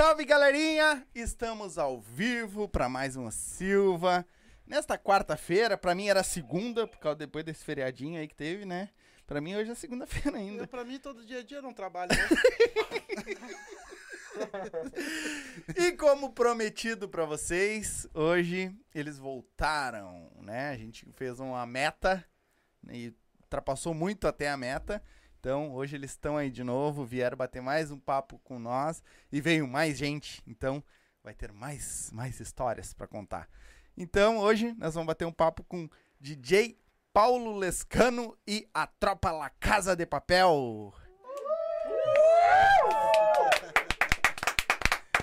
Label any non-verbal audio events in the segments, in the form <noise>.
Salve, galerinha! Estamos ao vivo para mais uma Silva. Nesta quarta-feira, para mim era segunda, por causa depois desse feriadinho aí que teve, né? Para mim hoje é segunda-feira ainda. Pra mim, todo dia a dia não trabalho. Né? <laughs> e como prometido para vocês, hoje eles voltaram, né? A gente fez uma meta né, e ultrapassou muito até a meta. Então, hoje eles estão aí de novo, vieram bater mais um papo com nós e veio mais gente. Então, vai ter mais, mais histórias para contar. Então, hoje nós vamos bater um papo com DJ Paulo Lescano e a tropa La Casa de Papel.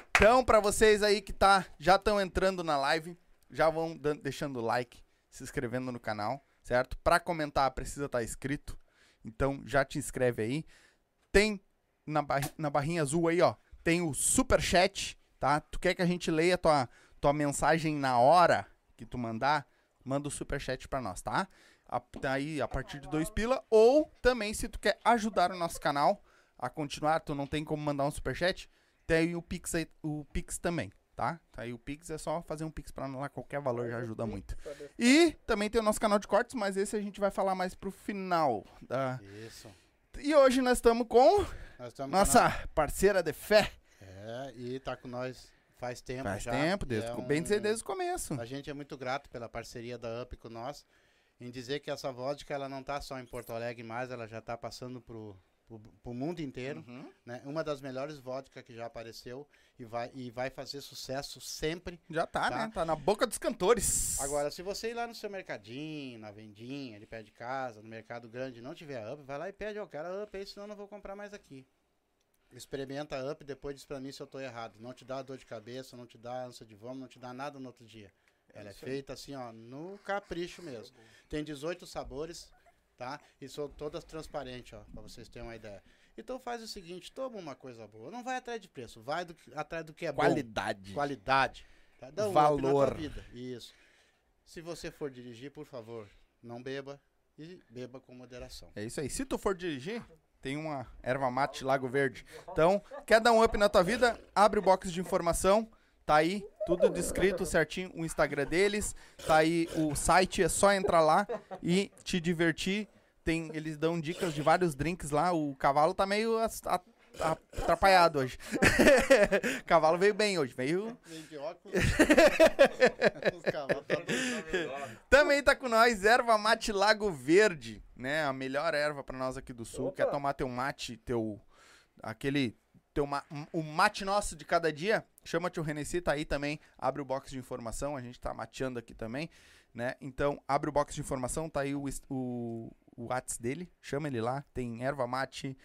Então, para vocês aí que tá, já estão entrando na live, já vão deixando like, se inscrevendo no canal, certo? Para comentar precisa estar tá inscrito. Então já te inscreve aí. Tem na, bar na barrinha azul aí, ó, tem o super chat, tá? Tu quer que a gente leia tua tua mensagem na hora que tu mandar, manda o super chat para nós, tá? A, tá aí a partir de dois pila ou também se tu quer ajudar o nosso canal a continuar, tu não tem como mandar um super chat, tem o Pix aí, o Pix também, tá? tá? Aí o Pix é só fazer um Pix pra lá, qualquer valor já ajuda muito. E também tem o nosso canal de cortes, mas esse a gente vai falar mais pro final. Da... Isso. E hoje nós estamos com nós nossa nós... parceira de fé. É, e tá com nós faz tempo faz já. Faz tempo, desde, é um... bem dizer desde o começo. A gente é muito grato pela parceria da UP com nós. Em dizer que essa vodka ela não tá só em Porto Alegre mais, ela já tá passando pro, pro, mundo inteiro, uhum. né? Uma das melhores vodkas que já apareceu e vai, e vai fazer sucesso sempre. Já tá, tá, né? Tá na boca dos cantores. Agora, se você ir lá no seu mercadinho, na vendinha, ali perto de casa, no mercado grande, não tiver up, vai lá e pede, ó, oh, cara, up aí, senão eu não vou comprar mais aqui. Experimenta up, depois diz pra mim se eu tô errado. Não te dá dor de cabeça, não te dá ânsia de vômito, não te dá nada no outro dia. Ela é, é feita assim, ó, no capricho mesmo. Tem 18 sabores, tá? E são todas transparentes, ó, para vocês terem uma ideia. Então faz o seguinte, toma uma coisa boa. Não vai atrás de preço, vai do, atrás do que é Qualidade. bom. Qualidade. Tá? Dá um Valor. vida. Isso. Se você for dirigir, por favor, não beba e beba com moderação. É isso aí. Se tu for dirigir, tem uma erva mate Lago Verde. Então, quer dar um up na tua vida? Abre o box de informação. Tá aí, tudo descrito certinho, o Instagram deles, tá aí o site, é só entrar lá e te divertir. Tem, eles dão dicas de vários drinks lá. O cavalo tá meio atrapalhado hoje. o <laughs> cavalo veio bem hoje, veio. óculos. <laughs> Tá Também tá com nós erva mate Lago Verde, né? A melhor erva para nós aqui do sul. Opa. Quer tomar teu mate, teu aquele teu ma o mate nosso de cada dia, chama o Renessi, tá aí também, abre o box de informação, a gente tá mateando aqui também, né? Então, abre o box de informação, tá aí o, o, o Whats dele, chama ele lá, tem erva mate,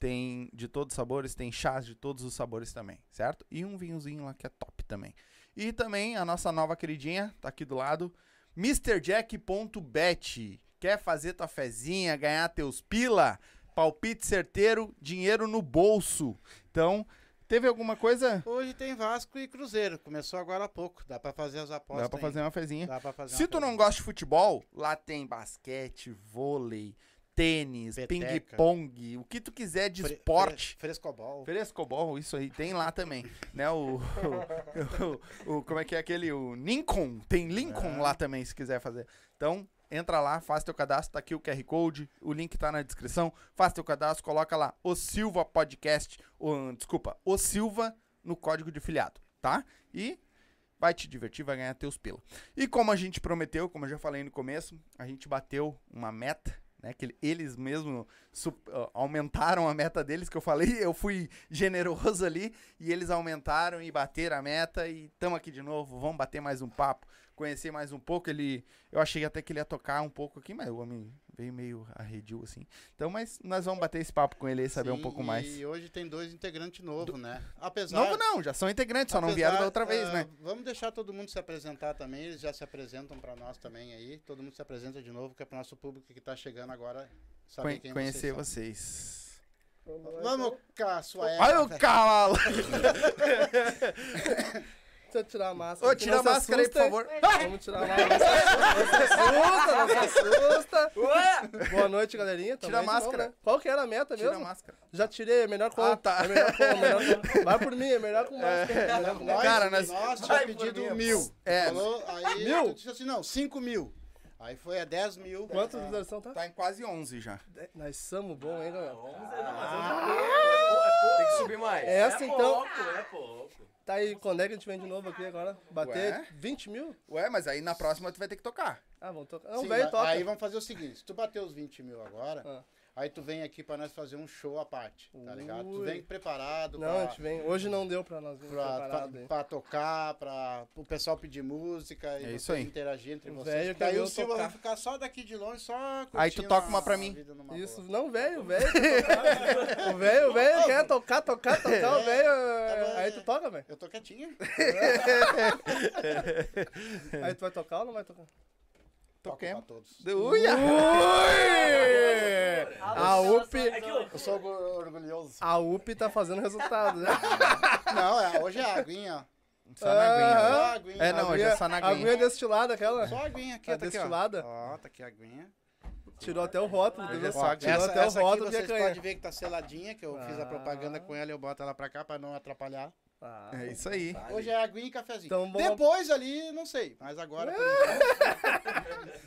tem de todos os sabores, tem chás de todos os sabores também, certo? E um vinhozinho lá que é top também. E também a nossa nova queridinha, tá aqui do lado, MrJack.bet. Quer fazer tua fezinha, ganhar teus pila? Palpite certeiro, dinheiro no bolso. Então, teve alguma coisa? Hoje tem Vasco e Cruzeiro. Começou agora há pouco. Dá para fazer as apostas. Dá para fazer uma fezinha. Dá pra fazer Se tu fezinha. não gosta de futebol, lá tem basquete, vôlei, tênis, ping-pong, o que tu quiser de Fre esporte. Fre frescobol. Frescobol, isso aí, tem lá também. né? O, <laughs> o, o, o, Como é que é aquele? O Lincoln. Tem Lincoln é. lá também, se quiser fazer. Então, entra lá, faz teu cadastro, tá aqui o QR Code, o link tá na descrição, faz teu cadastro, coloca lá o Silva Podcast, o, desculpa, o Silva no código de filiado, tá? E vai te divertir, vai ganhar teus pila. E como a gente prometeu, como eu já falei no começo, a gente bateu uma meta né, que eles mesmo aumentaram a meta deles, que eu falei, <laughs> eu fui generoso ali, e eles aumentaram e bateram a meta, e estamos aqui de novo, vamos bater mais um papo, conhecer mais um pouco, ele, eu achei até que ele ia tocar um pouco aqui, mas o homem veio meio arredio, assim. Então, mas nós vamos bater esse papo com ele e saber Sim, um pouco mais. E hoje tem dois integrantes novos, né? Apesar... Novo não, já são integrantes, só apesar, não vieram da outra vez, uh, né? Vamos deixar todo mundo se apresentar também, eles já se apresentam para nós também aí. Todo mundo se apresenta de novo, que é para nosso público que está chegando agora saber quem Conhecer vocês. vocês. Vamos cá, sua Olha o cavalo! <laughs> <laughs> Deixa eu tirar a máscara. Ô, tira a não máscara aí, por favor. Vamos tirar a máscara. Não se assusta, não se assusta. Boa noite, galerinha. Tamo Tira a de novo, máscara. né? Qual que era a meta Tira a mesmo? máscara. Já tirei, é melhor com. Ah, tá. É melhor com, é melhor com. Vai por mim, é melhor com máscara. é melhor com Nós, Cara, nós- nós tinha pedido mil. É. Falou, aí Mil? disse assim, não, cinco mil. Aí foi a 10 mil. Quantas visualizações tá? Tá em quase 11 já. Nós somos bons, hein, galera? Tem que subir mais. Essa, é então- Pouco, é pouco. Tá aí, quando é que a gente vem de novo aqui agora? Bater Ué? 20 mil? Ué, mas aí na próxima tu vai ter que tocar. Ah, vamos tocar. Não, Sim, mas toca. Aí vamos fazer o seguinte, se tu bater os 20 mil agora, Ah. Aí tu vem aqui pra nós fazer um show à parte, tá ligado? Tu Ui. vem preparado Não, a pra, gente vem. Hoje não deu pra nós vir pra, preparado pra, pra tocar, pra o pessoal pedir música e É isso aí. interagir entre O vocês. velho porque aí quer o Silva vai ficar só daqui de longe, só Aí tu toca a- uma pra a mim. Isso, boa. não, velho, velho. quer tocar. O velho, o velho quer tocar, tocar, tocar, o velho. bom, Aí é. tu toca, velho. Eu tô quietinha. <laughs> Aí tu vai tocar ou não vai tocar? Toquemos. Toco pra todos. Uia! Ui! A UP, Eu sou orgu- orgulhoso. a UP tá fazendo resultado, né? <laughs> Não, é, hoje é a aguinha, ó. Só na aguinha. Né? Só a aguinha. É, não, hoje é só na A aguinha. aguinha destilada, aquela. Só a aguinha aqui, A tá aqui, ó. destilada? Ó, tá aqui a aguinha. Tirou até o rótulo, é a Tirou essa até o essa aqui rótulo de vocês canha. podem ver que tá seladinha, que eu fiz a Ah. propaganda com ela e eu boto ela pra cá pra não atrapalhar. Ah, É isso aí. Hoje é aguinha e cafezinho. Então Depois ali, não sei. Mas agora,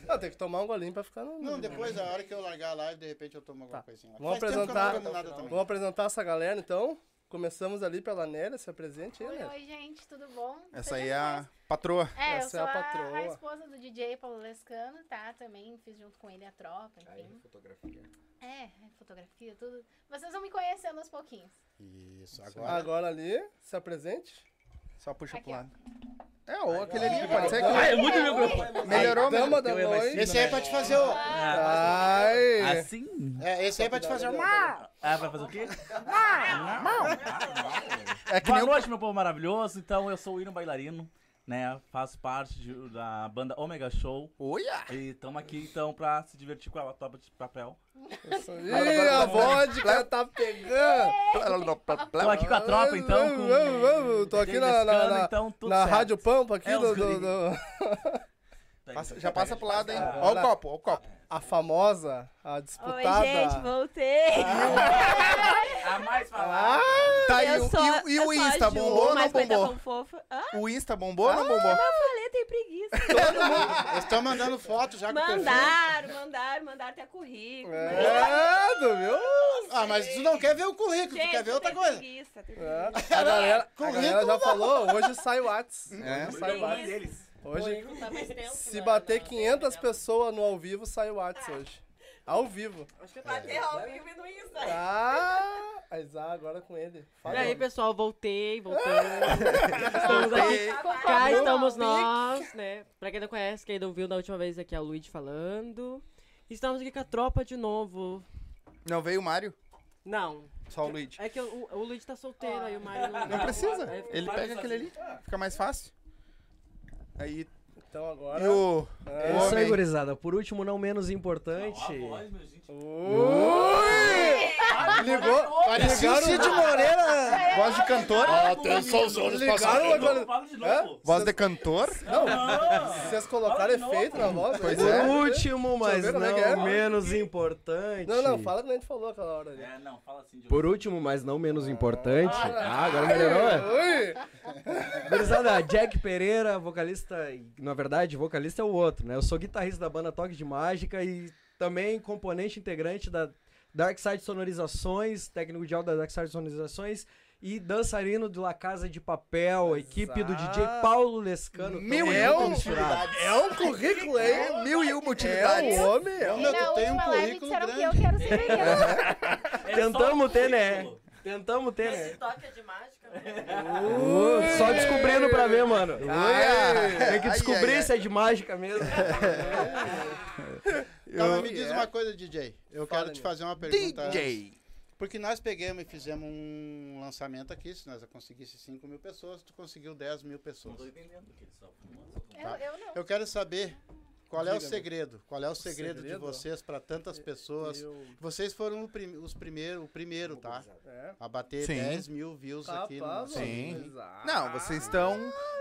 Ah, <laughs> tem que tomar um golinho pra ficar no. Não, depois, a hora que eu largar a live, de repente eu tomo alguma Tá. coisinha. lá. Vamos Faz não apresentar-. Vamos apresentar essa galera então. Começamos ali pela Nélia, se apresente aí, Oi, Nélia. oi, gente, tudo bom? Essa aí é a patroa. É, eu essa sou é a patroa. a esposa do DJ Paulo Lescano, tá? Também fiz junto com ele a tropa, Aí, enfim. fotografia. É, é, fotografia, tudo. Vocês vão me conhecendo aos pouquinhos. Isso, agora. Agora ali, se apresente. Só puxa Aqui, pro ó. lado. É, ou aquele ali, pode ser Ah, que... é muito microfone. Melhorou, Dama melhorou. da noite. Esse aí é pra te fazer o. Ai. Assim? É, esse aí é pra te fazer o. Ah, vai fazer o quê? É que nem Boa noite, meu povo maravilhoso. Então, eu sou o William Bailarino, né? Faço parte de- da banda Omega Show. Uia! E estamos aqui, então, pra se divertir com a topa de papel. Ih, a vodka tá pegando. Tô aqui com a tropa, então, com... Vamos, vamos, Tô aqui na, na, na, então, tudo na. Rádio Pampa aqui É do, do- do- Passa- já passa pro lado, hein? Ó o copo, ó o copo. A famosa, a Oi, disputada. gente, voltei. A mais falada. Ah, Tá, e sou, e o- e eu o Insta bombou ou não bombou? Ah, O Insta bombou ou não bombou? eu falei, tem preguiça. Eles estão mandando foto já com o perfil. Mandaram, mandaram, mandaram até currículo. É, tu viu? Ah, mas tu não quer ver o currículo, Gente, tu quer ver outra coisa. preguiça. tenho É, preguiça. a galera, a galera já falou, hoje sai o Whats. É. Sai o Whats. Hoje, Tá mais tempo se na- bater na- 500 pessoas no ao vivo, sai o Whats hoje. Ao vivo. Acho que bater ao vivo e no Insta. Ah, a Isa agora com ele. E aí, pessoal, voltei, voltei. <laughs> estamos aqui. Cá estamos nós, né? Pra quem não conhece, quem não viu da última vez aqui é o Luigi falando. Estamos aqui com a tropa de novo. Não veio o Mário? Não, Só o Luigi. é que o, o Luigi tá solteiro, aí o Mário não... Não precisa. Aí Ele pega aquele ali. Fica mais fácil. Aí. Então agora. E o. É isso aí, gurizada. Por último, não menos importante. Ui! Ligou. Parecia o Cid Moreira. Voz de cantor. Atenção, os olhos Não, de novo. Voz de cantor. Vocês colocaram de efeito na voz? Pois é. Por último, mas é não é? menos importante. Não, não, fala que a gente falou aquela hora ali. É, não, fala assim de Por último, mas não menos importante. Ah, agora melhorou, é? Gurizada, Jack Pereira, vocalista, na verdade, vocalista é o outro, né? Eu sou guitarrista da banda Toque de Mágica e também componente integrante da Dark Side Sonorizações, técnico de áudio da Dark Side Sonorizações e dançarino de La Casa de Papel, a equipe do DJ Exato. Paulo Lescano. Mil Tamo e um. É um currículo, hein? Mil e uma É utilidades. um homem, é um... na tu tem um currículo disseram que eu grande. quero ser <laughs> vereador. <laughs> Tentamos ter, né? Tentamos ter, né? toque é de mágica, Uh, só descobrindo pra ver, mano. Ai, Tem que ai, descobrir ai, se é de mágica mesmo. <laughs> Tá, Eu- me diz uma coisa, DJ. Eu Fala, quero te fazer uma pergunta. antes. DJ. Porque nós pegamos e fizemos um lançamento aqui. Se nós conseguisse 5 mil pessoas, tu conseguiu 10 mil pessoas. Não tô entendendo que ele só Eu, eu não. Eu quero saber qual é o segredo. Qual é o segredo, de segredo? vocês para tantas pessoas. Eu- Vocês foram o prim- os primeiros, o primeiro, tá? É. A bater Sim. 10 mil views aqui no Sim. Não, vocês estão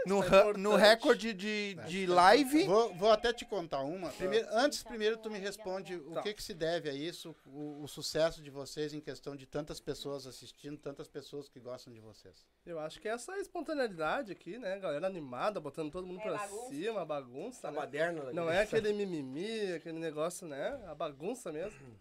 no, é no recorde de, de live. Vou, vou até te contar uma. Primeiro, antes, primeiro, tu me responde o Tá. que, que se deve a isso, o, o sucesso de vocês em questão de tantas pessoas assistindo, tantas pessoas que gostam de vocês. Eu acho que é essa espontaneidade aqui, né? Galera animada, botando todo mundo É, pra bagunça. cima, bagunça, Tá né? baderna. Não é aquele mimimi, aquele negócio, né? A bagunça mesmo.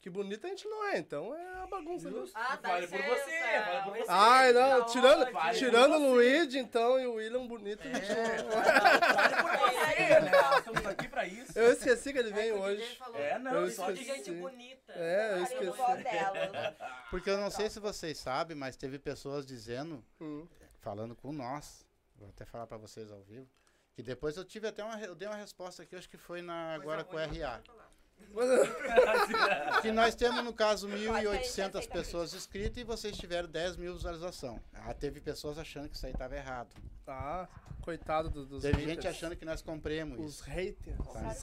Que bonita a gente não é, então é a bagunça mesmo. Ah, dá Fale por você, fale por você. Ai, não, Tá tirando, tirando o Luigi, então, e o William bonito. a gente não- Fale por você, né? Estamos aqui pra isso. Eu esqueci que ele veio É, hoje. falou. É, não, Eu só de. Gente bonita. É, eu esqueci. <laughs> Porque eu não sei se vocês sabem, mas teve pessoas dizendo, Hum. falando com nós, vou até falar pra vocês ao vivo, que depois eu tive até uma, eu dei uma resposta aqui, acho que foi na, agora com o RA. <laughs> Que nós temos, no caso, Pode, a gente 1.800 aceita pessoas inscritas e vocês tiveram 10 mil visualizações. Ah, teve pessoas achando que isso aí estava errado. Ah, coitado do- dos Teve haters. gente achando que nós compramos Os isso. haters.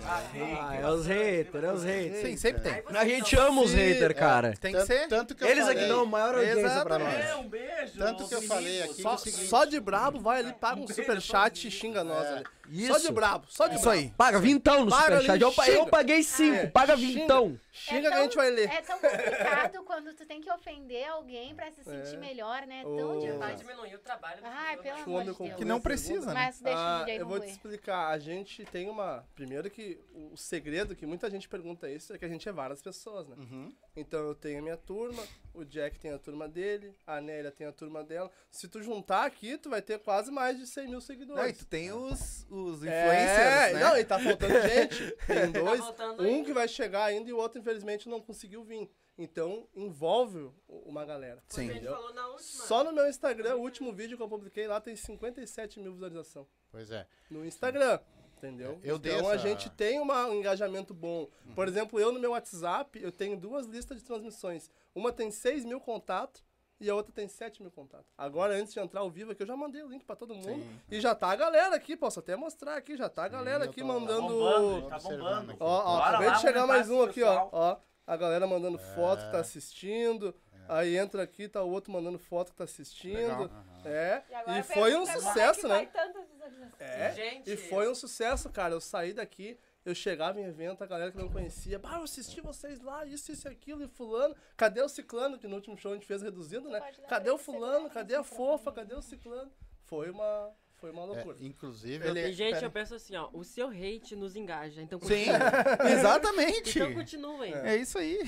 Ah, é os haters, é os haters. Sim, sempre tem. A gente ama os haters, cara. Tem que Tanto, ser. tanto que eu Eles falei, aqui dão a maior audiência pra Exatamente. nós. É, um beijo. Tanto que eu falei aqui Só, o seguinte, só de brabo, vai ali, paga um superchat e xinga nós É. ali. Isso. Só de brabo, só de Isso brabo. aí. Paga vintão no Paga superchat. ali, Eu, pa- eu xinga. paguei cinco, É, paga xinga. vintão. Xinga que a gente vai ler. É tão complicado <laughs> quando tu tem que ofender alguém pra se sentir É. melhor, né? É tão Vai difícil. diminuir o trabalho do Ai, pelo Acho amor de Deus. Que não precisa, né? Mas deixa o Ah, DJ eu vou te explicar. A gente tem uma. Primeiro que o segredo que muita gente pergunta isso é que a gente é várias pessoas, né? Uhum. Então eu tenho a minha turma, o Jack tem a turma dele, a Nélia tem a turma dela. Se tu juntar aqui, tu vai ter quase mais de 100 mil Não, e seguidores. tu tem os, os influencers, é, né? não, e tá faltando <laughs> gente. Tem dois. faltando um ainda. que vai chegar ainda e o outro, infelizmente, não conseguiu vir. Então, envolve o- uma galera. Sim. A gente falou na última. Só no meu Instagram, o último vídeo que eu publiquei lá tem 57 mil visualizações. Pois é. No Instagram. Entendeu? Eu dei então a essa- gente tem uma- um engajamento bom. Por exemplo, eu no meu WhatsApp, eu tenho duas listas de transmissões. Uma tem 6 mil contatos e a outra tem 7 mil contatos. Agora, antes de entrar ao vivo aqui, eu já mandei o link pra todo mundo. Sim. E já tá a galera aqui, posso até mostrar aqui, já tá a galera eu aqui tô- Tá mandando... bombando, tá Observando bombando. aqui. Ó, ó, acabei lá, de chegar mais um aqui, ó. ó. A galera mandando foto que tá assistindo. Aí entra aqui, tá o outro mandando foto que tá assistindo. Legal. É. E, E foi um sucesso, é né? vai tantas visualizações? É. Gente, E foi um sucesso, cara. Eu saí daqui, eu chegava em evento, a galera que não conhecia, bah, eu assisti vocês lá, isso, isso e aquilo, e fulano. Cadê o ciclano? Que no último show a gente fez reduzido, né? Dar Cadê o fulano? Cadê a fofa? Cadê o ciclano? Foi uma, foi uma É, loucura. inclusive, Ele- eu- E, gente, pera. eu penso assim, ó, o seu hate nos engaja, então Sim, <laughs> exatamente. Então continuem. É isso aí.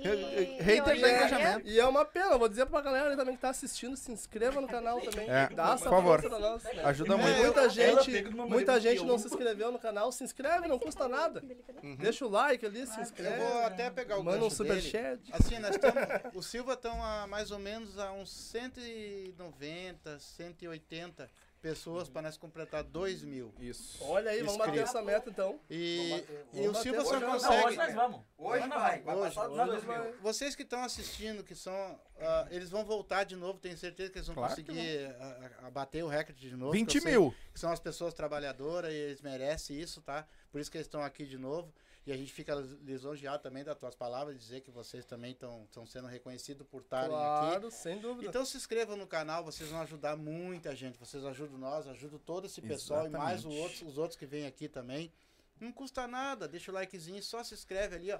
E- <laughs> Hater e engajamento. E é uma pena, vou dizer pra galera também que tá assistindo, se inscreva no canal <laughs> também. É, Dá essa por favor. força pra nós. Ajuda É, muito. muita gente, muita gente não eu- se inscreveu no canal, se inscreve, não custa nada. Uhum. Deixa o like ali, se eu inscreve. vou até pegar o Manda um superchat. Assim, nós estamos. O Silva estão a mais ou menos a uns 190, 180 pessoas para nós completar 2 mil. Isso. Olha aí, vamos bater essa meta então. E, e o Silva só hoje, Não, consegue. hoje nós vamos. Hoje vai, vai Hoje, hoje dois mil. vai. Vocês que estão assistindo, que são. ah, eles vão voltar de novo, tenho certeza que eles vão Claro que conseguir ah, ah, bater o recorde de novo. 20 que eu sei mil. que são as pessoas trabalhadoras e eles merecem isso, tá? Por isso que eles estão aqui de novo. E a gente fica lisonjeado também das tuas palavras, dizer que vocês também estão sendo reconhecidos por estarem aqui. Claro, sem dúvida. Então se inscrevam no canal, vocês vão ajudar muita gente. Vocês ajudam nós, ajudam todo esse pessoal e mais o Exatamente. outros, os outros que vêm aqui também. Não custa nada, deixa o likezinho, só se inscreve ali, ó.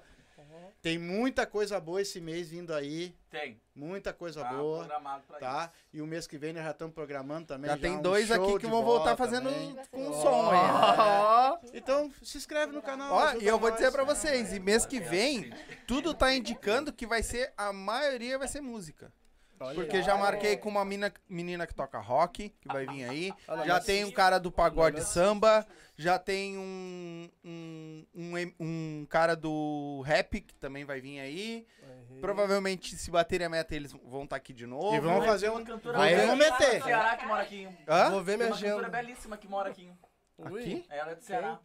Tem muita coisa boa esse mês vindo aí, Tem. muita coisa Tá boa, programado pra tá? E o mês que vem nós já estamos programando também. Já tem um dois show aqui que vão voltar fazendo também. com Ó. som aí. Ó, Então se inscreve no canal. Ó, e eu vou nós. dizer pra vocês, e mês que vem, tudo tá indicando que vai ser, a maioria vai ser música. Olha Porque aí. já marquei com uma mina, menina que toca rock, que vai vir aí. <laughs> Já tem um cara do pagode samba. Já tem um, um, um, um cara do rap que também vai vir aí. Provavelmente, se baterem a meta, eles vão estar aqui de novo. E vamos fazer Tem uma um. cantora vamos meter. do Ceará que mora aqui. Hã? Vou ver Tem minha uma cantora agenda. belíssima que mora aqui. Ui, Aqui? Ela é do Ceará.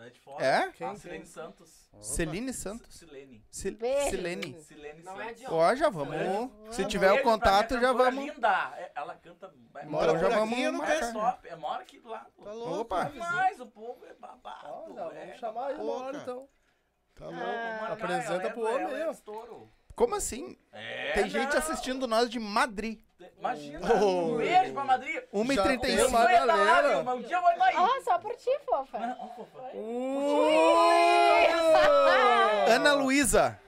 Ela é de fora. É? Quem, A quem? Silene Santos. Celine Santos. Silene. Sil- Beijo. Silene. Silene Não é Santos. de Ó, já vamos. Se tiver o Beijo pra contato, minha já cantora vamos. linda. É, Ela canta. é Mora Então já por vamos aqui, eu não marcar. quero. É top. É, mora aqui do lado. Tá louco. Opa. Mas o povo é babado. Já é vamos chamar aí uma hora então. Tá louco. Vamos marcar, Apresenta é- pro homem aí, é ó. estouro. Como assim? É, Tem gente não. assistindo nós de Madrid. Imagina. Oh. Um beijo pra Madrid. Já 1h35. tem uma Aguenta lá, galera. meu, Um dia eu vou aí. Ó, só por ti, fofa. Não, fofa. Ana Luísa.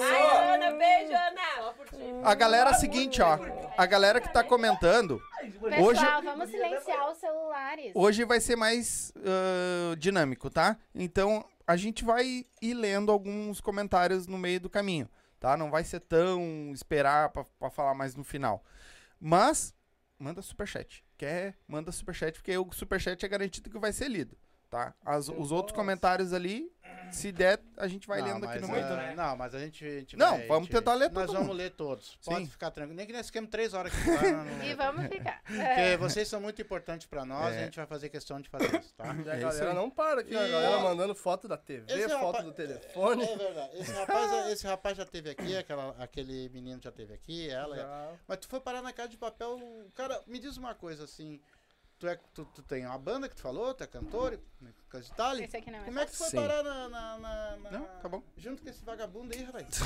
Ai, Ana, beijo, Ana. A galera é a seguinte, ó. A galera que tá comentando, Pessoal, Hoje- vamos silenciar os celulares. hoje vai ser mais ah, dinâmico, tá? Então, a gente vai ir lendo alguns comentários no meio do caminho, tá? Não vai ser tão esperar pra falar mais no final. Mas, manda superchat. Quer? Manda superchat, porque o superchat é garantido que vai ser lido, tá? As- os outros comentários ali, se der, a gente vai Não, lendo aqui mas, no meio. é. Não, mas a gente. a gente Não, vai- a vamos gente- tentar ler Nós todo vamos mundo. ler todos. Pode Sim. ficar tranquilo. Nem que nós fiquemos três horas aqui não- <laughs> E vamos ficar. Porque vocês são muito importantes pra nós É. e a gente vai fazer questão de fazer isso, tá? <laughs> E a É galera não para aqui, a galera mandando foto da TV, Esse foto rapaz- do telefone. É verdade. Esse rapaz, <laughs> esse rapaz já teve aqui, aquela, aquele menino já teve aqui, ela. Já. Mas tu foi parar na casa de papel. Cara, me diz uma coisa assim. Tu, é, tu, tu tem uma banda que tu falou, tu é cantor, coisa e tal. Esse aqui não é Como é que tu foi Sim. parar na, na, na- na- Não, tá bom. Junto com esse vagabundo aí, rapaz. <laughs>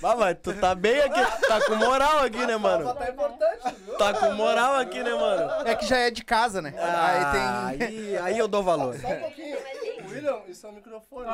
Vai, mas tu tá bem aqui, tá com moral aqui, né, mano? Tá importante, viu? Tá com moral aqui, né, mano? É que já é de casa, né? Ah, Aí tem. aí, aí eu dou valor. Só um pouquinho. William, isso é um microfone.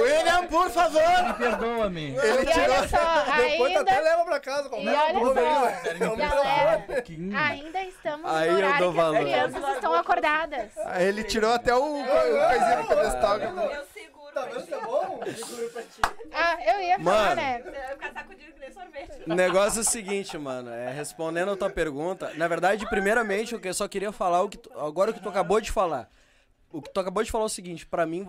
William, por favor! Me perdoa-me. E olha só, Depois tu até ainda, leva pra casa. e conversa olha com o só, É galera, Um ainda estamos Aí no eu horário dou que as valor. crianças estão acordadas. Aí ele tirou até o, o coisinho do pedestal. Eu seguro Tá vendo que é bom? Segura pra ti. Ah, eu ia falar, Mano. né? Você vai ficar sacudindo que nem sorvete. O negócio é o seguinte, mano, é respondendo a tua pergunta. Na verdade, primeiramente, o que eu só queria falar o que tu- agora o que tu acabou de falar. O que tu acabou de falar é o seguinte, pra mim,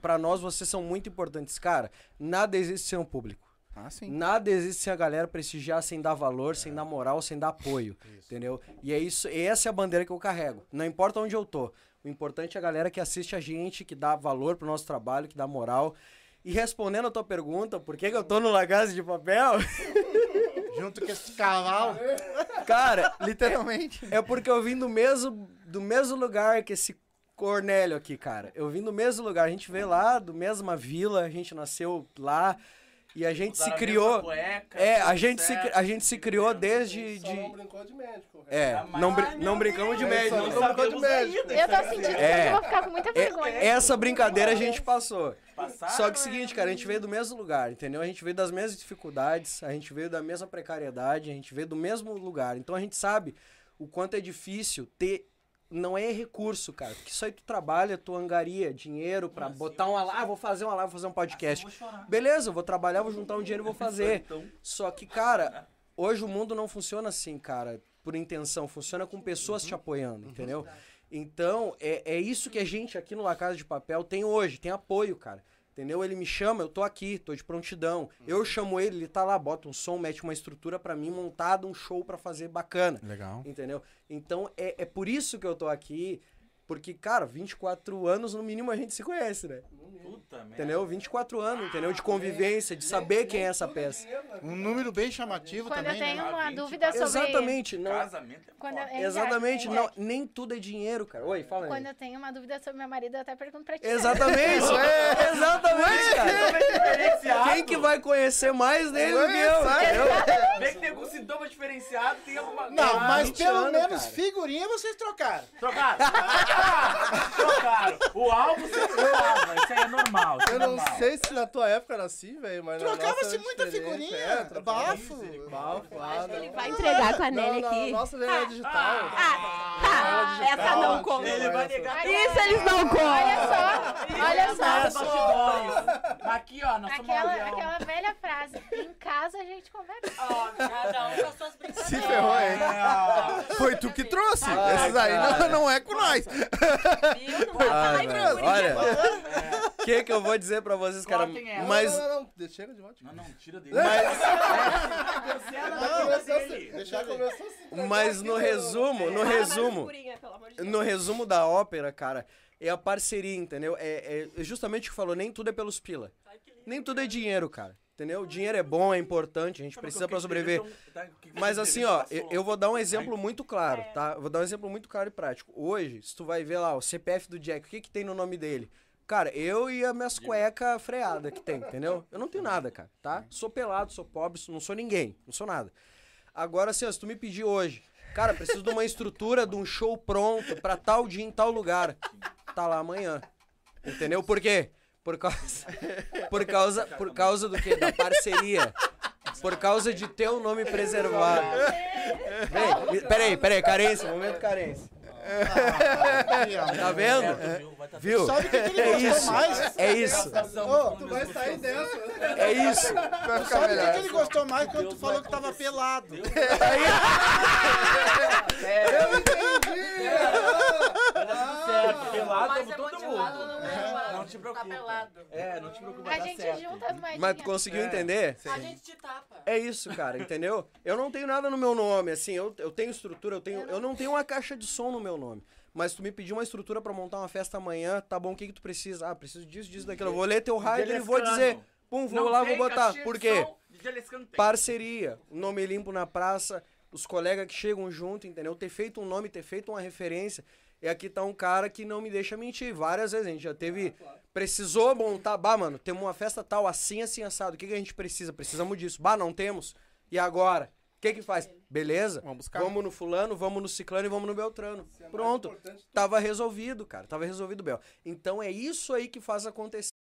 pra nós vocês são muito importantes, cara. Nada existe sem o público. Ah, sim. Nada existe sem a galera prestigiar, sem dar valor, sem dar moral, sem dar apoio, <laughs> entendeu? E é isso, essa é a bandeira que eu carrego. Não importa onde eu tô. O importante é a galera que assiste a gente, que dá valor pro nosso trabalho, que dá moral. E respondendo a tua pergunta, por que, que eu tô no La Casa de Papel? <laughs> Junto com esse cavalo. Cara, <laughs> Literalmente. é porque eu vim do mesmo, do mesmo lugar que esse Cornélio aqui, cara. Eu vim do mesmo lugar. A gente veio lá, do mesma vila, a gente nasceu lá. E a gente se Usaram a criou. mesma cueca, É, a gente, se, certo. a gente se criou desde. Só não De, brincou de médico. é, Jamais. não, não brincamos de médico. Não brincou de médico. Eu tô sentindo É. que eu vou ficar com muita vergonha. É, essa brincadeira a gente passou. Passaram, Só que é o né? seguinte, cara, a gente veio do mesmo lugar, entendeu? A gente veio das mesmas dificuldades, a gente veio da mesma precariedade, a gente veio do mesmo lugar. Então a gente sabe o quanto é difícil ter. Não é recurso, cara. Porque isso aí tu trabalha, tu angaria dinheiro pra botar uma lá, ah, vou fazer uma live, vou fazer um podcast. Vou chorar. Beleza, eu vou trabalhar, vou juntar um dinheiro e vou <laughs> fazer. Só que, cara, hoje o mundo não funciona assim, cara, por intenção. Funciona com pessoas te apoiando, entendeu? Então, é, é isso que a gente aqui no La Casa de Papel tem hoje, tem apoio, cara. Entendeu? Ele me chama, eu tô aqui, tô de prontidão. Eu chamo ele, ele tá lá, bota um som, mete uma estrutura pra mim, montado um show pra fazer bacana. Legal. Entendeu? Então, é, é por isso que eu tô aqui. Porque, cara, 24 anos no mínimo a gente se conhece, né? puta. Entendeu? 24 anos, entendeu? De convivência, de saber quem é essa peça. Um número bem chamativo Quando eu também, tenho né? uma 20, dúvida sobre... Exatamente, não. Casamento é Quando eu. Hein, Exatamente, não, nem tudo é dinheiro, cara. Oi, fala aí. Quando eu tenho uma dúvida sobre meu marido, eu até pergunto pra ti. Exatamente, é, exatamente, cara. Diferenciado. Quem que vai conhecer mais dele do que eu? Vê que tem algum sintoma diferenciado, tem alguma... Não, Ah, mas 20 pelo anos, menos cara. figurinha vocês trocaram. Trocaram. Trocaram. O álbum você trocava. Isso aí é normal. Isso é Eu não normal. sei se na tua época era assim, velho, mas Trocava-se muita diferente, figurinha. é, trocava. Bafo. Bafo, ah, Ele não. vai entregar com a Nelly aqui. nossa veio era digital. Ah, essa não conta. Ele vai negar. Isso eles não contam. Olha só, olha só. Aqui, ó, nós somos Aquela, aquela velha frase, em casa a gente conversa. Ó, cada um com as suas brincadeiras. Se ferrou, hein? É, Foi tu que trouxe. Ai, Esses aí não, não é com nós. Viu? Não vai Ah, falar em olha, que que eu vou dizer pra vocês, cara? Mas, Não, não, não, chega de volta. Não, não, tira dele. mas, dele. assim, começou assim. mas no resumo, no resumo, no resumo da ópera, cara, é a parceria, entendeu? É, é justamente o que falou, nem tudo é pelos pila. Nem tudo é dinheiro, cara. Entendeu? O dinheiro é bom, é importante, a gente precisa pra sobreviver. Mas assim, ó, eu, vou dar um exemplo muito claro, tá? Eu vou dar um exemplo muito claro e prático. Hoje, se tu vai ver lá o CPF do Jack, o que que tem no nome dele? Cara, eu e as minhas cuecas freadas que tem, entendeu? Eu não tenho nada, cara, tá? Sou pelado, sou pobre, não sou ninguém, não sou nada. Agora, assim, ó, se tu me pedir hoje, cara, preciso de uma estrutura, de um show pronto pra tal dia em tal lugar. Tá lá amanhã. Entendeu? Por quê? Por causa. Por causa, por causa do quê? Da parceria. Por causa de ter o nome preservado. Vem, peraí, peraí, carência, momento carência. Tá vendo? É, viu? Tá? Sabe o que, que ele É gostou isso. mais? É isso. Tu vai sair dessa. É isso. Ficar Sabe o que, ele gostou mais quando tu falou que tava pelado? pelado Mas como é todo motivado mundo. no É, pelado. não te preocupa. Tá pelado. É, não te preocupa, A dar gente certo. junta as moedinhas. Mas tu conseguiu entender? A gente te tapa. É isso, cara, entendeu? Eu não tenho nada no meu nome, assim, eu, eu tenho estrutura, eu tenho. Eu não tenho uma caixa de som no meu nome. Mas tu me pediu uma estrutura pra montar uma festa amanhã, tá bom, o que que tu precisa? Ah, preciso disso, disso, daquilo. Eu vou ler teu rider e vou dizer, pum, vou Não lá, vou botar. Por quê? Parceria, nome limpo na praça, os colegas que chegam junto, entendeu? Ter feito um nome, ter feito uma referência. E aqui tá um cara que não me deixa mentir. Várias vezes a gente já teve. Precisou montar. Bah, mano, temos uma festa tal, assim, assim, assado. O que, que a gente precisa? Precisamos disso. Bah, não temos. E agora? O que que faz? Beleza? Vamos buscar. Vamos no fulano, vamos no ciclano e vamos no beltrano. Pronto. Tava resolvido, cara. Tava resolvido, Bel. Então é isso aí que faz acontecer.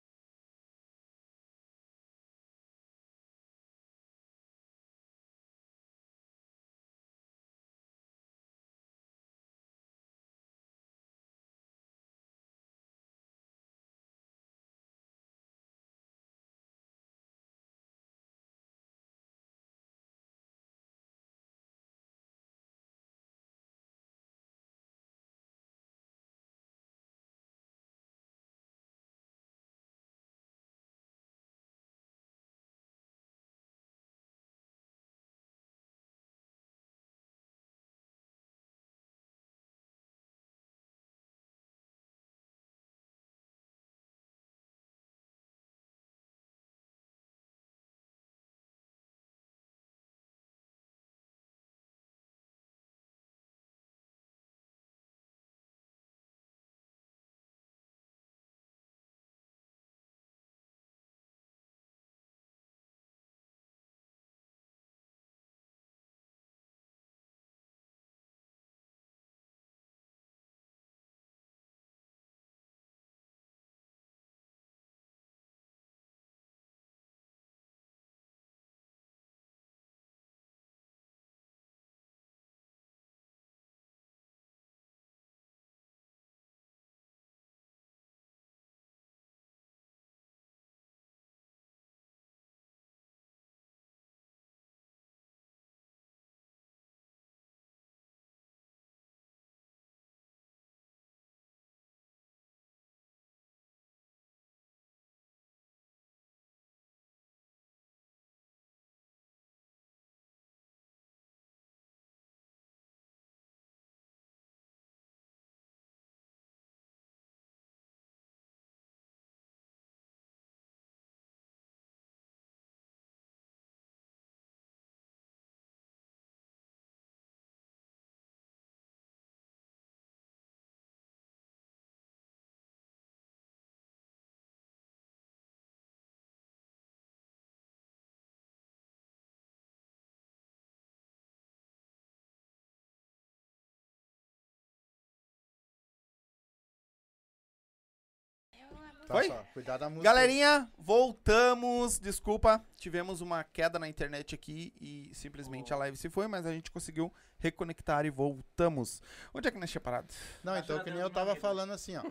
Tá Foi? só, cuidado da música. Galerinha, voltamos. Desculpa, tivemos uma queda na internet aqui e simplesmente a live se foi, mas a gente conseguiu reconectar e voltamos. Onde é que nós tinha parado? Não, então, que nem eu tava falando assim, ó.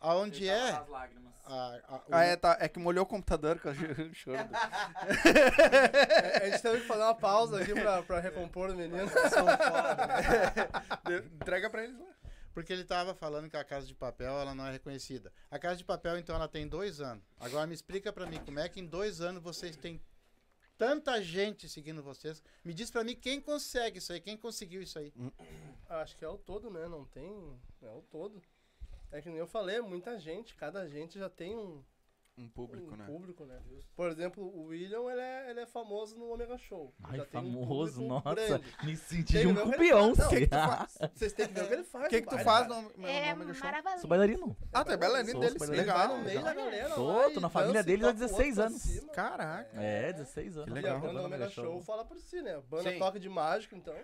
Aonde é. As lágrimas. a- a- o- Ah, é, tá, é que molhou o computador com o <laughs> choro. <laughs> A gente teve que fazer uma pausa aqui pra, pra recompor o menino. <laughs> Entrega pra eles lá. Porque ele tava falando que a Casa de Papel ela não é reconhecida. A Casa de Papel, então, ela tem dois anos. Agora me explica pra mim, como é que em dois anos vocês têm tanta gente seguindo vocês? Me diz pra mim quem consegue isso aí, quem conseguiu isso aí. Acho que é o todo, né? Não tem. É o todo. É que nem eu falei, é muita gente. Cada gente já tem um, um público, um né? público, né? Por exemplo, o William, ele é, ele é famoso no Omega Show. Ai, Já tem um famoso, público nossa. grande. Me senti Tem que junto ver com o o que ele faz. Beyoncé. Não, o que que tu faz? Vocês têm que ver o que ele faz. O que, que tu faz no, no, É no Mega Show? maravilhoso. Sou bailarino. Ah, tu é bailarino Sou deles. bailarino. Ele vai Legal. no meio da galera Tô, lá tô na família e deles há toca o 16 outro pra anos. Caraca. É, 16 anos. Que legal. no Omega Show fala por si, né? Banda toca de mágico, então,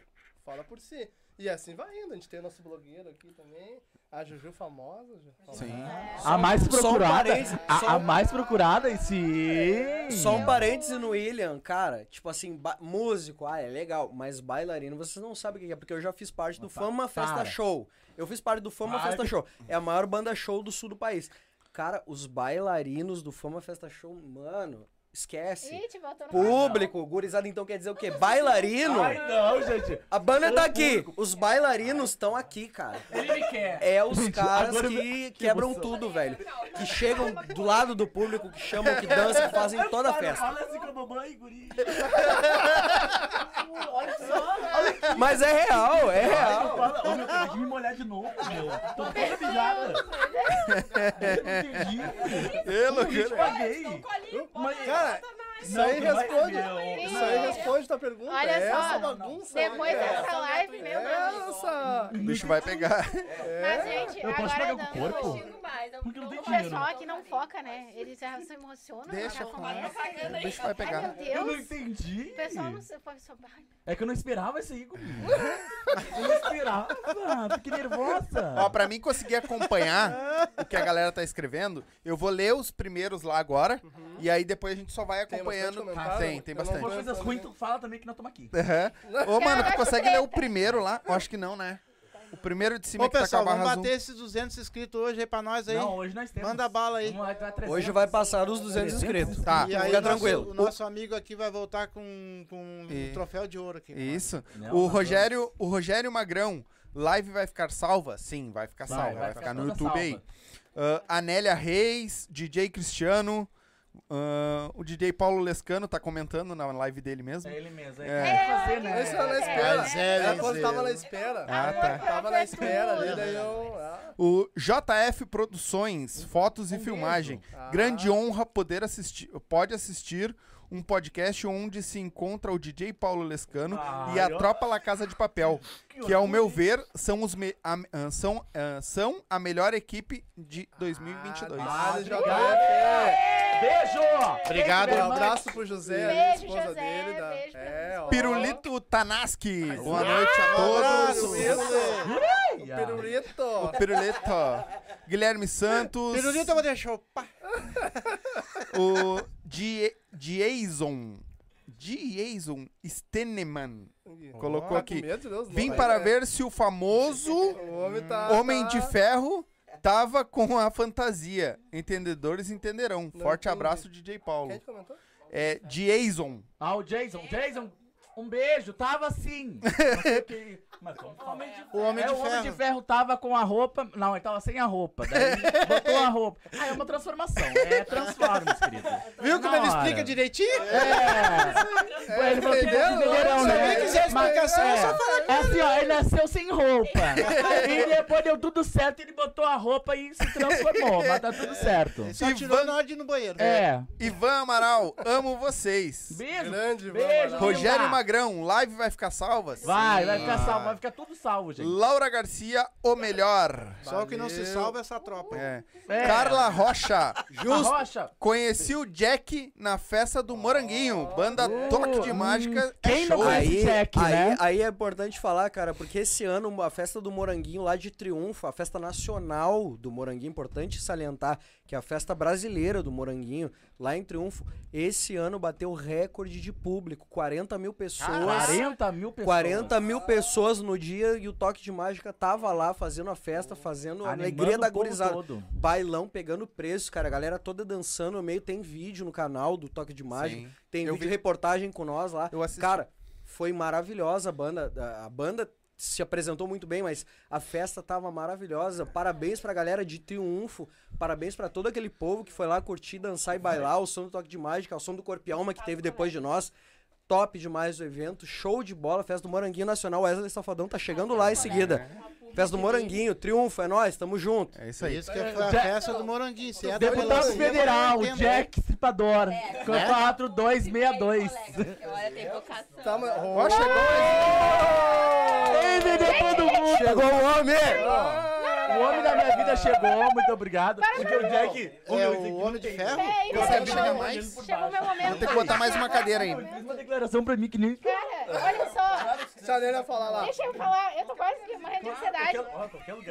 fala por si. E assim vai indo. A gente tem o nosso blogueiro aqui também. A Juju famosa. Sim. A mais um procurada. parênteses, a, a um- mais procurada, e sim. Só um parêntese no William, cara. Tipo assim, músico, ah, é legal. Mas bailarino, vocês não sabem o que é, porque eu já fiz parte do Fama Festa. Show. Eu fiz parte do Fama Para. Festa Show. É a maior banda show do sul do país. Cara, os bailarinos do Fama Festa Show, mano, esquece. Ih, te botou no Público, gurizada, então quer dizer o quê? Bailarino? Ai, não, gente. A banda tá aqui. Os bailarinos estão aqui, cara. Ele me quer. É os Gente, caras eu que me- que quebram emoção. tudo, velho. Que chegam do lado do público, que chamam, que dançam, que fazem toda a festa. Olha assim com a mamãe, guri. <laughs> Olha só. Mas é real, é real. Fala, acabei de me molhar de novo, meu. Tô toda mijada. Eu não entendi. Eu, Eu te paguei. Estão com a limpa, Mas- né? Cara. Isso aí Não, responde. Isso aí responde tua pergunta. Olha é só, essa bagunça. Depois é. dessa live, meu amigo. Essa. O bicho vai pegar. Mas, gente, Eu posso agora pagar com o dando... corpo? Mais. eu- Porque não tem O dinheiro. pessoal aqui não foca, né? Eles já se emocionam, Deixa já eu começa. O bicho vai Ai, pegar. meu Eu não Deus. entendi. O pessoal não se... Ai, É que eu não esperava isso aí comigo. Eu não esperava. Fiquei nervosa. Ó, pra mim conseguir acompanhar o que a galera tá escrevendo, eu vou ler os primeiros lá agora. E aí depois a gente só vai Tem acompanhando. bastante comentário? tem, tem não bastante. vou- coisas ruins, tu fala também que nós estamos aqui. Aham. Ô, mano, tu consegue ler o primeiro lá? Eu acho que não, né? O primeiro de cima Ô, que tá com a pessoal, barra vamos azul. bater esses 200 inscritos hoje aí pra nós aí. Não, hoje nós temos. Manda bala aí. Vamos lá, vai 300. Hoje vai passar dos 200 inscritos. Tá. E aí Fica o nosso, tranquilo. o nosso amigo aqui vai voltar com, com E- um troféu de ouro aqui. Isso. Não, O Rogério, o Rogério Magrão, live vai ficar salva? Sim, vai ficar Vai, salva. vai Vai, ficar ficar no toda YouTube salva. aí. Ah, Anélia Reis, DJ Cristiano, ah, o DJ Paulo Lescano tá comentando na live dele mesmo. É ele mesmo. É, É. é. fazer, né? Era na espera. Mas é, Ela é. tava na espera. Ah, tá. Tava na espera ali, daí eu. ah. O JF Produções, fotos e filmagem. Ah. Grande honra poder assistir, pode assistir um podcast onde se encontra o DJ Paulo Lescano e a ó. Tropa La Casa de Papel, <laughs> que ao meu ver são os me- a, ah, são, ah, são a melhor equipe de 2022. Ah, obrigado. Beijo! Obrigado. Um abraço pro José, Beijo, esposa José, dele. Da... beijo É, ó. Pirulito Tanaski, boa noite a todos. Pirulito. Ia. Pirulito. Pirulito. Guilherme Santos. Pirulito eu vou deixar o pá. <laughs> O Jason. Jason Steneman colocou aqui. Vim para é. ver se o famoso O homem tá. Homem tá- de Ferro tava com a fantasia. Entendedores entenderão. Não Forte entendi. abraço, DJ Paulo. Quem que comentou? É Jason. Ah, o Jason. Jason, um beijo. Tava assim. Não sei o que- Mas falar. O Homem é, de o Homem Ferro. de Ferro tava com a roupa. Não, ele tava sem a roupa. Daí <laughs> botou a roupa. Ah, é uma transformação. É Transformers, querido. Viu como ele explica direitinho? É. ele falou que entenderam, Se né? alguém quiser explicação, é só é, é assim, ó, ele nasceu sem roupa. <laughs> e depois deu tudo certo, ele botou a roupa e se transformou. Mas tá tudo certo. <laughs> Só tirou na hora de ir no banheiro. É. Ivan Amaral, amo vocês. Beijo. Grande, Beijo. Rogério Linda. Magrão, live vai ficar salva? Vai, vai ficar Sim. salvo, vai ficar tudo salvo, gente. Laura Garcia, o melhor. Só o que não se Valeu. salva é essa tropa. É. É. Carla Rocha, <laughs> justo. Rocha. Conheci o Jack na festa do Moranguinho. Banda Toque de Mágica. é Quem não show. conhece Aí, Jack, aí, né? aí é importante falar, cara, porque esse ano a festa do Moranguinho lá de Triunfo, a festa nacional do Moranguinho, importante salientar que é a festa brasileira do Moranguinho, lá em Triunfo, esse ano bateu recorde de público, 40 mil pessoas. 40 mil pessoas. 40 mil pessoas no dia e o Toque de Mágica tava lá fazendo a festa, fazendo a alegria da gurizada. Bailão pegando preço, cara. A galera toda dançando no meio. Tem vídeo no canal do Toque de Mágica. Sim. Tem Eu vídeo vi. reportagem com nós lá. Eu assisti. Cara, foi maravilhosa a banda. A banda se apresentou muito bem, mas a festa tava maravilhosa. Parabéns pra galera de Triunfo. Parabéns pra todo aquele povo que foi lá curtir, dançar e bailar. O som do Toque de Mágica, o som do Corpialma que teve depois de nós. Top demais o evento. Show de bola. Festa do Moranguinho Nacional. Wesley Safadão tá chegando lá em seguida. Festa do Moranguinho, triunfo, é nóis, tamo junto. É isso aí. Isso que foi a Jack- festa do Moranguinho. Se é da Deputado melancia, Federal, eu entendo. Jack Stripador. É. 4262. Olha, tem vocação. Tá, mas... Ó, chegou Ei, vendeu todo mundo. Chegou o homem! O homem da minha vida chegou, muito obrigado. Porque o Jack. É o Homem de Ferro? Peraí, Você peraí, chega chegou- mais? Chegou o meu momento. Vou ter que botar mais uma cadeira aí. Fez uma declaração pra mim que nem. Cara, olha só. Deixa a Nélia falar lá. Deixa eu falar. Eu tô quase morrendo de ansiedade.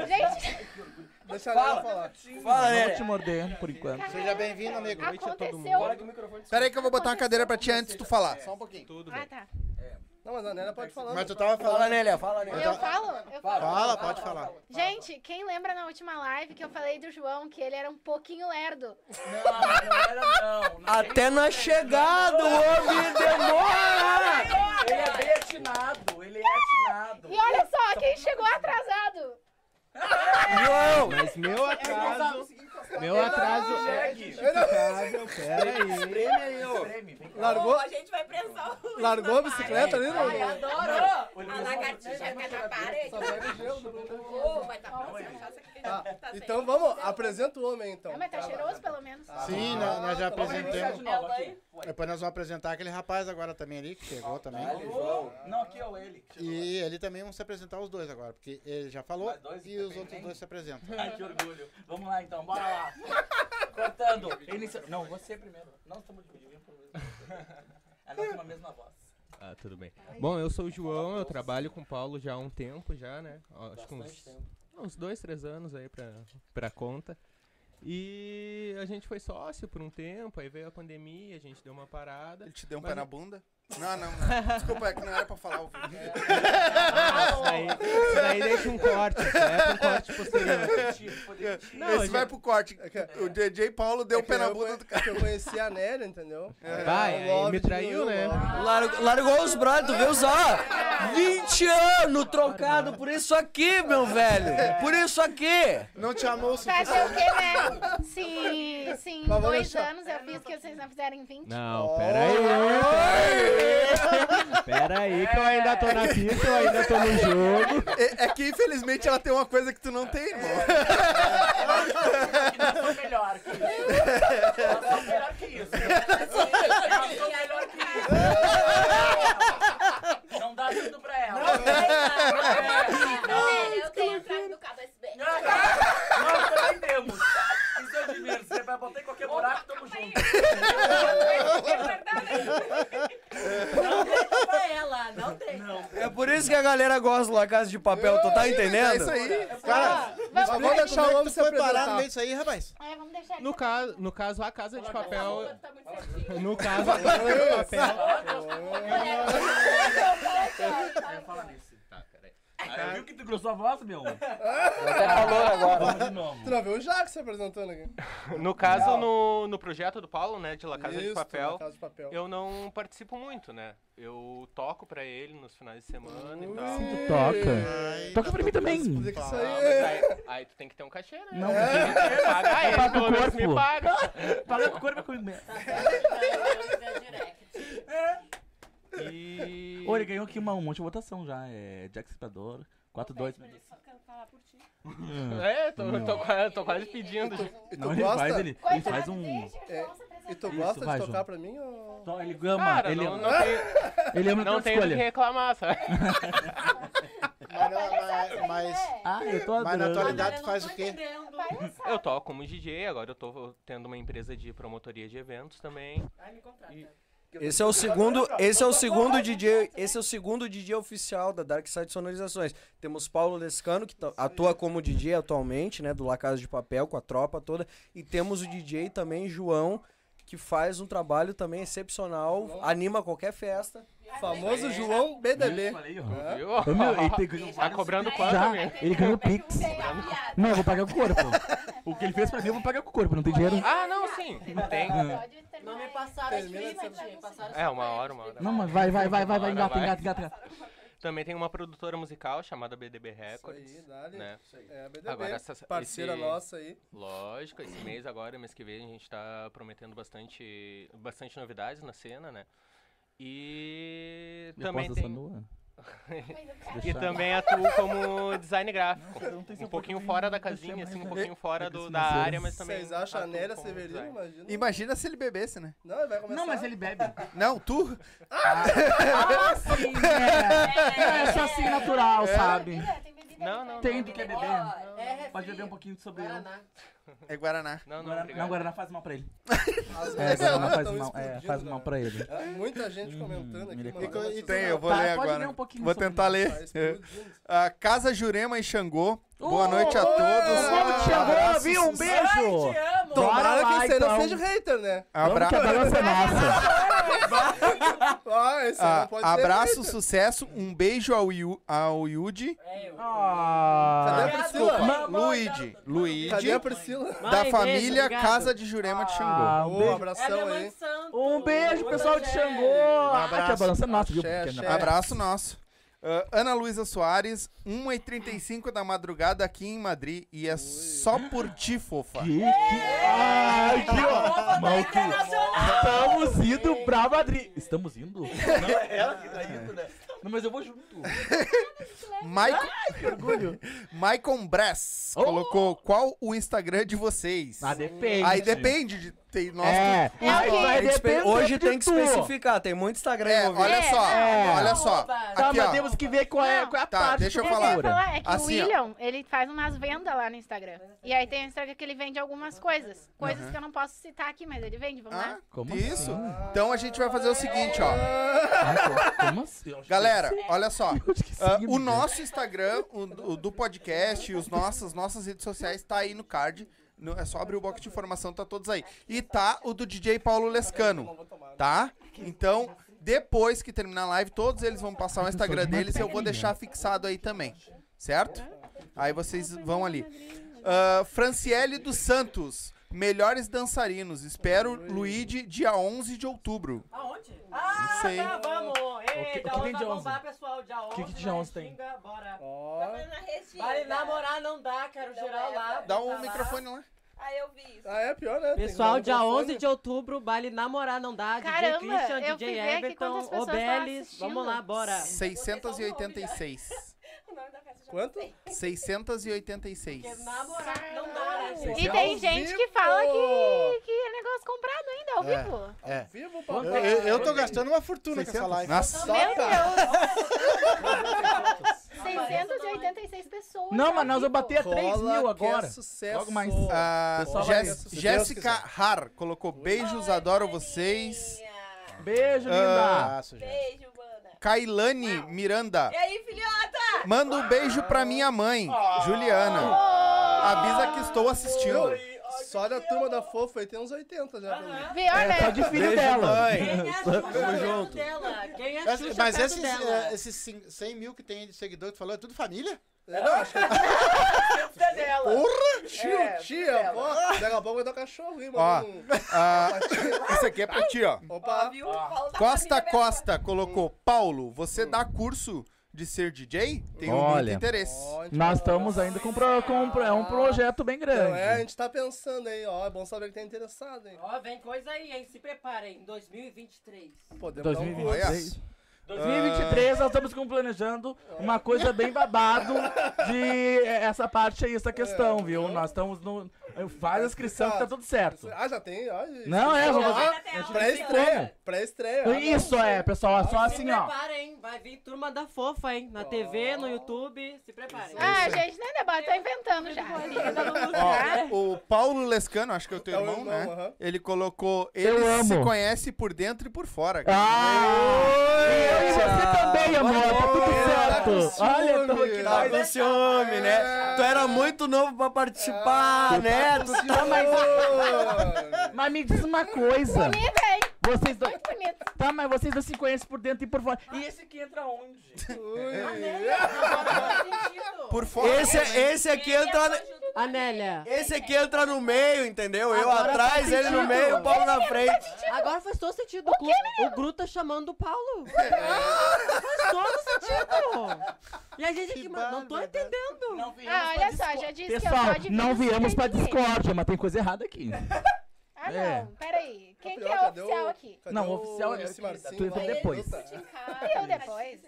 Gente, Deixa a Nélia falar. Fala, Não te morder por enquanto. Seja bem-vindo, amigo. aconteceu. Pera aí que eu vou botar uma cadeira pra ti antes de tu falar. Só um pouquinho. Ah, tá. Não, mas a Nélia pode falar. Mas tu tava Fala, falando. Nélia, fala, Nélia. Eu falo? Eu falo. Fala, pode falar. Gente, quem lembra na última live que eu falei do João que ele era um pouquinho lerdo? Não, não era não. Até na chegada o homem demora! Ele é bem atinado, ele é atinado. E olha só, quem chegou atrasado? João! Mas meu atraso. Meu atraso é justificável. Pera aí. Largou, a gente vai prensar o... largou a bicicleta ali, Ai, não? adoro! A lagartixa fica na parede. Ô, vai tá pronto, Tá, tá então vamos, apresenta o homem então. Ah, mas tá cheiroso pelo menos. Sim, nós, já apresentamos. Depois nós vamos apresentar aquele rapaz agora também ali, que chegou também. Não, aqui é o ele. E ele também vão se apresentar os dois agora, porque ele já falou e os outros dois se apresentam. <laughs> Ai, que orgulho. Vamos lá então, bora lá. Cortando. Inicia... Não, você primeiro. Não estamos dividindo por A nós temos a mesma voz. Ah, tudo bem. Bom, eu sou o João, eu trabalho com o Paulo já há um tempo já, né? Acho que uns, uns dois, três anos aí pra, pra conta. E a gente foi sócio por um tempo, aí veio a pandemia, a gente deu uma parada. Ele te deu um pé na bunda? Não, não, não. Desculpa, é que não era pra falar ao vivo. Ah, isso daí, isso daí deixa um corte, isso daí é um corte posterior. Não, Esse gente- vai pro corte. O DJ Paulo deu É o pé na bunda conhe- do cara. que eu conheci a Nélia, entendeu? Vai, O aí me traiu, né? o. Largou, largou os brothers, tu viu só? <laughs> 20 anos trocado por isso aqui, meu velho! Por isso aqui! Não te amou o Fazer o suficiente. quê, né? Se, se em dois deixar. anos eu fiz que vocês não fizerem 20. Não, pera aí. Pera aí que eu ainda tô na pista, eu ainda tô no jogo. É, é que infelizmente ela tem uma coisa que tu não tem, irmão. Que nós somos melhor que isso. Nós somos melhor que isso. Nós somos melhor que isso. Não dá tudo pra ela. Nélia, eu tenho entrado no cabo USB. Nós também temos. Isso eu botar em qualquer buraco, tamo junto. Não tem pra ela, não tem. É por isso que a galera gosta do La Casa de Papel, tu tá entendendo? É isso aí. Cara, Mas vamos deixar como o é homem que se tu foi parar no apresentar. meio disso aí, rapaz? É, vamos deixar ele No se caso, no caso, a Casa de Papel. Tá muito certinho. No caso, a Casa de Papel. Eu ia falar nisso. Ah, viu que tu grossou a voz, meu? <laughs> Até falou agora. Vamos de novo. Tu não viu o Jacques se apresentando aqui? No caso, no, no projeto do Paulo, né, de La Casa de Isso, Papel, La Casa de Papel. eu não participo muito, né? Eu toco pra ele nos finais de semana e tal. Tu toca. Ai, Toca pra mim também. Isso Ah, aí. mas aí, aí tu tem que ter um cachê, né? Não, Paga ele, Paga o menos me corpo. paga. Paga com o corpo e com <laughs> o E... Ô, ele ganhou aqui uma, um monte de votação já. É Jack Stripador. 4-2. <laughs> É, tô, tô, qua- tô quase pedindo. E tu Não, ele gosta? faz, ele, ele faz um. É. E tu gosta vai, de tocar João. pra mim? Ou... Ele ama, Cara, ele, não, não tem, <laughs> ele ama não tem do que escolha. reclamar, sabe? <laughs> Mas, não, mas, mas, Ah, eu tô mas na adorando. atualidade tu faz o quê? Eu toco como DJ, agora eu tô tendo uma empresa de promotoria de eventos também. Esse é o segundo, esse é o segundo DJ, esse é o segundo DJ oficial da Dark Side Sonorizações. Temos Paulo Lescano que tá- atua como DJ atualmente, né, do La Casa de Papel com a tropa toda, e temos o DJ também João que faz um trabalho também excepcional, anima qualquer festa. Famoso João BDB. Falei, ó. Viu? Ô, meu, ele tem- Tá vários- cobrando quanto, Já, amigo? ele ganhou Pix. Não, eu vou pagar com o corpo. O que ele fez pra mim, eu vou pagar com o corpo, não tem dinheiro. Ah, não, sim. Tem. Não me passaram as Termina de script, passaram É, uma hora, uma hora. Não, mas vai, vai, vai, vai, vai, engata, engata, engata, engata. Também tem uma produtora musical chamada BDB Isso Records. aí, dá-lhe. né? É, BDB. Agora, essa- parceira esse- nossa aí. Lógico, esse mês agora, mês que vem, a gente tá prometendo bastante, bastante novidades na cena, né? E também tem. nua. E também atuo como design gráfico. Um pouquinho fora da casinha, assim, um pouquinho fora do, da área, mas também. Vocês acham a Nélia Severino, imagina? Imagina se ele bebesse, né? Não, ele vai começar. Não, mas ele bebe. Não, tu? Ah, sim, é. É só assim natural, sabe? Não, não. Tem do que não. beber. Pode beber um pouquinho sobre ele. É Guaraná. Não, não, Guaraná-. Não, Guaraná faz mal pra ele. <laughs> É, Guaraná faz mal, é, faz mal cara. pra ele. É, Muita gente comentando aqui, ele mano. e. Tem, eu vou Tá, ler pode agora. ler um pouquinho vou tentar Tá ler. explodindo. Ah, <laughs> Casa Jurema e Xangô. Boa noite a povo todos. te chamou, viu? Um beijo! Tomara que você não seja hater, né? Abra- Vamos que a balança é nossa. <laughs> Ah, esse Ah, não pode abraço, ser sucesso, um beijo ao, Yu, ao Yudi. Cadê Ah, a Priscila? Desculpa, Luigi. Luigi, Cadê a Priscila? da Mãe, beijo, família obrigado. Casa de Jurema de Xangô. Ah, um beijo. É abração mãe aí. Um beijo, pessoal de Bagé. Xangô. Ah, abraço. a é nossa, viu? Abraço nosso. Ah, Ana Luísa Soares, 1h35 da madrugada aqui em Madrid. E é só por ti, fofa. Que, que... Ai, que ó. Mal que... Estamos indo pra Madrid. Estamos indo? Não, <laughs> é ela que tá indo, né? Não, mas eu vou junto. <laughs> Michael, Que orgulho. Maicon Bress Oh. colocou qual o Instagram de vocês. Ah, depende. Aí depende de tem nosso É, É vai depender Hoje tem que tu. especificar, tem muito Instagram É, envolvido. olha só, É. olha só. Arroba. Tá, Aqui, mas ó. temos que ver qual é, qual é a Tá, parte deixa eu falar. falar, é que Assim, ó. o William, ele faz umas vendas lá no Instagram. E aí tem o Instagram que ele vende algumas coisas. Coisas que eu não posso citar aqui, mas ele vende, vamos Ah, lá? Como isso. assim? Então a gente vai fazer o seguinte, ó. Como assim? Galera, olha só. <laughs> me o nosso Instagram, o, o do podcast e os nossos, nossas redes sociais tá aí no card. No- é só abrir o box de informação, tá todos aí. E tá o do DJ Paulo Lescano, tá? Então, depois que terminar a live, todos eles vão passar o Instagram deles e eu vou deixar fixado aí também, certo? Aí vocês vão ali. Ah, Franciele dos Santos, melhores dançarinos. Espero Luigi dia 11 de outubro. Aonde? Ah, sei. tá, vamos. Ei, que- o dia que 11 tem dia 11? bombar, pessoal. Dia 11. que que dia 11 tem? Xinga, Bora. Na Restinga. Vale namorar não dá, quero Não geral é, lá. Dá um lá. microfone lá. Ah, eu vi isso. Ah, é pior, né? Pessoal, dia microfone. 11 de outubro, baile namorar não dá. Caramba, DJ Christian, DJ Everton, Obelis. Vamos lá, bora. 686. O nome da festa Quanto? sei. 686. Porque namorar não dá, né, E tem ao gente vivo! que fala que, que é negócio comprado ainda, ao É. vivo. É. Vivo, Eu, eu, eu tô gastando uma fortuna com essa live. Nossa. Meu Deus! <laughs> 686 pessoas. Não, ao mas nós vamos bater 3 Cola mil que é agora. sucesso. Logo mais. Ah, Jéssica. Har colocou beijos, adoro vocês. Beijo, linda. Ah, Abraço, gente. Beijo, Kailane Miranda, E aí, filhota? manda um beijo pra minha mãe, Juliana. Avisa que estou assistindo. Só da turma da fofa aí tem uns 80 já. mim. Pior, É, né? só de filho Beijo, dela. mãe. Quem é Xuxa Tamo perto junto. dela? Quem é Mas, Xuxa mas perto esses, dela? eh, esses cin- 100 mil que tem de seguidor que tu falou, é tudo família? É, não, acho que É <laughs> dela. tio, tia, avó. Daqui a pouco vai dar um cachorro, hein, Ó, mano. Um- ah, isso aqui é pra ti, ó. Opa. Viu? Paulo da Costa Costa colocou, Paulo, você dá curso de ser DJ? Tenho muito Olha. interesse. Ó, gente Nós estamos ainda com, pro- com pro- é um projeto bem grande. Então, é, a gente tá pensando aí, ó. É bom saber que tá interessado, hein. Ó, vem coisa aí, hein? Se preparem. 2023. Podemos dar um 2023. Olha. 2023 nós estamos com- planejando uma coisa bem babado de essa parte aí, essa questão, viu? Nós estamos no. Faz a inscrição que tá tudo certo. Ah, já tem, ó. Não, é, vamos Ah, fazer- Pré-estreia. Pré-estreia. Ah, Isso é, pessoal, é só Se assim, ó. preparem, vai vir turma da fofa, hein? Na TV, no YouTube. Se preparem. Ah, gente, nem debate, tá inventando já. Ó, o Paulo Lescano, acho que é o teu É irmão, né? Ele colocou, Eu ele se conhece por dentro e por fora. cara. Ah! E eu e você também, amor, tá tudo Tá com certo. Olha, tô aqui. Tá com ciúme, né? Tu era muito novo pra participar, né? Tu Tá, mas, Ô, <laughs> mas me diz uma coisa. Bonito, hein? Vocês dois. Muito bonito. Tá, mas vocês dois se conhecem por dentro e por fora. E esse aqui entra onde? Por fora. Esse, esse aqui entra. Anélia, Esse aqui entra no meio, entendeu? Eu Agora atrás, faz ele no sentido. meio, o Paulo na frente. agora faz todo sentido. O, Gru- o Gru tá chamando o Paulo. <laughs> faz todo sentido. E a gente aqui, mano, não tô entendendo. Não Ah, olha só, já disse que eu Pessoal, só divido não os viemos pra discórdia, mas tem coisa errada aqui. <laughs> Ah, É. não, peraí. Quem que é o cadê oficial aqui? cadê Não, o oficial é Marcinho tu entra lá? depois. Puta. E eu depois?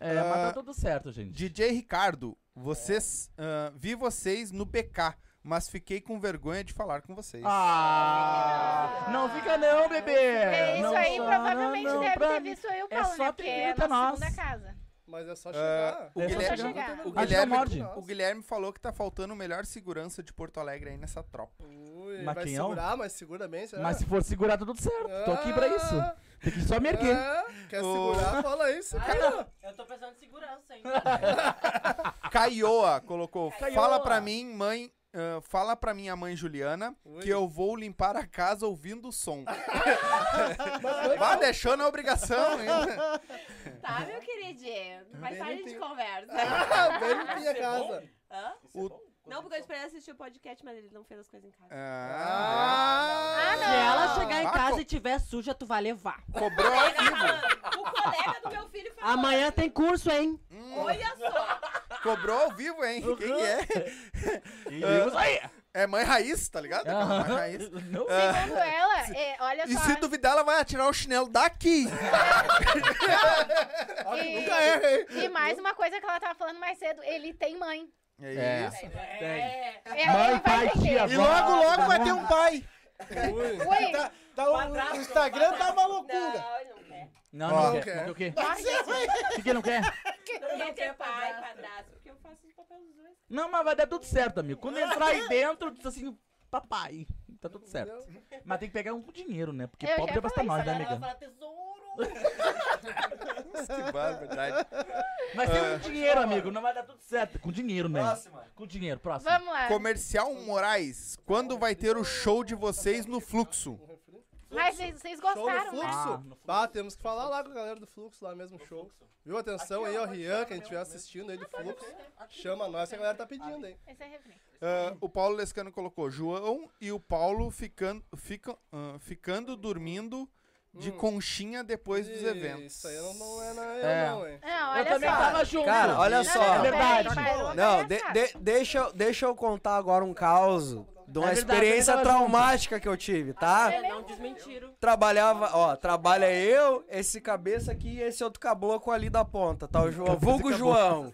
É, mas tá Ah, tudo certo, gente. DJ Ricardo, vocês. ah, vi vocês no BK, mas fiquei com vergonha de falar com vocês. Ah! Não fica não, bebê! É isso Não aí, chora provavelmente não deve pra ter mim. visto eu e o É Paulo, só né? Porque é pergunta nossa segunda casa. Mas é só Ah, chegar. o, É só Guilherme, chegar. o, Acho que Guilherme, não morde. o Guilherme falou que tá faltando o melhor segurança de Porto Alegre aí nessa tropa. Ui, Mas vai quem é o- segurar, mas segura bem, será? Mas se for segurar, tá tudo certo. Tô aqui pra isso. Ah, Tem que só me erguer. é, quer O- segurar? Fala isso, cara. Eu tô precisando de segurança, hein? <laughs> Caioa colocou: Caioa. Fala pra mim, mãe. ah, fala pra minha mãe Juliana Ui. que eu vou limpar a casa ouvindo o som. <laughs> Vá deixando a obrigação ainda. <laughs> Tá, meu queridinho? Mais tarde a gente conversa. Ah, bem limpinha a casa. Hã? O- Não, porque eu esperei assistir o podcast, mas ele não fez as coisas em casa. Ah, Se ela chegar em Ah, casa co- e tiver suja, tu vai levar. cobrou ao vivo. O colega do meu filho falou. Amanhã tem curso, hein? Olha só. Cobrou ao vivo, hein? Quem é? <laughs> E vamos aí. É mãe raiz, tá ligado? Mãe Aham. raiz. Não. Segundo ela, é, olha E só. se duvidar, ela vai atirar o chinelo daqui. <laughs> E, Nunca erra, hein? e mais uma coisa que ela tava falando mais cedo, ele tem mãe. É É. isso. É. É, Mãe, pai, tia, E logo, logo vai ter um pai. Ui. Tá, tá, o, o Instagram tá uma loucura. Não, não quer. Não, não Não quer. quer. O quê? O que que não quer? Não quer ter pai, padrasto, porque eu faço o papel dos dois. Não, mas vai dar tudo certo, amigo. Quando entrar aí dentro, diz assim, papai. Tá tudo certo. Mas tem que pegar um com dinheiro, né? Porque Eu pobre é basta falei nós, né, amiga? Que barbaridade. Mas tem um dinheiro, amigo. Não vai dar tudo certo. Com dinheiro, né? Com dinheiro. Próximo. Vamos lá. Comercial Moraes, quando vai ter o show de vocês no fluxo? Mas vocês, vocês Show do gostaram, né? Fluxo. Ah, no Fluxo. Ah, temos que falar lá com a galera do Fluxo, lá mesmo show. Viu? Atenção aí, ó, Rian, quem estiver assistindo aí do Fluxo. Chama nós que a galera tá pedindo, hein? Esse é refrão. Ah, o Paulo Lescano colocou João e o Paulo ficando, ficam, ah, ficando dormindo de Hum. conchinha depois dos eventos. Isso aí não, não é na É. eu não, hein? Não, Eu também só. tava junto. Cara, olha só. não, É verdade. Não, de- de- deixa, eu- deixa eu contar agora um caos de uma É verdade, experiência traumática que eu tive, tá? É, não desmentiram. Trabalhava, ó, trabalha eu, esse cabeça aqui e esse outro caboclo ali da ponta, tá? O João, vulgo João.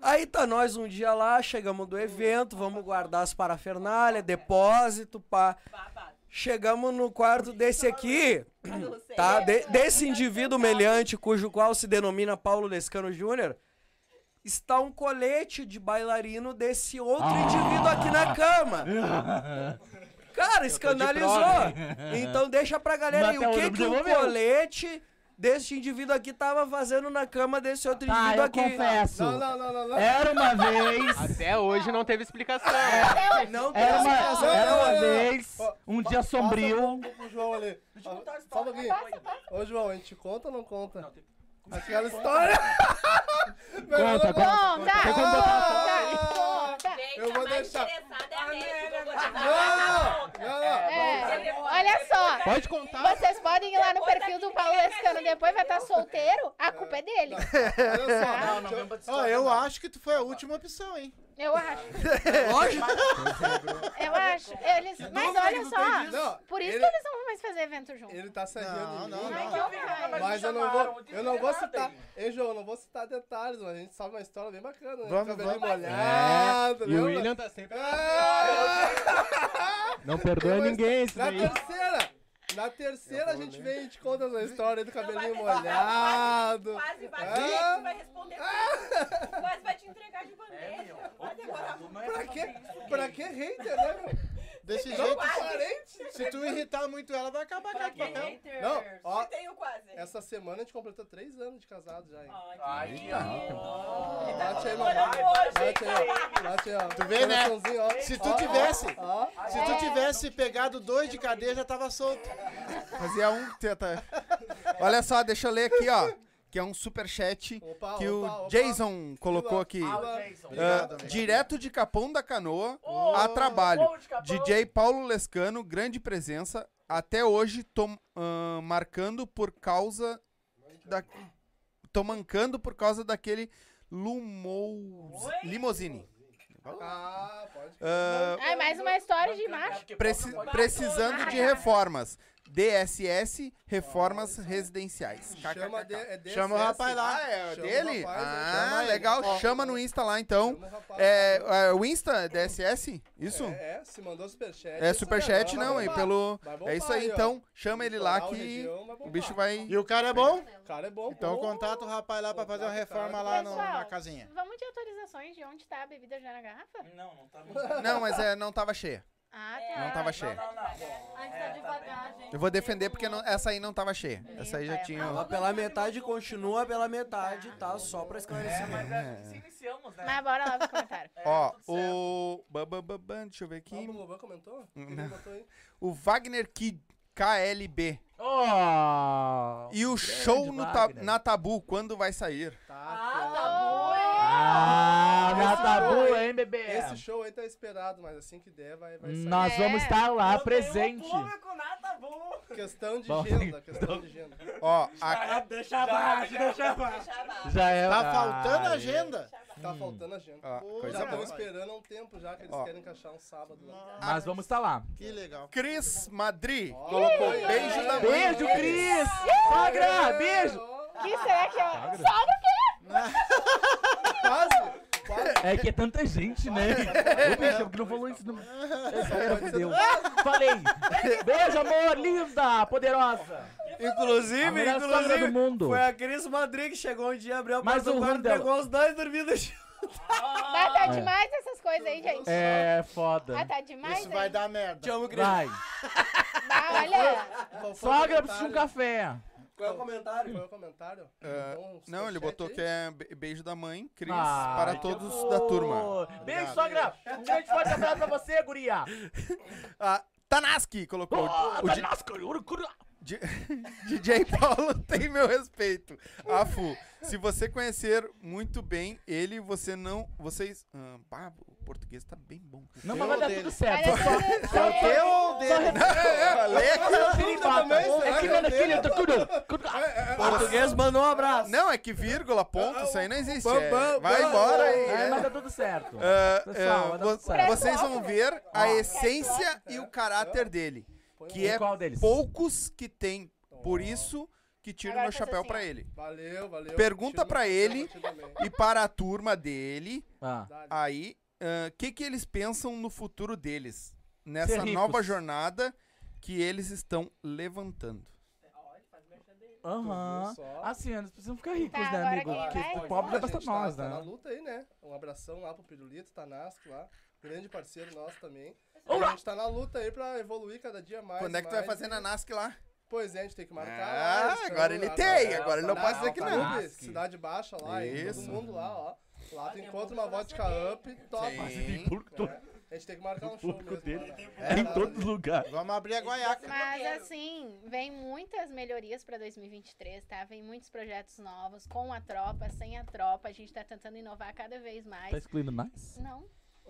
Aí tá nós um dia lá, chegamos do evento, vamos guardar as parafernália, depósito, pá. Chegamos no quarto desse aqui, tá? De- desse indivíduo meliante, cujo qual se denomina Paulo Lescano Júnior, está um colete de bailarino desse outro indivíduo aqui na cama. <laughs> Cara, escandalizou. Então deixa pra galera aí, o que que devolveu. colete desse indivíduo aqui tava fazendo na cama desse outro Tá, indivíduo eu aqui? confesso. Não, não, não, não, não. Era uma vez. Até hoje não teve explicação. Não tem Era explicação. uma, era não, uma não, não. vez, um dia passa sombrio. pro- pro João ali. Só um pouquinho. Ô, João, a gente conta ou não conta? Aquela história. Conta, conta. Conta, Tem como botar conta, conta. Eu vou deixar. interessada é a eu vou te Não, não, não. É, olha só. Pode contar. Vocês podem ir lá no perfil do Paulo Lescano depois, vai estar solteiro, a culpa é dele. Olha só. Não, não, Ó, eu acho que tu foi a última opção, hein? Eu acho, Lógico. eu acho. Eles, mas olha só, Não, por isso ele- que eles não vão mais fazer evento juntos. Ele tá servindo Não, não, não. horror. Mas eu não vou, eu não vou citar. Ei, João, eu não vou citar detalhes, mas a gente sabe uma história bem bacana, né? Vamos, Cabelinho vamos. molhado, E o? William tá sempre. É. Não perdoa ninguém isso Na daí. terceira, na terceira a gente vem e te conta essa história do cabelinho molhado. Quase vai, Ah. tu vai responder. tudo. Quase vai te entregar de bandeja. Vai demorar muito. Pra quê? Pra que hater, né, meu? Desse Não, jeito, parente. se tu irritar muito ela, vai acabar com papel. Não, ó, Eu tenho quase. essa semana a gente completou três anos de casado já, hein? Ai, que lindo. Bate aí, mamãe. hoje, Bate aí, ó. Bate aí, ó. Tu vê, né? Ó. Se tu Ó, tivesse, Ó, se tu tivesse pegado dois de cadeia, já tava solto. Fazia um. Tenta. Olha só, deixa eu ler aqui, ó. Que é um superchat Opa, que opa, o opa. Jason colocou aqui. Obrigado, Ah, amigo. direto de Capão da Canoa a trabalho. DJ Paulo Lescano, grande presença. Até hoje tô ah, marcando por causa da. Tô mancando por causa daquele Lumous, limousine. Ah, pode. Ah, Ai, mais uma história de macho. preci- precisando de reformas. DSS Reformas Residenciais. Chama, de, é DSS. Chama o rapaz lá. Ah, é Chama o dele? rapaz, ah, legal. Ó, Chama no Insta lá, então. Chama o rapaz. É, é, o Insta, DSS? Isso? É, é, se mandou superchat. É isso superchat, não, aí bombar. pelo. Bombar É isso aí, ó. então. Chama ele lá que região, o bicho vai. E o cara é bom? O cara é bom. Então contata o rapaz lá pra fazer uma reforma cara. lá no- Pessoal, na casinha. Vamos de autorizações de onde tá a bebida já na garrafa? Não, não tá Não, mas é, não tava cheia. Ah, É, tá. Não tava cheia. A gente tá devagar, gente. Eu vou defender porque não- essa aí não tava cheia. Essa aí já Eita, tinha. Ela pela metade continua pela metade, tá? Só pra esclarecer. Mas é que se iniciamos, né? Mas bora lá pro comentário. <laughs> Ó, o. ba- ba- ba- ba- Deixa eu ver Ah, aqui. o Loban comentou? Não. O Wagner Kid, KLB. Oh! E o show no ta- na Tabu, quando vai sair? Tá, Ah, tá. tá Ah, Esse na tabu, hein, bebê? Esse show aí tá esperado, mas assim que der, vai, vai sair. Nós vamos É. estar lá presente. Questão de Bom, agenda, questão de agenda. Ó, a- Deixa abaixo, deixa abaixo. Deixa abaixo. Já é. Tá Ah, faltando é. agenda. Tá faltando agenda. Pô, coisa Já estão boa. esperando há um tempo já que eles Ó. querem encaixar um sábado lá. Mas vamos estar lá. Que legal. Cris Madri Ó, colocou beijo mãe. Beijo, Cris! Sogra, beijo! Que será que é? Quase! Quase! É que é tanta gente, né? Ô, bicho, que não falou isso. Não... Fudeu. Falei! Beijo, amor, linda, poderosa! A Inclusive, melhor sogra do inclusive, mundo. foi a Cris Madrid que chegou um dia, abriu a Mas porta do o ruim quarto, dela- pegou os dois dormindo juntos. Mas tá demais essas coisas aí, gente. É Ah, foda. tá demais, Isso vai hein? dar merda. Te amo, Cris. Vai. Ah, olha. Sogra, preciso de um café. Qual é o comentário? Qual é o comentário? Ah, Então, Não, ele botou aí. que é be- beijo da mãe, Cris, Ai, para que todos amor. da turma. Beijo, sogra. Um grande forte abraço pra você, guria. A <laughs> Tanaski colocou. Oh, o Di- DJ <laughs> Paulo <laughs> tem meu respeito. Afu, se você conhecer muito bem ele, você não. Vocês. Ah, pá, o português tá bem bom. Não, mas vai dar tudo certo. Só-. É o teu ou o dele? É. É cudo. Português mandou um abraço. Não, é que vírgula, ponto, isso aí não existe. É, vai embora aí. É, é. mas tá tudo certo. Pessoal, vai dar vo- tudo certo. vocês vão ver a Ó, essência e o caráter dele. Que E é qual deles? poucos que tem. Por isso que tiro Agora meu chapéu assim, pra ó. ele. Valeu, valeu. Pergunta pra ele. E para a turma dele, Ah. Aí, o que, que eles pensam no futuro deles? Nessa nova jornada que eles estão levantando. Aham. Só? Assim, eles precisam ficar ricos, Tá, né, amigo? Porque o pobre é basta gente tá- nós, tá na né? luta aí, né? Um abração lá pro Pirulito, Tanasco lá. Grande parceiro nosso também. A gente tá na luta aí pra evoluir cada dia mais. Quando é que tu mais, vai fazer na NASC lá? Pois é, a gente tem que marcar Ah, lá. eles agora ele lá tem, na- agora ele não pode dizer que não. Cidade Baixa lá, Isso. todo mundo lá, ó. Lá tu encontra uma vodka up, top. Sim. É. A gente tem que marcar um show mesmo. dele. lá? É em todos os lugares. Vamos abrir a guaiaca. Mas assim, vem muitas melhorias pra 2023, tá? Vem muitos projetos novos, com a tropa, sem a tropa. A gente tá tentando inovar cada vez mais. Tá excluindo nós? Não.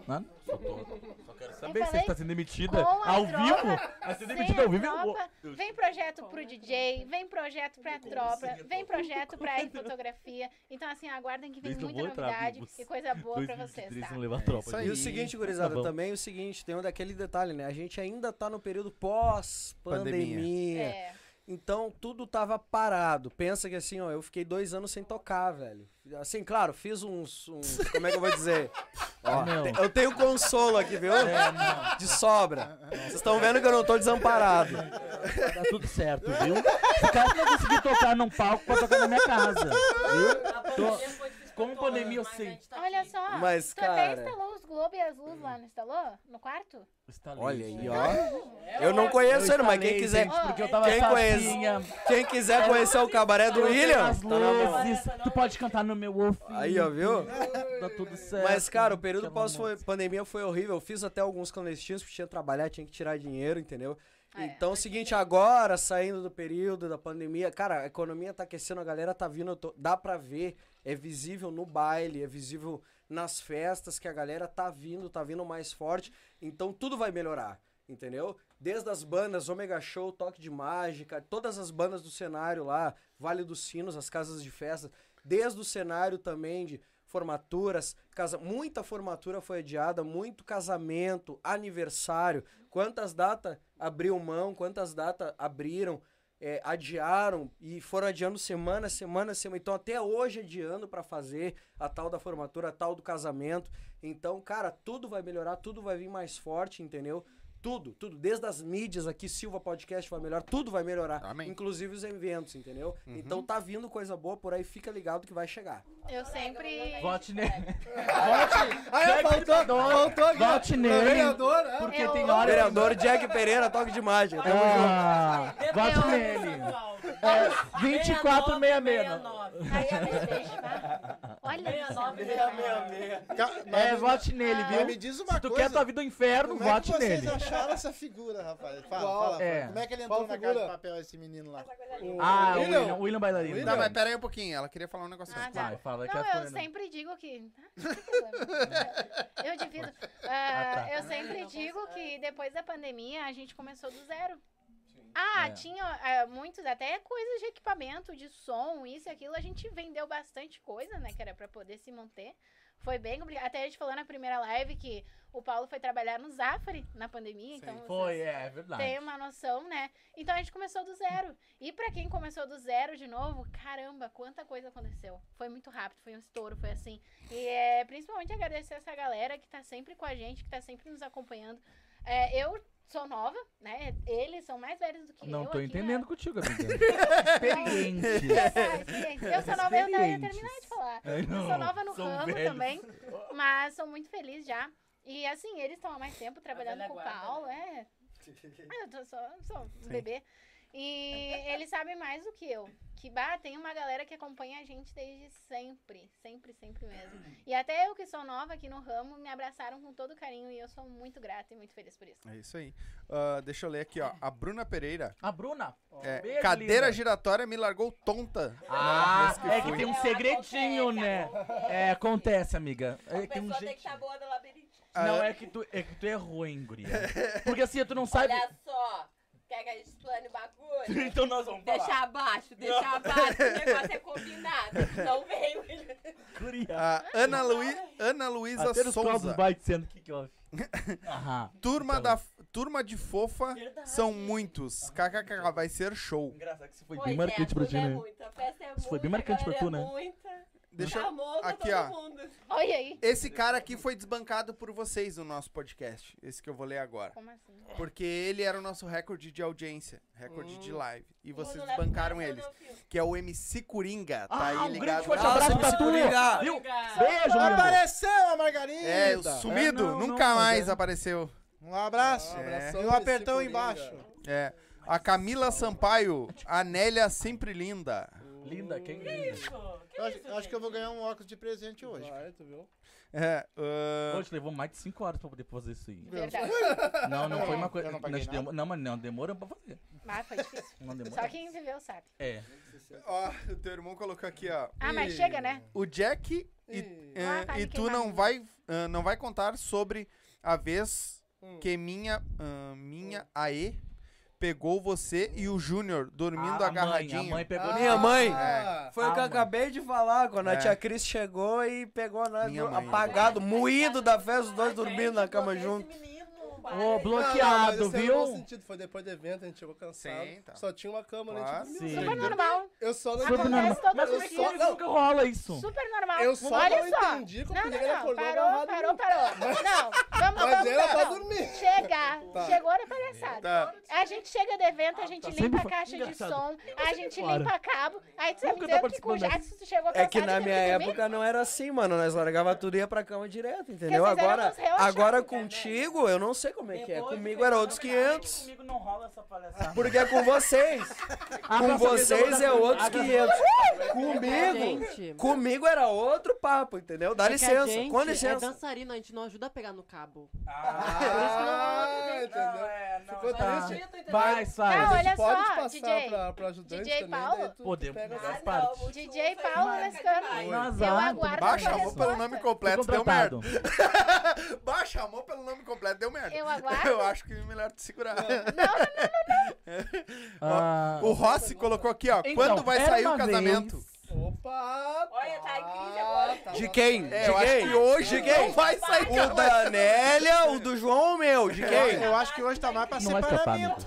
Não? Só, tô, só quero saber se falei você tá sendo demitida a ao tropa, vivo. Vai ser Sem demitida ao a vivo. eu vem projeto pro DJ, vem projeto pra tropa, vem projeto pra fotografia. Então, assim, aguardem que vem Eles muita entrar novidade e coisa boa pra vocês, 2023 tá? levar tropa. Aí. E o seguinte, gurizada, Tá também o seguinte, tem um daquele detalhe, né? A gente ainda tá no período pós-pandemia. É. Então tudo tava parado. Pensa que assim, ó, eu fiquei dois anos sem tocar, velho. Assim, claro, fiz uns. uns- como é que eu vou dizer? <laughs> Ó, Não. te- eu tenho consolo aqui, viu? É, não. De sobra. Vocês estão vendo que eu não tô desamparado. Dar tudo certo, viu? Se caso não conseguir tocar num palco pra tocar na minha casa, viu? Tô- Com pandemia eu sei. Olha só, Mas, tu até cara- instalou os Globo e as luzes lá, não instalou? No quarto? Olha aí, ó. Eu não conheço ele, mas quem quiser. Gente, porque eu tava Quem conhece- sozinha. Quem quiser conhecer o cabaré do William, As tá na mão. luzes. Tu pode cantar no meu ouvido. Aí, ó, viu? Tá tudo certo. Mas, cara, o período Aquela pós-pandemia foi horrível. Eu fiz até alguns clandestinos, porque tinha que trabalhar, tinha que tirar dinheiro, entendeu? É. Então, é o seguinte, agora, saindo do período da pandemia, cara, a economia tá aquecendo, a galera tá vindo, tô- dá pra ver, é visível no baile, é visível nas festas, que a galera tá vindo, tá vindo mais forte, então tudo vai melhorar, entendeu? Desde as bandas, Omega Show, Toque de Mágica, todas as bandas do cenário lá, Vale dos Sinos, as casas de festa, desde o cenário também de formaturas, casa, muita formatura foi adiada, muito casamento, aniversário. Quantas datas abriu mão, quantas datas abriram, é, adiaram e foram adiando semana, semana, semana. Então até hoje adiando para fazer a tal da formatura, a tal do casamento. Então, cara, tudo vai melhorar, tudo vai vir mais forte, entendeu? Tudo, tudo. Desde as mídias aqui, Silva Podcast vai melhorar, tudo vai melhorar. Amém. Inclusive os eventos, entendeu? Então tá vindo coisa boa por aí, fica ligado que vai chegar. Eu sempre. Vote nele. <laughs> Aí, faltou, faltou aqui. Vote nele. Vereador, é. Porque Eu- tem hora. Vereador Jack Pereira, toque de mágica. Tamo Ah, vote nele. É, 2466. não. Aí eu me deixo, tá? Olha isso. Ca- mas É, me- vote nele, mas viu? me diz uma Se tu coisa. quer tua vida no inferno, é vote nele. Acharam essa figura, rapaz? Fala, Qual? fala. É. fala. Como é que ele entrou Qual na figura? casa de papel, esse menino lá? O Ah, o William. William, William Bailarino. William. Tá, mas pera aí um pouquinho. Ela queria falar um negócio. Ah, tá. Vai, fala Não, eu sempre digo que. Não. Eu divido. <laughs> Ah, Ah, tá. Eu sempre digo que depois da pandemia a gente começou do zero. Ah, É. tinha ah, muitos, até coisas de equipamento, de som, isso e aquilo. A gente vendeu bastante coisa, né? Que era pra poder se manter. Foi bem complicado. Até a gente falou na primeira live que o Paulo foi trabalhar no Zafari na pandemia. Então Foi, é, é verdade. têm uma noção, né? Então a gente começou do zero. E pra quem começou do zero de novo, caramba, quanta coisa aconteceu. Foi muito rápido, foi um estouro, foi assim. E é principalmente agradecer essa galera que tá sempre com a gente, que tá sempre nos acompanhando. É, eu sou nova, né? Eles são mais velhos do que eu. Não tô aqui, entendendo né? contigo, amiga. <laughs> Experiente. É, experiente. Eu sou nova, eu não ia terminar de falar. Ai, Eu não, sou nova no ramo velhos. também, mas sou muito feliz já. E assim, eles estão há mais tempo trabalhando com o Paulo, é. <laughs> Eu tô só, sou um bebê. E eles sabem mais do que eu. Que bah, tem uma galera que acompanha a gente desde sempre. Sempre, sempre mesmo. E até eu que sou nova aqui no ramo, me abraçaram com todo carinho e eu sou muito grata e muito feliz por isso. É isso aí. Ah, deixa eu ler aqui, ó. A Bruna Pereira. A Bruna. é, Beijo, cadeira linda. giratória me largou tonta. Ah, que é fui. que tem um segredinho, né? É, acontece, amiga. É, A tem um pessoa tem que jeito. estar boa do labirinto. Não, Ah, é que, tu, é que tu é ruim, guria. Porque assim, tu não sabe. Olha só. Quer que a gente plane o bagulho? <laughs> então nós vamos falar. Deixa abaixo, deixa abaixo. O negócio é combinado. Não vem, William. Guria. A Ana, Lui, Ana Luísa Até Souza. vai dizendo o que que houve. <laughs> Aham. Turma, Então. da, turma de fofa são muitos. KKK, vai ser show. Engraçado que isso foi Pois bem é, marcante pra ti, é né? muita, a festa é Isso foi bem marcante pra tu, galera né? é muita. Deixa eu- Chamou pra aqui, todo ó. mundo. Olha aí. Esse cara aqui foi desbancado por vocês no nosso podcast. Esse que eu vou ler agora. Como assim? Porque ele era o nosso recorde de audiência, recorde de live. E vocês leva desbancaram mais, eu eles. não fio. Que é o MC Coringa. Tá Ah, aí um grande ligado. forte lá. abraço pra tu. Coringa. Viu? Beijo, amor. Apareceu a Margarida! É, o sumido, É, não, não, nunca mas mais é. apareceu. Um abraço. Um abração, E um apertão esse Coringa. embaixo. É. A Camila Sampaio, a Nélia sempre linda. Linda, quem Que linda? isso? Que Eu acho, isso, acho que eu vou ganhar um óculos de presente hoje. Vai, tu viu? É, ah, Hoje levou mais de 5 horas pra poder fazer isso aí. Verdade. <laughs> Não, não foi uma coisa. Não nós demo- Não, mas não, demorou pra fazer. Mas foi difícil. Não demorou. Só quem viveu sabe. É. ó, o teu irmão colocou aqui, ó. Ah, mas Ih. chega, né? O Jack e, Ih. eh, Ah, tá, e tu não vai, ah, não vai contar sobre a vez Hum. que minha, ah, minha AE pegou você e o Júnior dormindo Ah, a mãe, agarradinho. A mãe pegou. Minha mãe. Ah, Foi o que eu Ah, acabei de falar, quando É. a tia Cris chegou e pegou nós mãe. apagado, <laughs> moído da festa, os dois A dormindo na cama junto. Menino, Ô, para. Não, não, bloqueado, viu? sentido, foi depois do evento, a gente chegou cansado. Sim, tá. Só tinha uma cama, né? Claro. A gente. Sim. Super normal. Eu só não Super Acontece normal. todo Mas dia. por que só- não. nunca rola isso? Super normal. Eu só Olha não só. entendi como não, não, não. acordou Parou, parou, parou. Não, vamos, <laughs> Mas vamos. era pra não. dormir. Chegar. <laughs> Tá. Chegou na palhaçada. Tá. A gente chega do evento, a gente tá limpa a caixa de som, a gente limpa cabo. Aí tu dizendo que com o Jackson tu chegou É que na minha época não era assim, mano. Nós largava tudo e ia pra cama direto, entendeu? Agora, agora cara, contigo, eu não sei como é que é. Comigo era outros na 500. Comigo não rola essa palhaçada. Porque é com vocês. <laughs> A Com vocês é outros a- 500. Comigo, Gente, comigo era outro papo, entendeu? Dá é que a licença, com É licença. dançarino, a gente não ajuda a pegar no cabo. Ah, entendeu? Não, é, não, Ficou tá. triste. Vai, sai. Não, A olha gente pode só, passar DJ. pra, pra ajudante DJ também, Paulo? tu, Podemos. pega Ah, parte. não, DJ Paulo Lescano. Eu aguardo Bah, a chamou <laughs> pelo nome completo, deu merda. contratado. Bah, chamou pelo nome completo, deu merda. <laughs> Eu aguardo. Eu acho que é melhor te segurar. <laughs> Ah, O Rossi colocou aqui, ó. então, quando vai sair o casamento? vez- Opa! Olha, tá em crise agora. tá De quem? É, de eu acho quem? que hoje de quem? não vai sair, O da Nélia, o do João, o meu. De quem? Eu acho que hoje tá mais pra Não separamento.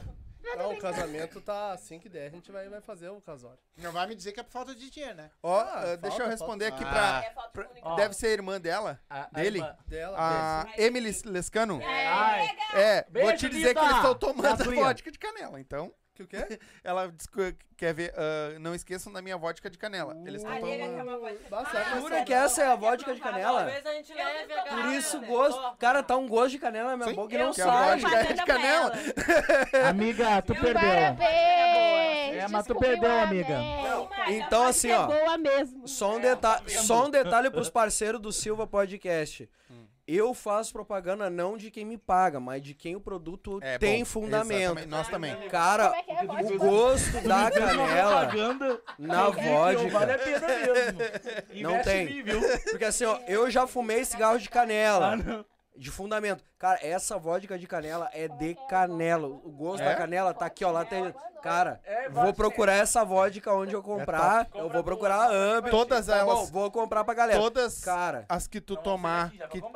Amigo. Não, o casamento tá assim que der, a gente vai, vai fazer o casório. Não vai me dizer que é por falta de dinheiro, né? Ó, Ah, ah, deixa eu responder falta. aqui pra. É falta de pra- comunicação. deve ser a irmã dela, A- a dele, irmã- Dela, a Emily Lescano. Ai, É, vou te dizer que eles Lisa. estão tomando vodka de canela, então. Que o quê? Ela disse que quer ver. ah, não esqueçam da minha vodka de canela. Eles estão A nega tomando. quer uma voz. Dá certo, Jura que essa é a vodka de canela? Talvez a gente leve a Por garrafa, isso, né? gosto. Cara, tá um gosto de canela na minha Sim, boca e não que a sai. vodka é de canela. <laughs> amiga, tu perdeu. Parabéns! É, mas tu descobriu perdeu, a amiga. América. Então, assim, ó. boa mesmo. Só um, só um detalhe pros parceiros do Silva Podcast. Eu faço propaganda não de quem me paga, mas de quem o produto É, tem bom, fundamento. exatamente, Nós também. Cara, Como é que é vodka? o gosto da canela Propaganda na que Vale a vodka. pena mesmo. Não tem. em mim, viu? Porque assim, ó, eu já fumei cigarro de Ah, canela. não. De fundamento. Cara, essa vodka de canela é de canela. O gosto É? da canela tá aqui, ó. Lá tem. Cara, É, vou procurar essa vodka onde eu comprar. eu vou procurar a Amber. Todas Tá bom, elas. vou comprar pra galera. Todas Cara, as que tu Não, tomar,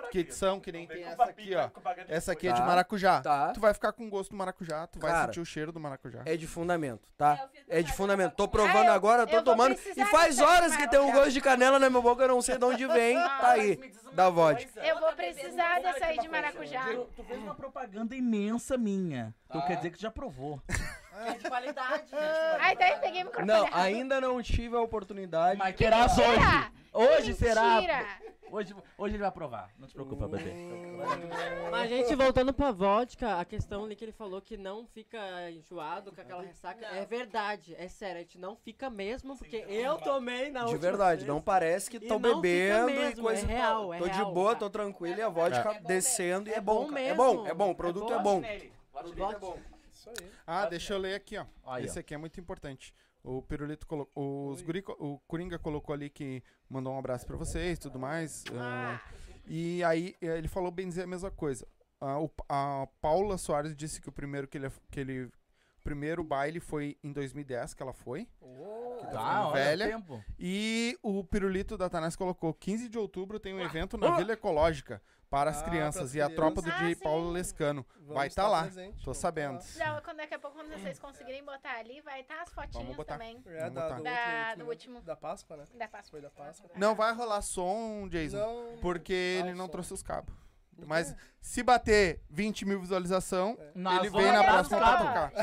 que, que são, que nem tem essa aqui, ó. Essa aqui é de maracujá. Tá. Tu vai ficar com gosto do maracujá, tu vai Cara, sentir o cheiro do maracujá. é de fundamento, tá? É, É de fundamento. Tô provando Ah, agora, tô tomando. E faz horas que tem um gosto de canela na minha boca, eu não sei de onde vem. Tá aí, da vodka. Eu vou precisar dessa aí de maracujá. Tu, tu fez uma propaganda imensa minha. Tu quer dizer que tu já provou. É de qualidade, gente. Ai, daí peguei o microfone. Não, errado. ainda não tive a oportunidade. Mas terás hoje. Mentira! Hoje será. Mentira! Hoje, hoje ele vai provar. Não te preocupa, bebê. Mas, gente, voltando pra vodka, a questão ali que ele falou que não fica enjoado com aquela ressaca, é verdade, é sério, a gente não fica mesmo, porque eu tomei na De verdade, vez. não parece que E estão não fica bebendo e mesmo, coisa. é real, é tô de boa, tô tranquilo e a vodka É descendo e é É bom. É mesmo. bom, é bom, o É produto bom. é bom. Produto é bom. Isso aí. Ah, deixa eu ler aqui, ó. Aí, Esse ó. aqui é muito importante. O Pirulito colocou. Os guri, o Coringa colocou ali que mandou um abraço pra vocês e tudo mais. ah, e aí ele falou bem dizer a mesma coisa. Ah, o- a Paula Soares disse que o primeiro que ele, que ele. Primeiro baile foi em 2010, que ela foi. Oh, Tá, olha velha. o tempo. E o Pirulito da Tanás colocou: 15 de outubro tem um evento na Vila Ecológica para as Ah, crianças. E a tropa do crianças. DJ Ah, sim. Paulo Lescano. vamos Vai estar tá lá. presente, Tô sabendo. tá. Já, quando daqui a pouco, quando vocês conseguirem botar ali, vai estar as fotinhas botar. também. É, Vamos da, botar. do, Da- do último. Da Páscoa, né? Da Páscoa. Foi da Páscoa. Não vai rolar som, Jason. Não. Porque Ah, ele não som. trouxe os cabos. Mas se bater 20 mil visualização, Nós ele vem na próxima pra tocar.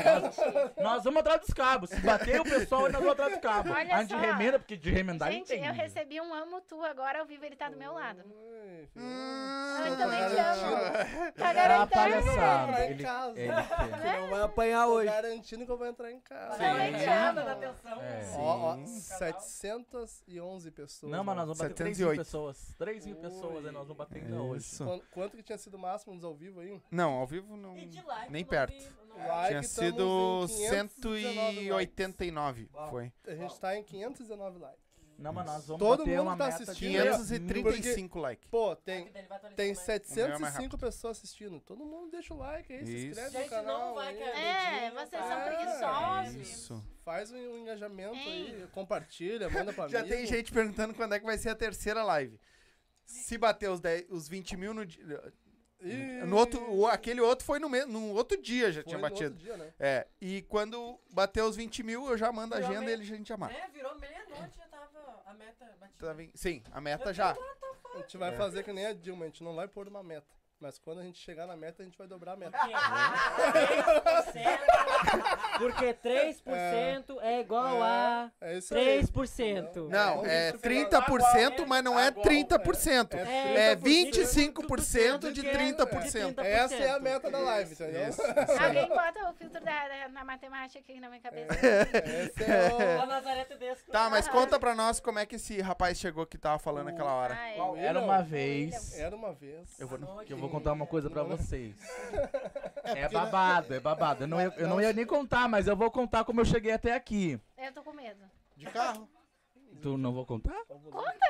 Nós vamos atrás dos cabos. Se bater o pessoal, nós vamos atrás dos cabos. Olha a gente só. remenda, porque de remendar Gente, tem. eu recebi um amo tu agora ao vivo, ele tá do meu lado. Oi. Hum, Eu também te garantindo- amo. Tá. Entrar em Ele, casa. ele quer. Que não vai apanhar Tô hoje. garantindo que eu vou entrar em casa. Também te amo. É. Ó, ó, 711 pessoas. Não, mas nós vamos bater 3 mil 708. pessoas. 3 mil pessoas aí nós vamos bater ainda hoje. Isso. Quanto, quanto que tinha sido o máximo nos ao vivo aí? Não, ao vivo não. E de like, Nem perto. vi, não- Like, Tinha sido em 519 189. Foi. A gente tá em 519 likes. Não, mas nós vamos Todo mundo uma tá assistindo. 535 likes. Pô, tem, atualizar tem mais. O meu é mais 705 pessoas assistindo. Todo mundo deixa o like aí, se Isso. inscreve Gente, no canal. não vai cair. É, vocês são preguiçosos. Isso. Faz um engajamento Ei. aí, compartilha, manda pra Já amigo. tem gente perguntando quando é que vai ser a terceira live. Se bater os, 10, os 20 mil no dia. No outro, o- aquele outro foi no, me, no outro dia já foi tinha no batido. outro dia, né? É, e quando bater os 20 mil, eu já mando a agenda e meia- ele a gente já marca. É, virou meia-noite, já tava a meta batida. Tá? Sim, a meta já. A gente vai fazer que nem a Dilma, a gente não vai pôr uma meta. Mas quando a gente chegar na meta, a gente vai dobrar a meta. 3%, porque 3% é igual a É isso aí. 3%. Não, Vamos é justificar. 30%, mas não é 30%. É É 25% de 30%. Essa é a meta da live, entendeu? Isso. <laughs> Alguém bota o filtro da, da- na matemática aqui na minha cabeça. Esse é o... <laughs> Nazaré Tedesco. Tá, mas conta pra nós como é que esse rapaz chegou que tava falando aquela hora. Ah, é. Era uma vez. Era uma vez. Eu vou, Que eu vou contar uma coisa pra vocês. <laughs> É babado, é babado. Eu não, ia, eu não ia nem contar, mas eu vou contar como eu cheguei até aqui. Eu tô com medo. De carro. Tu não vou contar?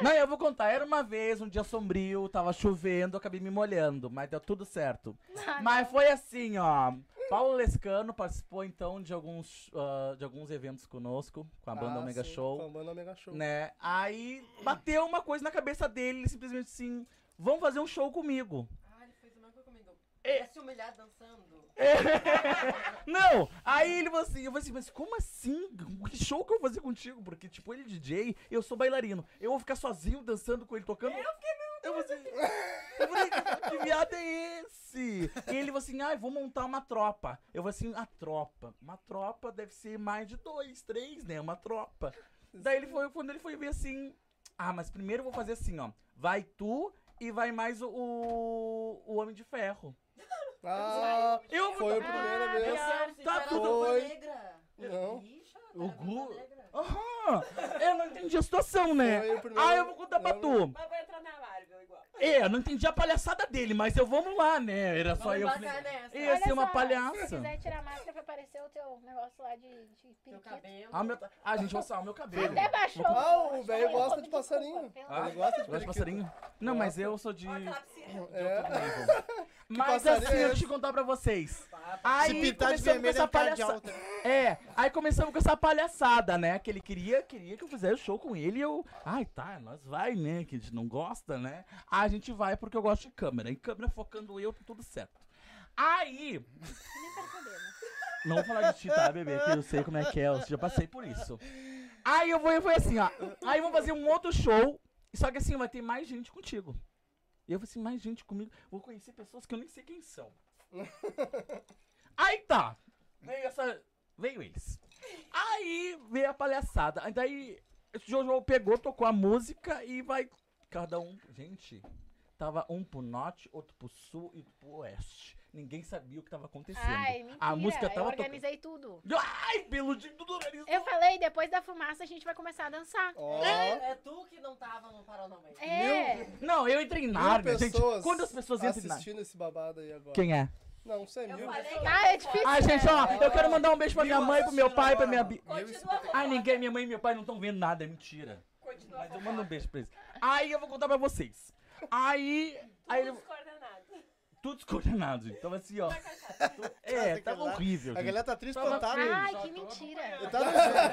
Não, eu vou contar. Era uma vez, um dia sombrio, tava chovendo, acabei me molhando, mas deu tudo certo. Mas foi assim, ó. Paulo Lescano participou então de alguns, ah, de alguns eventos conosco, com a banda Ah, Omega sim, Show. Com a banda Omega Show. Né? Aí bateu uma coisa na cabeça dele, ele simplesmente assim, vamos fazer um show comigo. Ah, ele fez a mesma coisa comigo. É. Se humilhar dançando. <laughs> Não! Aí ele falou assim, eu falei assim, mas como assim? Que show que eu vou fazer contigo? Porque, tipo, ele é DJ, eu sou bailarino. Eu vou ficar sozinho dançando com ele tocando. Eu fiquei meio. Eu falei, assim, eu falei, que viado é esse? E ele falou assim, ai, vou montar uma tropa. Eu falei assim, a tropa. Uma tropa deve ser mais de dois, três, né? Uma tropa. Daí ele foi, quando ele foi ver assim, ah, mas primeiro eu vou fazer assim, ó. Vai tu e vai mais o, o, o Homem de Ferro. Ah, Eu foi a vou. primeira Ah, vez. pior. Tá tudo. Foi. negra. Não. Ixi, O cara, Gu-. Aham! Eu não entendi a situação, né? O primeiro- Ah, eu vou contar pra tu. Mas vai entrar na igual. É, eu não entendi a palhaçada dele, mas eu vamos lá, né? Era só Vamos eu. falei, nessa. Ia Olha ser uma só, palhaça. Se quiser tirar a máscara pra aparecer o teu negócio lá de, de periquito. cabelo. Ah, meu, ah, gente, olha só, o meu cabelo. Até baixou. Ah, o velho gosta de passarinho. desculpa, Ah, Ele gosta de Gosta de periquito. passarinho? Não, mas eu sou de. Piscina. É. <laughs> Mas assim, é eu te contar pra vocês. Aí Se pintar de começamos com vermelho, essa é palhaçada. É, aí começamos com essa palhaçada, né? Que ele queria, queria que eu fizesse show com ele e eu. Ai, tá, nós vai, né? Que a gente não gosta, né? A gente vai porque eu gosto de câmera. Em câmera focando eu, tá tudo certo. Aí. Nem. Não vou falar de ti, tá, bebê? Que eu sei como é que é, eu já passei por isso. Aí eu vou e foi assim, ó. Aí vamos fazer um outro show. Só que assim, vai ter mais gente contigo. E eu falei assim, mais gente comigo. Vou conhecer pessoas que eu nem sei quem são. Aí tá. Veio essa. Veio eles. Aí veio a palhaçada. Aí daí Jojo pegou, tocou a música e vai. Cada um. Gente, tava um pro norte, outro pro sul e outro pro oeste. Ninguém sabia o que tava acontecendo. Ai, mentira. a música eu tava tocando. organizei tudo. Ai, pelo dia tudo organizou. Eu falei, depois da fumaça a gente vai começar a dançar. Ó, É, é tu que não tava no Paranauê. É. Não, eu entrei em mil Nárnia, gente. pessoas Quantas pessoas entram em assistindo esse babado aí agora. Quem é? Não, você é Eu mil. falei Ah, é difícil. Ai, gente, ó, eu quero mandar um beijo pra minha mãe, pro meu pai, pra minha... continua Ai, ninguém, minha mãe e meu pai não estão vendo nada, é mentira. Continua Mas eu mando um beijo pra eles. Aí eu vou contar pra vocês. Aí, aí Tudo eu- coordenado. tudo descoordenado, gente. Tava assim, ó. É, tava horrível, A gente. galera tá triste Tava- contada. Ai, que mentira. Ele tá,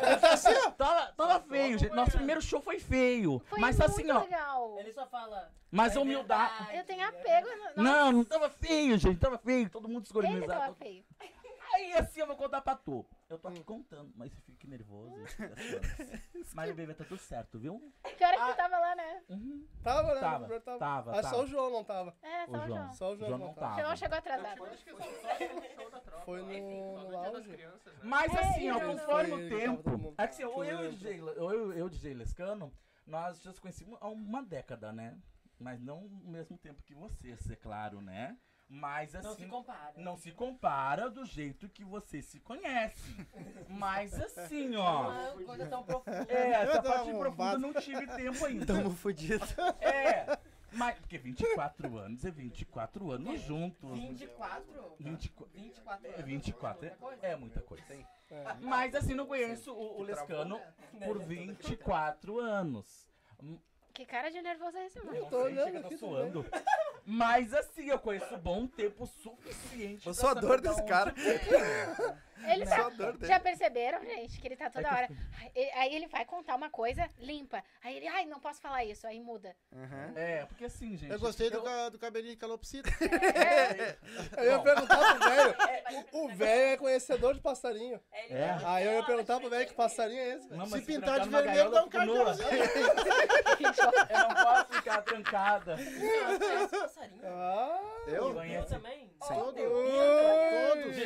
ele tá assim, ó. Tava, tava feio, gente. Nosso primeiro show foi feio. Foi Mas muito assim, ó. legal. Ele só fala. Mas "É humildade. verdade, Eu tenho é apego. verdade." No... Não, não tava feio, gente. Tava feio. Todo mundo Ele descoordenado. tava feio. Aí assim eu vou contar pra tu. Eu tô aqui contando, mas você fique nervoso. <laughs> mas bebê, tá tudo certo, viu? Pior é que Ah. tu tava lá, né? Uhum. Tava, né? Tava, O tava. tava, Ah, só o João não tava. É, O só o João. Só o João, João não não tava. O João chegou atrasado. Foi no, no auge. Mas É, assim, ó, conforme Foi, o tava tempo. É que assim, eu, eu, e o eu, eu, eu, DJ Lescano, nós já se conhecemos há uma década, né? Mas não o mesmo tempo que vocês, é claro, né? Mas assim. Não se compara. Não se compara do jeito que você se conhece. Mas assim, ó. Uma coisa tão profunda. É, essa parte profunda arrombado. eu não tive tempo ainda. Tamo fudido. É. Mas, porque 24 anos é 24 anos juntos. 24? 24. 24 É anos. 24 Muita coisa. é, é muita coisa. É. Mas assim, não conheço o, o Lescano <laughs> por 24 anos. Que cara de nervoso é esse, mano? Eu não tô sei, olhando tá aqui suando. Mas assim, eu conheço bom tempo suficiente. Eu sou a dor desse cara. <laughs> é. Ele tá. a dor dele. Já perceberam, gente, que ele tá toda É hora. Aí- Aí ele vai contar uma coisa, limpa. Aí ele, ai, não posso falar isso. Aí muda. Uhum. É, porque assim, gente. Eu gostei do, ca- do cabelinho de calopsita. <laughs> Eu ia Bom. perguntar pro velho. <laughs> O o velho é conhecedor de passarinho. É. Aí eu ia perguntar pro velho que passarinho é esse. Não, Se pintar trancar de numa vermelho, gaiola, dá um eu fico nua. Eu não posso ficar trancada. Passarinho? Ah, Eu? Eu Conhece? também? Todos. Todos.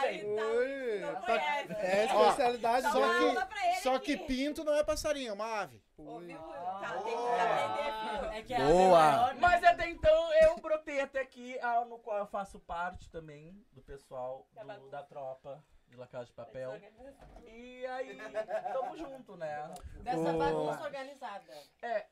Ai, tá. Oi. Não conhece. É a especialidade só que. Só que pinto não é passarinho, é uma ave. Ouviu? Tá, tem que aprender, filho. É que a Boa. ave é maior, né? Mas até então eu brotei até aqui, no qual eu faço parte também do pessoal do- da tropa de La Casa de Papel. E aí, tamo junto, né? Dessa bagunça organizada. É.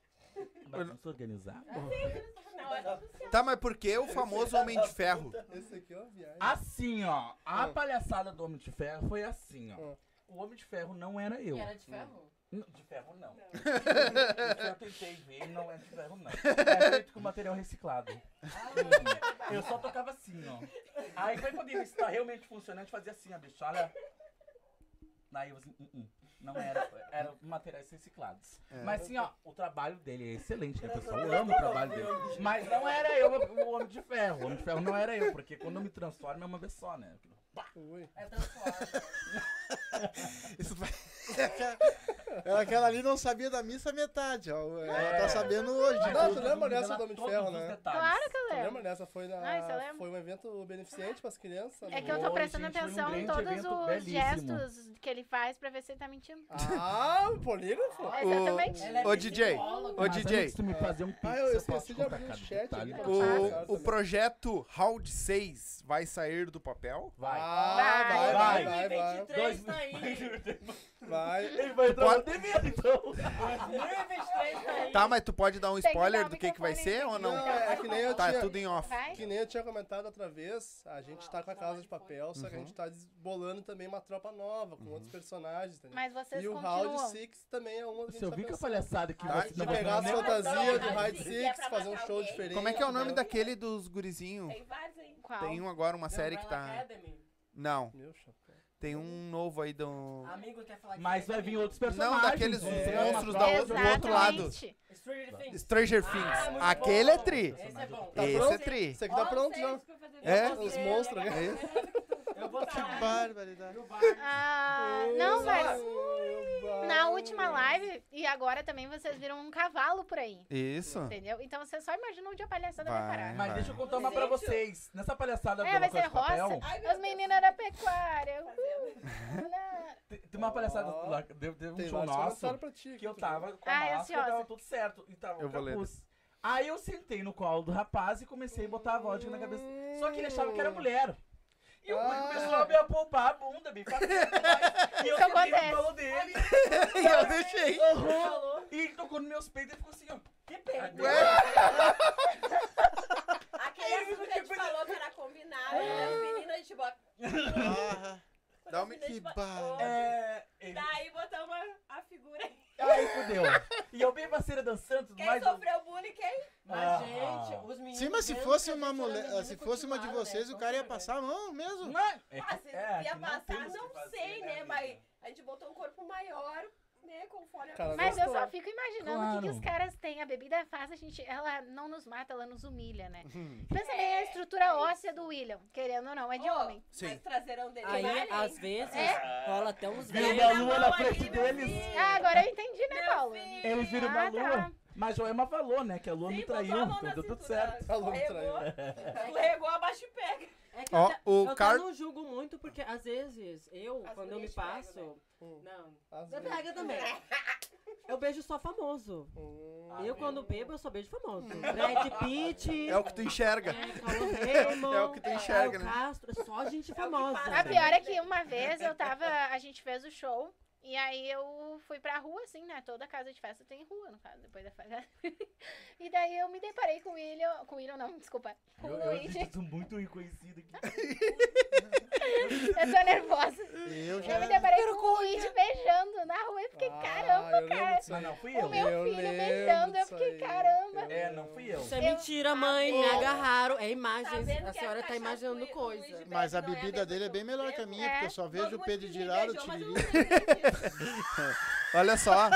Bagunça organizada. Não, é. Tá, mas por que o famoso Homem de Ferro? Esse aqui é uma viagem. Assim, ó. A Ah. palhaçada do Homem de Ferro foi assim, ó. Ah. O Homem de Ferro não era eu. E era de ferro? Não, De ferro, não. <laughs> De ferro tentei ver, não é de ferro, não. É feito com material reciclado. Hum, eu só tocava assim, ó. Aí foi quando isso tá realmente funcionando, a gente fazia assim, ó, bicho, olha. Aí eu assim, "Hum, hum." Não era, era materiais reciclados. Mas assim, ó, o trabalho dele é excelente, né? O pessoal ama o trabalho dele. Mas não era eu o Homem de Ferro. O Homem de Ferro não era eu, porque quando eu me transformo é uma vez só, né? Ui. É transforma. Isso vai... Ela, aquela ali não sabia da missa metade, ó. Ela tá sabendo hoje. Não, tu lembra dessa do Homem de Ferro, né? Claro que eu Tu lembro. lembra dessa? Foi, na, Ah, isso eu lembro. foi um evento beneficente pras crianças. É né? que eu tô prestando gente, foi um atenção em grande todos evento os belíssimo. gestos que ele faz pra ver se ele tá mentindo. Ah, o polígrafo? Exatamente. É Ô, DJ, ô, DJ, tu me fazer um pix, Ah, eu esqueci de abrir o chat detalhe. aqui pra Fácil. vocês, o, cara, o também. projeto Round 6 vai sair do papel? Vai. Ah, Vai. vai, vai, vai, vai. 2023 tá aí. Vai. Ele vai entrar Pode- no devendo, então. 2023 tá mas tu pode dar um Tem que spoiler dar do que, que vai ser ou não? Não, é que nem eu Tá, tinha... tudo em off. Vai? Que nem eu tinha comentado outra vez, a gente tá com a Casa de Papel, só que a gente tá bolando também uma tropa nova, com outros personagens, entendeu? Mas vocês E o Round continuam. 6 também é uma que a gente Você tá viu que a palhaçada que Tá, você De pegar as fantasias do Round 6, é fazer um show diferente. Como é que é o nome daquele dos gurizinhos? Tem vários aí. Qual? Tem um agora, uma série que tá. Academy. Não, Meu chapéu. Tem um novo aí do. Amigo quer falar de Mas vai vir outros personagens. Não, daqueles ser monstros da outra- do outro lado. Exatamente. Stranger Things. Stranger Ah, Things. muito Aquele é bom. tri. Esse é bom. Tá Esse pronto? é tri. Isso aqui tá pronto já. É? Os monstros, legal. né? <laughs> Eu vou <laughs> Que barbaridade. Ah, não, mas na última live, e agora também vocês viram um cavalo por aí. Isso. Entendeu? Então você só imagina onde a palhaçada vai, Vai. parar. Mas deixa eu contar uma pra vocês. Nessa palhaçada É, do vai ser de Papel, roça. Ai, As meninas da pecuária. <laughs> Tem tem uma palhaçada Ó, lá, deu, teve um show nosso pra ti. que eu tava com a Ai, máscara, tava tudo certo. E tava Eu vou ler. capuz. Aí eu sentei no colo do rapaz e comecei a botar a vodka na cabeça. Só que ele achava que era mulher. E o Ah. a me apalpar a bunda, me mais. <laughs> E eu sentei acontece. no colo dele. <laughs> E eu deixei. Aham. E ele tocou nos meus peitos e ficou assim, ó. Que pena. <laughs> Aquele assunto que a gente falou que era combinado, né? As meninas, a gente bota. Ah, Dá um- que bar... É. Ele... Daí botamos a figura aí. Aí fudeu. E eu bem parceira dançando, Quem mais. sofreu bullying, quem? Mas, Ah. gente, os meninos. Sim, mas se fosse uma mulher, se fosse uma de continuaram, vocês, né? o cara ia passar a mão mesmo. Não, é que, Ah, se é, ia não passar, não fazer, sei, né? vida? Mas a gente botou um corpo maior, né? Conforme a Cara, Mas eu gostou. só fico imaginando o que, que Claro. os caras têm. A bebida faz a gente. Ela não nos mata, ela nos humilha, né? Pensa bem a estrutura óssea do William. Querendo ou não, é de Ó, homem. Sim. Mas traseirão dele Aí, vale, às vezes, É? rola até uns velhos. uma lua na frente deles. Ah, agora eu entendi, né, Paulo? Eles viram uma Ah, tá. Mas Joema falou, né? Que a lua Sim, me traiu. Deu tudo cintura, certo. A lua me Escorregou, escorregou abaixo e pega. É que Ó, eu, o eu Car- não julgo muito, porque às vezes eu, As quando eu me passo. né? Hum. Não, Às você vezes. pega também. <laughs> Eu beijo só famoso. Hum. Eu, quando bebo, eu só beijo famoso. Brad Pitt. É o que tu enxerga. É, Raymond, É o que tu enxerga, Caio né? Castro, é só gente É famosa. passa. A pior é que uma vez eu tava. A gente fez o show. E aí eu fui pra rua, assim, né? Toda casa de festa tem rua, no caso, depois da festa. <laughs> e daí eu me deparei com o William. Com o William, não, desculpa. Com Eu, o eu Luigi. acredito muito reconhecido aqui. <laughs> Eu tô nervosa. Eu Eu já. me deparei com o Luigi beijando na rua e fiquei, Ah, caramba, eu cara. disso Mas não fui O eu. meu Eu filho beijando, eu fiquei, caramba. Eu É, não fui eu. Isso é Eu- mentira, mãe. Me Eu- agarraram. É Tá imagens. vendo a senhora tá imaginando coisa. Mas a é bebida dele é bem melhor que a eu minha, porque eu só vejo o Pedro mundo de me <laughs> Olha só.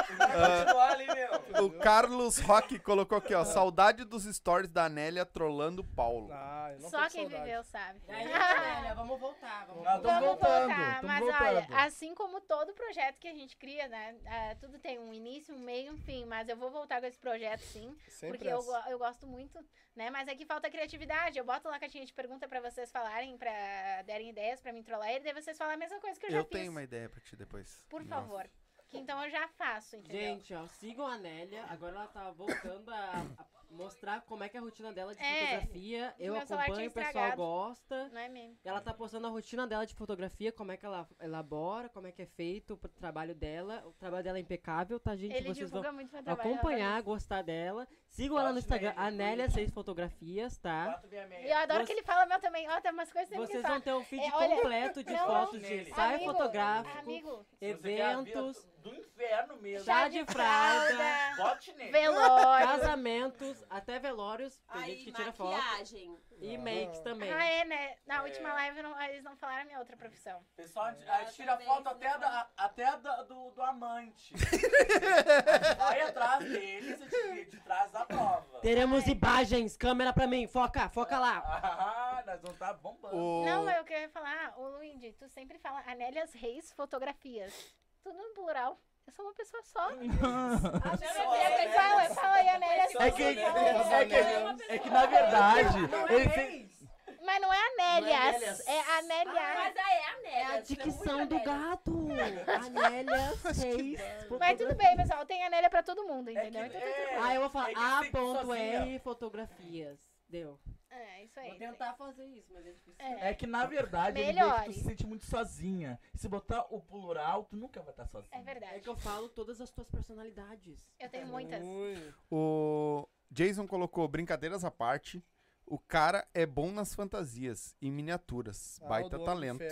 meu. o Carlos Roque colocou aqui, ó. Saudade dos stories da Anélia trollando o Paulo. Ah, eu não tô Só com quem saudade. viveu sabe. E aí, Amélia, vamos voltar. Vamos voltar. tamo Vamos voltando, voltar, tamo mas voltando. olha, assim como todo projeto que a gente cria, né? ah, tudo tem um início, um meio, um fim. Mas eu vou voltar com esse projeto sim, Sempre porque eu, essa. go- eu gosto muito, né? Mas aqui falta criatividade. Eu boto lá a caixinha de pergunta pra vocês falarem, pra darem ideias, pra me trollar e daí vocês falam a mesma coisa que eu já Eu fiz. tenho uma ideia pra ti depois. Por Nossa. favor. Que então eu já faço, entendeu? Gente, ó, sigam a Nélia. Agora ela tá voltando a, a mostrar como é que é a rotina dela de É, fotografia. Eu acompanho, o pessoal gosta. Não é mesmo? Ela tá postando a rotina dela de fotografia, como é que ela elabora, como é que é feito o trabalho dela. O trabalho dela é impecável, tá, gente? Ele Vocês vão acompanhar, gostar dela. Sigam ela no Instagram, Nélia. Anélia Seis Fotografias, tá? E eu adoro Você- que ele fala meu também. Ó, tem umas coisas que Vocês vão ter um feed É, olha, completo de não, fotos de nele. ensaio Amigo, fotográfico, Amigo, eventos, Do inferno mesmo. chá de fralda. Bota matinê. Velório. Casamentos, até velórios. Tem Aí, gente que tira foto. maquiagem. E makes também. Ah, é, né? Na última live não- eles não falaram a minha outra profissão. Pessoal, a gente tira foto até, da, até da- do, do amante. <laughs> Vai atrás deles de, de trás da prova. Teremos imagens, câmera pra mim, foca, foca lá. Ah, nós vamos estar bombando. O... Não, mas eu queria falar, ô Luigi, tu sempre fala Anélias Reis Fotografias. Tudo no plural. Eu sou uma pessoa só. Aí, Anélias É que, Reis. é, que, é que na verdade, ele tem, Mas não é Anélias, é Anélias. Mas aí é a Nélia. É a dicção do gato. <laughs> Anélia 6. <laughs> Mas tudo bem, pessoal, tem Anélia pra todo mundo, entendeu? É que- Então tá tudo é. bom. Ah, eu vou falar É que. A.R fotografias. Deu. É, isso Vou aí. tentar fazer isso, mas é difícil. É. é que na verdade Melhore. tu se sente muito sozinha. Se botar o plural, tu nunca vai estar sozinha. É É verdade. que eu falo todas as tuas personalidades. Eu tenho muitas. Ui. O Jason colocou brincadeiras à parte. O cara é bom nas fantasias e miniaturas. Ah, Baita talento.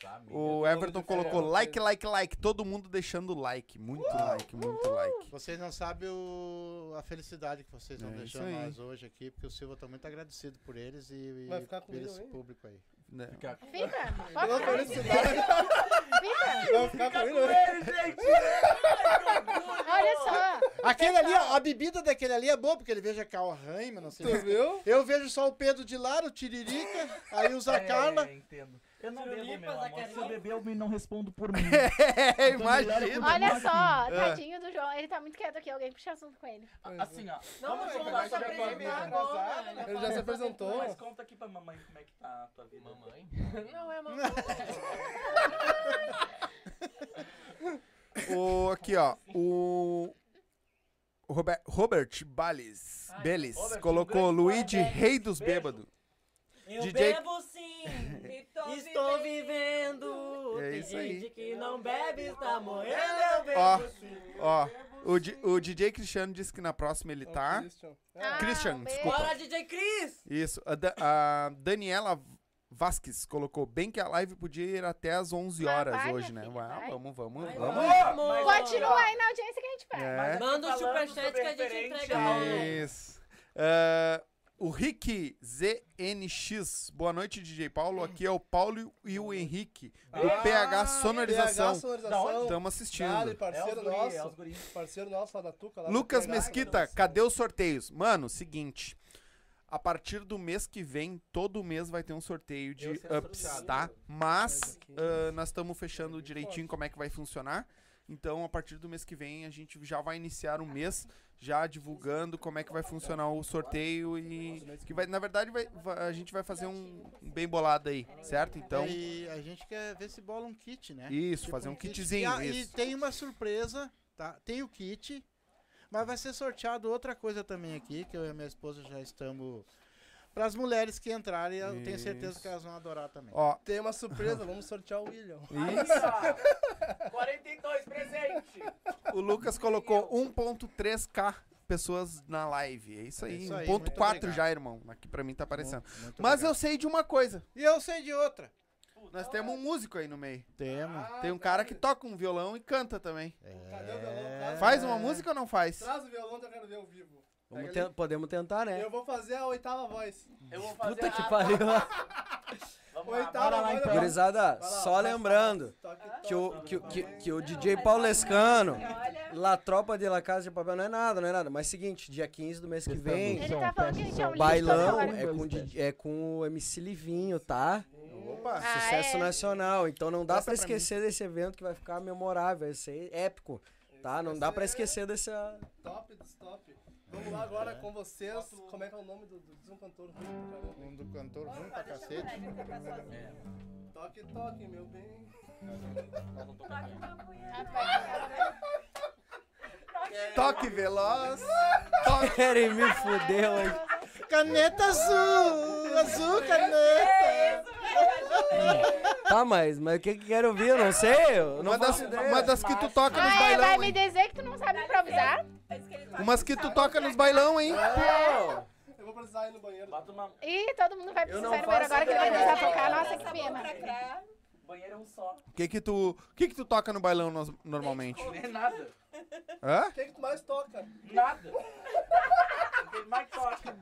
Tá, O Everton colocou like, like, like. Todo mundo deixando like. Muito like, muito like. Vocês não sabem o- a felicidade que vocês estão É deixando aí. nós hoje aqui, porque o Silva tá muito agradecido por eles e, e Vai ficar por esse hein? público aí. Né? Fica Fica, Pela pode ficar. felicidade. Fica. Vai ficar com comigo. ele, gente! Olha só. Aquele ali, ó, a bebida daquele ali é boa, porque ele veja Calraima, não sei o Tu viu? Eu vejo só o Pedro de Lara, o Tiririca, aí usa a Carla. É, entendo. Eu não bebo, meu amor. Se eu beber, eu me não respondo por <laughs> mim. É, Então, imagina. Olha só, É. tadinho do João. Ele tá muito quieto aqui. Alguém puxa assunto com ele. Assim, ó. Não, vamos mas o João contar vai se apresentar agora. Ele já se apresentou. Mas conta aqui pra mamãe como é que tá a tua vida. Mamãe? <laughs> Não é mamãe. O, aqui, ó. O. Robert, Robert Balles, Ai, um colocou Luigi, rei dos bêbados. Eu DJ bebo sim, E tô estou vivendo. É Tem isso aí. gente que não bebe, está morrendo, eu bebo Ó, sim. Ó, o, Di- o DJ Cristiano disse que na próxima ele tá. Christian. Ah, Christian, beijo. desculpa. Bora, DJ Cris! Isso. A, Da- a Daniela Vasques colocou bem que a live podia ir até às 11 Ah, horas vai, hoje, né? filha, Vai, vai. vamos, vamos, Vai, vamos. vai, amor. Continua aí na audiência que a gente vai. É. Manda um Falando superchat que a gente entrega ao- lá. Isso. Ah, o Rick ZNX. Boa noite, DJ Paulo. Aqui é o Paulo e o Henrique, do Ah, PH Sonorização. PH Sonorização. Estamos Dale, assistindo. É os parceiro é os nosso. guri. Parceiro nosso lá da Tuca. Lá Lucas Mesquita, cadê os sorteios? Mano, seguinte. A partir do mês que vem, todo mês vai ter um sorteio de ups, sorteado. tá? Mas ah, nós estamos fechando direitinho como é que vai funcionar. Então, a partir do mês que vem, a gente já vai iniciar o mês já divulgando como é que vai funcionar o sorteio e que vai, na verdade, vai, a gente vai fazer um um bem bolado aí, certo? Então, E a gente quer ver se bola um kit, né? isso, Tipo fazer um kit. kitzinho, E, a- e tem uma surpresa, tá? Tem o kit, mas vai ser sorteado outra coisa também aqui, que eu e a minha esposa já estamos. Para as mulheres que entrarem, eu tenho certeza Isso. que elas vão adorar também. Ó, Tem uma surpresa, vamos sortear o William. Aí, ó. 42 presente. o Lucas colocou 1.3k pessoas na live. É isso É aí, isso aí, 1.4 muito obrigado. já, irmão. Aqui pra mim tá aparecendo. Muito- muito Mas obrigado. eu sei de uma coisa. E eu sei de outra. Nós temos um músico aí no meio. Temos. Tem um cara que toca um violão e canta também. Cadê o violão? Traz- Faz uma música ou não faz? Traz o violão que eu quero ver ao vivo. Vamos ten- podemos tentar, né? Eu vou fazer a oitava voz. Eu vou fazer Puta que a- pariu. <laughs> Vamos Oitava lá então. Gurizada, só lembrando que o, que, o- que, que o DJ Paulo Lescano, Olha. La Tropa de La Casa de Papel, não é nada, não é nada. Mas seguinte, dia 15 do mês que vem, Ele tá falando que a gente é um bailão é com, é com o MC Livinho, tá? Opa! Ah, Sucesso é? nacional. Então não dá Presta pra pra esquecer desse evento que vai ficar memorável, vai ser épico, tá? Não dá pra esquecer desse... Top dos top. Vamos lá agora com vocês. Como é que é o nome do, do, de um cantor ruim pra caramba? Um do cantor ruim pra cacete. Toque, toque, meu bem. Toque veloz. Toque. Querem me fuder hoje. Caneta azul! Azul caneta! Tá, mas, mas o que que quero ouvir? Eu não sei. Eu não Uma das, faço ideia. uma das que tu toca nos Ah, é, vai bailão, me hein? dizer que tu não sabe improvisar? Umas que tu toca nos bailão, hein? Eu vou precisar ir no banheiro. Bota uma... Ih, todo mundo vai precisar ir no banheiro agora que ele vai precisar tocar. Nossa, que pena. Banheiro é um só. O que que tu, o que que tu toca no bailão normalmente? Não é nada. Hã? Quem que tu mais toca? Nada. <laughs> Tem mais toca.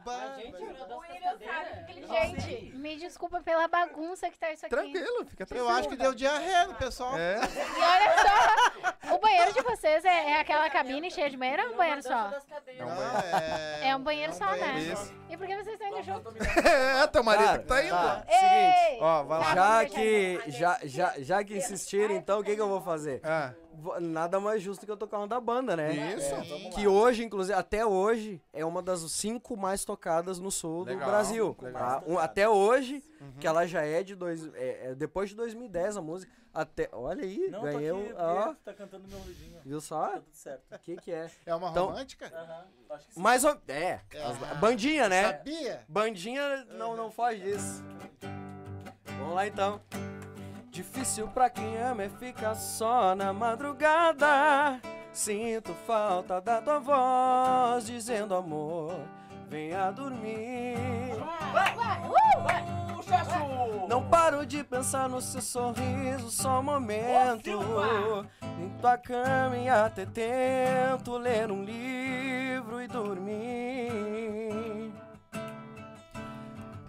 Gente, me desculpa pela bagunça que tá isso aqui. Tranquilo, fica Eu tranquilo. acho que deu diarreia no pessoal. É. E olha só, o banheiro de vocês é, é aquela cabine cheia de banheiro ou é um banheiro só? Não, é... É um banheiro só, né? Isso. E por que vocês estão indo junto? É, teu marido Cara, que tá indo. tá. Ei! Ó, vai lá. Tá, Já vamos que, já, já, já que insistirem, então o que, que eu vou fazer? Ah, Nada mais justo que eu tocar uma da banda, né? Isso. É, que hoje, inclusive, até hoje, é uma das cinco mais tocadas no sul Legal, do Brasil. legal. tá? Um- até hoje, que ela já é de dois, é, é depois de 2010 a música. Até, olha aí, Não, ganhei tô um. aqui, Ó, tá cantando meu ouvidinho. viu só? Tá tudo certo. O que que é? É uma Então- romântica? Aham, acho que sim. Ou É, as- bandinha, né? Sabia? Bandinha não, não foge disso. Vamos lá então. Difícil pra quem ama é ficar só na madrugada. Sinto falta da tua voz dizendo amor, venha dormir. Não paro de pensar no seu sorriso, só um momento. Em tua cama e até tento ler um livro e dormir.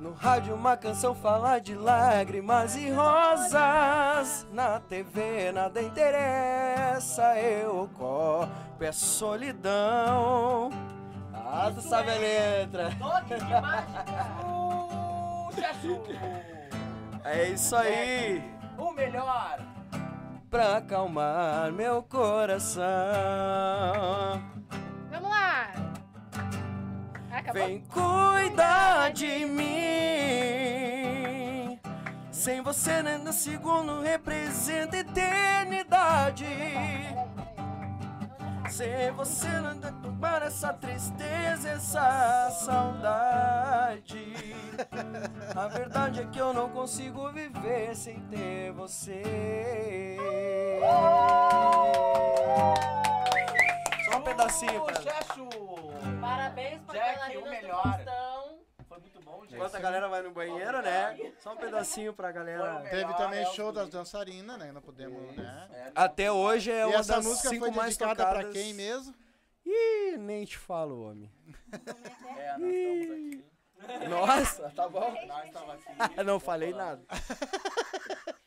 No rádio uma canção fala de lágrimas e rosas. Na TV nada interessa, eu corpo é solidão. Ah, tu sabe a letra. Toque de mágica! É isso aí. O melhor! pra acalmar meu coração. Vamos lá. Acabou? Vem cuidar de mim. Sem você, nem no segundo representa eternidade. Sem você, não dá para essa tristeza, essa saudade. A verdade é que eu não consigo viver sem ter você. Só um pedacinho, cara. Parabéns pra Jack, o melhor. Foi muito bom, gente. Enquanto a galera vai no banheiro, né? Só um pedacinho pra galera. O Teve melhor, também é show das dançarinas, né? Não podemos, né? É, Até hoje é E uma essa das música cinco foi mais tocadas. pra quem mesmo? Ih, nem te falo, homem. é, nós estamos aqui. Nossa, tá <laughs> bom. Nós estamos aqui. <laughs> Não falei nada. <laughs>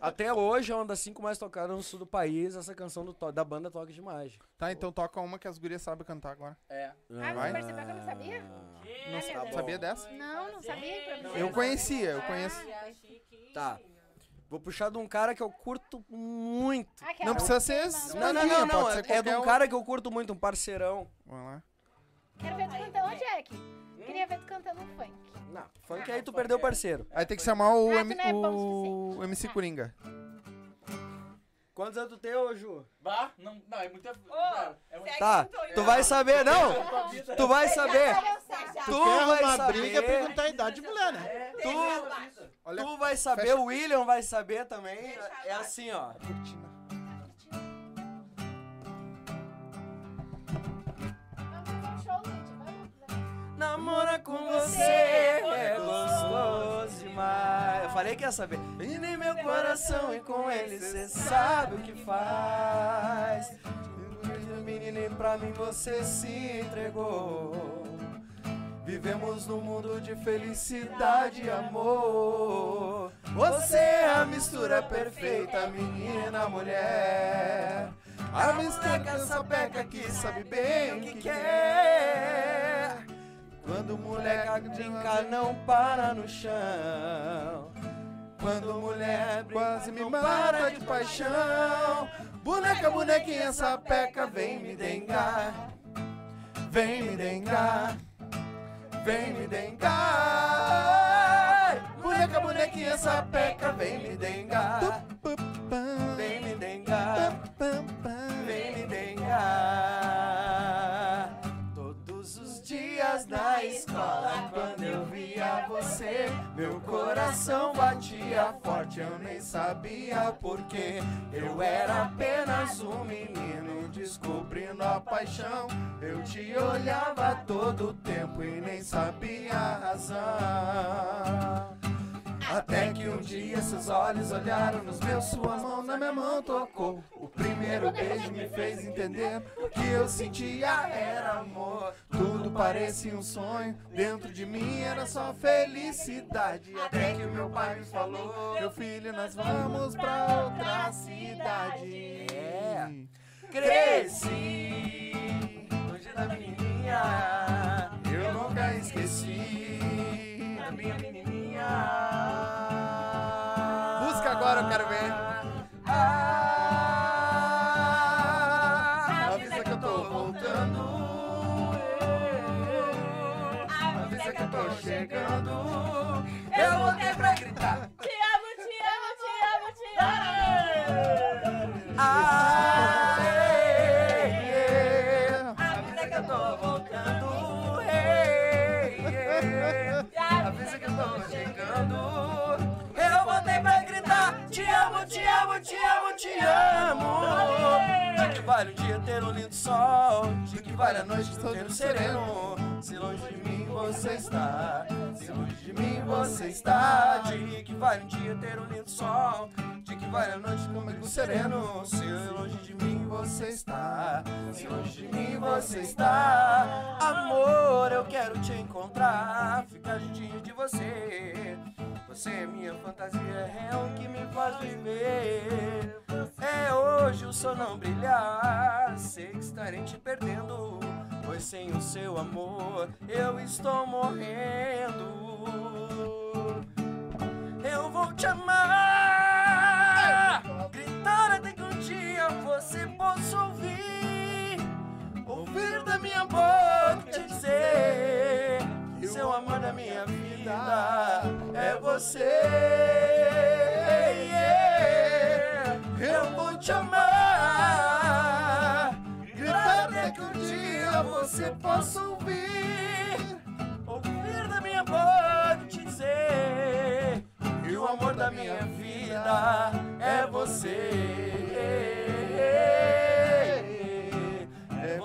Até hoje é uma das cinco mais tocadas no sul do país, essa canção do to- da banda Toque de Mágica. Tá, então toca uma que as gurias sabem cantar agora. É. Ah, Vai. você percebeu que eu não sabia? Não Tá bom. sabia dessa? Não, não sabia. Eu conhecia, eu conheço. Tá. Vou puxar de um cara que eu curto muito. Aquela Não precisa ser Não, não, não, não. É, é de um cara que eu curto muito, um parceirão. Vamos lá. Quero ver tu cantando, Ô, Jack. Queria ver tu cantando um funk. Não, funk aí tu perdeu o parceiro. Aí tem que chamar o, Ah, tu M- não é bom o o MC Coringa. Quantos anos tu tem, ô Ju? Bah, não, não, é muito. é muito Tá, tu vai saber, não? Tu vai saber. Tu Quer vai uma briga, saber. perguntar a idade de mulher, né? É, Tu, tu vai saber, o William vai saber também. É assim, ó. cortina. Vamos. Namora com você é gostoso demais. Eu falei que ia saber. E nem meu coração e com ele cê sabe o que faz. Menina, e pra mim você se entregou. Vivemos num mundo de felicidade e amor. Você é a mistura perfeita, menina, mulher. A mistura sapeca que sabe bem o que quer. Quando mulher brinca não para no chão. Quando mulher brinca Quase me para de paixão. Boneca, bonequinha sapeca, vem me dengar. Vem me dengar. Vem me dengar. Boneca, bonequinha sapeca, vem me dengar. Vem me dengar. Na escola, quando eu via você, meu coração batia forte. Eu nem sabia porquê. Eu era apenas um menino descobrindo a paixão. Eu te olhava todo o tempo e nem sabia a razão. Até que um dia seus olhos olharam nos meus, sua mão na minha mão tocou. O primeiro beijo me fez entender o que eu sentia era amor. Tudo parecia um sonho, dentro de mim era só felicidade. Até que o meu pai me falou: Meu filho, nós vamos pra outra cidade. É. Cresci, longe da menininha. Eu nunca esqueci a minha menininha. Te amo, te amo, te amo. De que vale o dia ter um lindo sol? De que vale a noite ter um sereno? Se longe de mim você está, se longe de mim você está. De que vale um dia ter um lindo sol? De que vale a noite comigo sereno? Se longe de mim você está, se longe de mim você está. Amor, eu quero te encontrar, ficar juntinho de você. Você é minha fantasia, é o que me faz viver. É hoje o sol não brilhar, sei que estarei te perdendo. Pois sem o seu amor eu estou morrendo. Eu vou te amar, gritar até que um dia você possa ouvir. Ouvir da minha boca te dizer: Seu amor da minha vida é você. Eu vou te amar, você possa ouvir. Ouvir da minha boca te dizer: E o amor da minha vida é você. É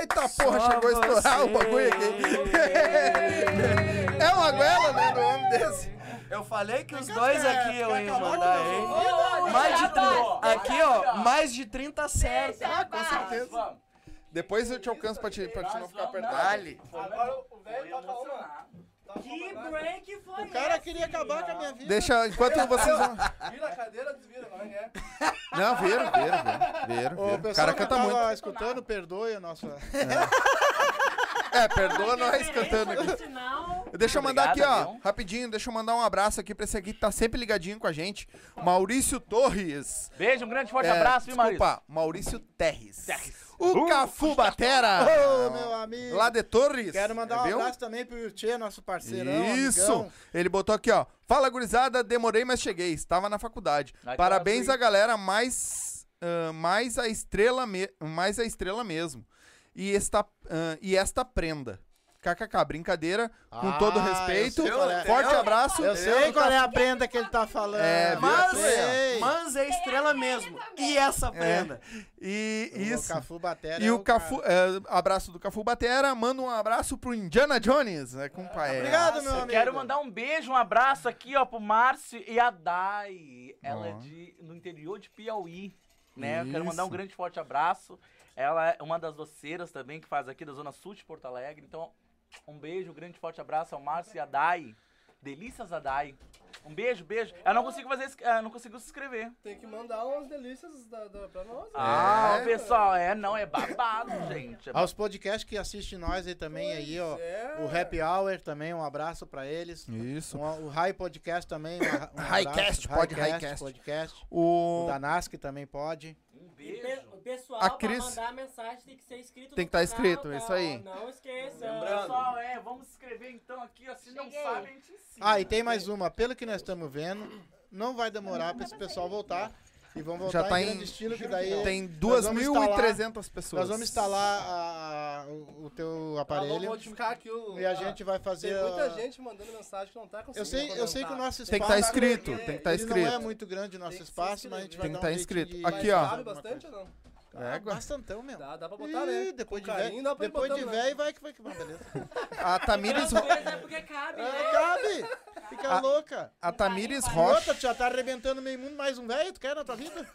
Eita porra, chegou a estourar o bagulho aqui. <laughs> É uma goela, né, no homem desse. Eu falei que os dois aqui eu ia mandar, hein? Mais de 30. Aqui, ó, mais de 30 certo. Ah, com certeza. Depois eu te alcanço pra te, pra te não ficar apertado. Dale. Agora o velho toca uma. Que break foi O cara queria acabar com a minha vida. Deixa, enquanto vocês vão... Vira a cadeira, desvira, <laughs> não é? Não, viram, viram, viram, viram. O viram. O pessoal cara que canta tava muito. escutando, perdoe a nossa... É, perdoa nós cantando aqui. Sinal. Deixa eu mandar aqui, ó, viu? rapidinho, deixa eu mandar um abraço aqui pra esse aqui que tá sempre ligadinho com a gente. Maurício Torres. Beijo, um grande forte É, abraço, viu, Maurício? Desculpa, Maurício Terres. Terres. O Cafu Batera. Ô, meu amigo. Lá de Torres. Quero mandar um viu? abraço também pro Tchê, nosso parceirão, Isso! amigão. Ele botou aqui, ó. Fala, gurizada, demorei, mas cheguei. Estava na faculdade. Parabéns à galera, mais, ah, mais, a estrela me- mais a estrela mesmo. E esta, ah, e esta prenda. KKK, brincadeira, com Ah, todo eu respeito. sei é. Forte abraço. Eu sei qual é a prenda que ele tá falando. É? Mas, Sei. mas é estrela mesmo. E essa prenda? E O isso. Cafu Batera E é o Cafu, é, abraço do Cafu Batera, manda um abraço pro Indiana Jones, é, companheiro. Obrigado, meu Eu amigo. quero mandar um beijo, um abraço aqui, ó, pro Márcio e a Dai. Ela é Ó. de, no interior de Piauí, né? Eu quero mandar um grande forte abraço. Ela é uma das doceiras também que faz aqui da Zona Sul de Porto Alegre. Então, um beijo, um grande forte abraço ao Márcio e a Dai. Delícias a Dai. Um beijo, beijo. Eu não consigo fazer, eu não consigo se inscrever. Tem que mandar umas delícias da, da, pra nós. né? Ah, É. pessoal, é, não, é babado, <laughs> gente. É Aos podcasts que assistem nós aí também, aí, ó. É. O Happy Hour também, um abraço pra eles. Isso. Um- o High Podcast também. Um, um Highcast, pode Highcast, podcast. O... O da Nasc também pode. Um beijo. O pessoal, A pra Cris- mandar mensagem, tem que ser inscrito Tem no que tá canal, inscrito, tá? isso aí. Não esqueça. Pessoal, é, vamos se inscrever então aqui, ó. Se não sabe, a gente ensina. Ah, e tem mais uma. Pelo que nós estamos vendo, não vai demorar pra esse pessoal voltar. E vamos voltar Já tá em em. grande estilo, que daí Tem nós vamos 2.300 pessoas. nós vamos instalar a- a- o, o teu aparelho vou modificar aqui o... e a gente vai fazer... Tem muita a- gente mandando mensagem que não tá conseguindo Eu sei, eu sei que o nosso espaço... Tem que estar escrito, tem que estar não escrito. é muito grande o nosso espaço, mas a gente vai Tem que dar um tá jeitinho escrito. de- Aqui, ó. bastante ou não? Ah, bastantão mesmo. Dá, dá pra botar, né? Ih, depois Com de carinho velho, dá pra ir depois de botando, né? velho vai que vai que vai, beleza. <laughs> A Tamires, Ro- Mas é porque cabe, né? É, cabe! Fica A- louca. a Tamires Rocha. outra, tu já tá arrebentando meio mundo, mais um velho, tu quer na tua vida?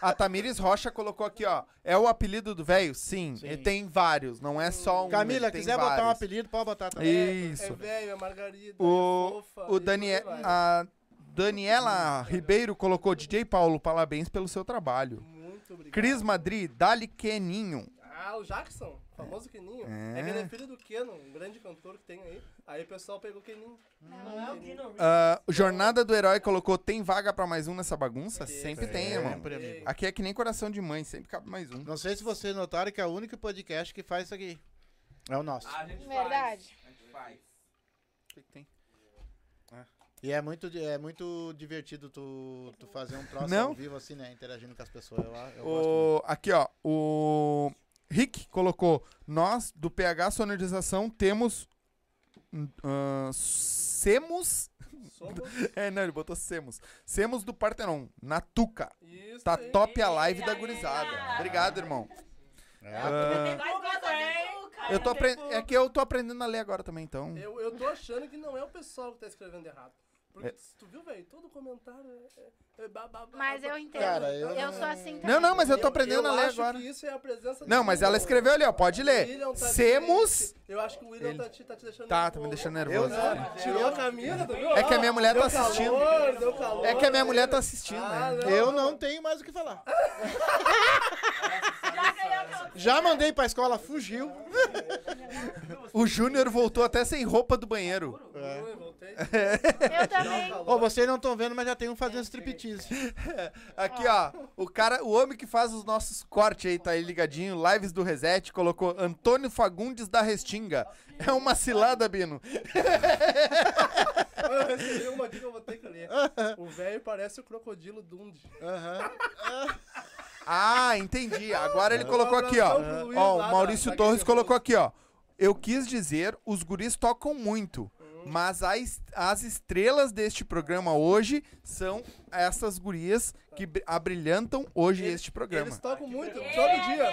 A Tamires Rocha colocou aqui, ó. É o apelido do velho? Sim. Sim. Ele tem vários, não é só um. Camila, quiser botar um vários. apelido, pode botar também. É Isso. velho, é margarida, O, é fofa. o Danie por aí vai. a Daniela Ribeiro colocou DJ Paulo, parabéns pelo seu trabalho. Muito obrigado. Cris Madri, Dali Keninho. Ah, o Jackson, famoso Keninho. É. É. que ele é filho do Keno, um grande cantor que tem aí. Aí o pessoal pegou o Keninho. Não é o Kino Ah, Jornada do Herói colocou, tem vaga pra mais um nessa bagunça? Sempre tem, irmão. Sempre, amigo. Aqui é que nem coração de mãe, sempre cabe mais um. Não sei se vocês notaram que é o único podcast que faz isso aqui. É o nosso. A gente Verdade. faz. O que que tem? E é muito, é muito divertido tu, tu fazer um troço Não. ao vivo assim, né? Interagindo com as pessoas. Eu, eu. O, aqui, ó. O Rick colocou: Nós, do PH Sonorização, temos. ah, Semos. Somos <laughs> É, não, ele botou Semos. Semos do Partenon, na Tuca. isso Tá aí. top a live da gurizada. Obrigado, irmão. É, Ah, eu tô né? aprendendo. É que eu tô aprendendo a ler agora também, então. Eu, eu tô achando que não é o pessoal que tá escrevendo errado. Porque É. tu viu, velho, todo comentário é... é, é ba- ba- ba- Mas eu entendo. Cara, eu eu não- sou assim também. Não, não, mas eu tô Eu- aprendendo eu a ler acho agora. que isso é a presença Não, mas ela escreveu ali, ó. Pode ler. William tá Semos. Eu acho que o William tá te, tá te deixando... Tá, tá me deixando nervoso. Eu, tirou a camisa, tu viu? É que a minha mulher tá assistindo. Calor, deu calor, É que a minha mulher tá assistindo, Ah, né? não. Eu não tenho mais o que falar. <laughs> Já mandei pra escola, fugiu. O Júnior voltou até sem roupa do banheiro. Voltei. Eu também. Ô, vocês não estão vendo, mas já tem um fazendo striptease. <laughs> Aqui, ó. O cara, o homem que faz os nossos cortes aí, tá aí ligadinho. Lives do Reset, colocou Antônio Fagundes da Restinga. É uma cilada, Bino. <laughs> Eu recebi uma que eu vou ter que ler. <laughs> O velho parece o crocodilo Dundee. Aham. Ah, entendi. Agora ele colocou aqui, ó. Ó, o Maurício da Torres colocou aqui, ó. Eu quis dizer, os guris tocam muito. Mas as, as estrelas deste programa hoje são essas gurias que br- abrilhantam hoje este programa. Eles tocam muito, todo dia.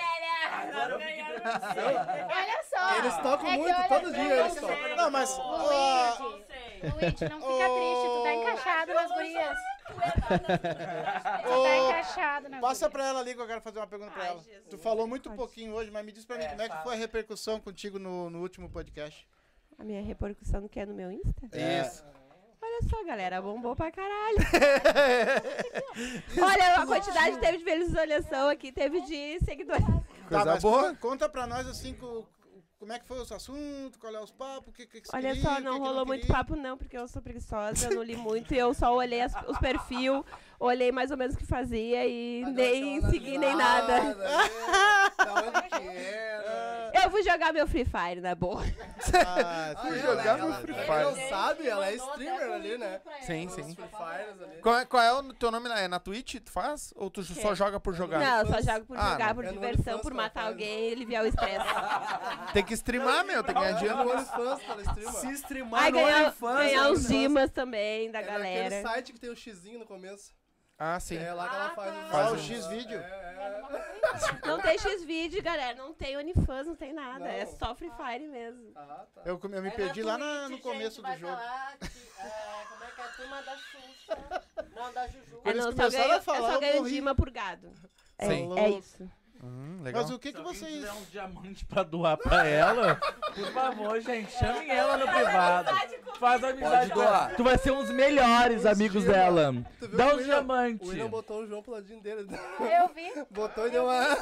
Olha só. Eles tocam É muito, todo dia eles tocam. Não, mas. ah, Luigi, não fica triste, tu tá encaixado nas gurias. Tu tá encaixado nas Passa gurias. pra ela ali que eu quero fazer uma pergunta pra Ai, ela. Jesus. Tu falou muito pouquinho hoje, mas me diz pra mim como é que foi a repercussão contigo no, no último podcast. A minha repercussão que é no meu Insta? Isso. Olha só, galera, bombou pra caralho. <laughs> Olha, a quantidade teve de visualização aqui, teve de seguidores. Coisa mas boa. Conta, pra nós assim co- como é que foi os assuntos, qual é os papos, o que, que, que Olha queria, só, o que não que rolou muito papo não, porque eu sou preguiçosa, eu não li muito, e eu só olhei as- os perfil, olhei mais ou menos o que fazia e nem segui nem nada. <laughs> Era? Eu vou jogar meu Free Fire, na boa. Ah, Ah, sim. é, jogar ela- no Free ela Fire. não sabe, ela é streamer ali, né? Sim, Os sim. Ali. Qual é, qual é o teu nome? lá? É na Twitch? Tu faz? Ou tu só É. joga por jogar? Não, eu só jogo por Ah, jogar, não. por É diversão, por ela matar alguém e aliviar o estresse. <laughs> Tem que streamar, meu. Tem que ganhar No dinheiro. Ela. Se streamar Aí no ganhar, OnlyFans, ganhar não- dimas também da É naquele galera. site que tem o xizinho no começo. Ah, sim. É lá que ela faz os Ah, o um- X-Vídeo. <laughs> Não tem X-Vídeo, galera. Não tem OnlyFans, não tem nada. É Não. só Free Fire mesmo. Ah, tá. Eu, eu me É perdi lá na- Twitch, no começo gente, do vai jogo. falar que, é, como é que é a turma da Xuxa? Não, da Juju. É, eles não, só começaram ganho, a falar, eu só ganho morri. Dima por gado. É, Sim. é isso. Hum, legal. Mas o que, Se que vocês. tiver um diamante pra doar pra ela, por favor, gente, chamem ela no privado. Faz amizade Pode com ela. doar. Tu vai ser um dos melhores amigos dela. Dá um o William- diamante. O William botou o João pro ladinho dele. Eu vi. <laughs> Botou e deu uma. <laughs>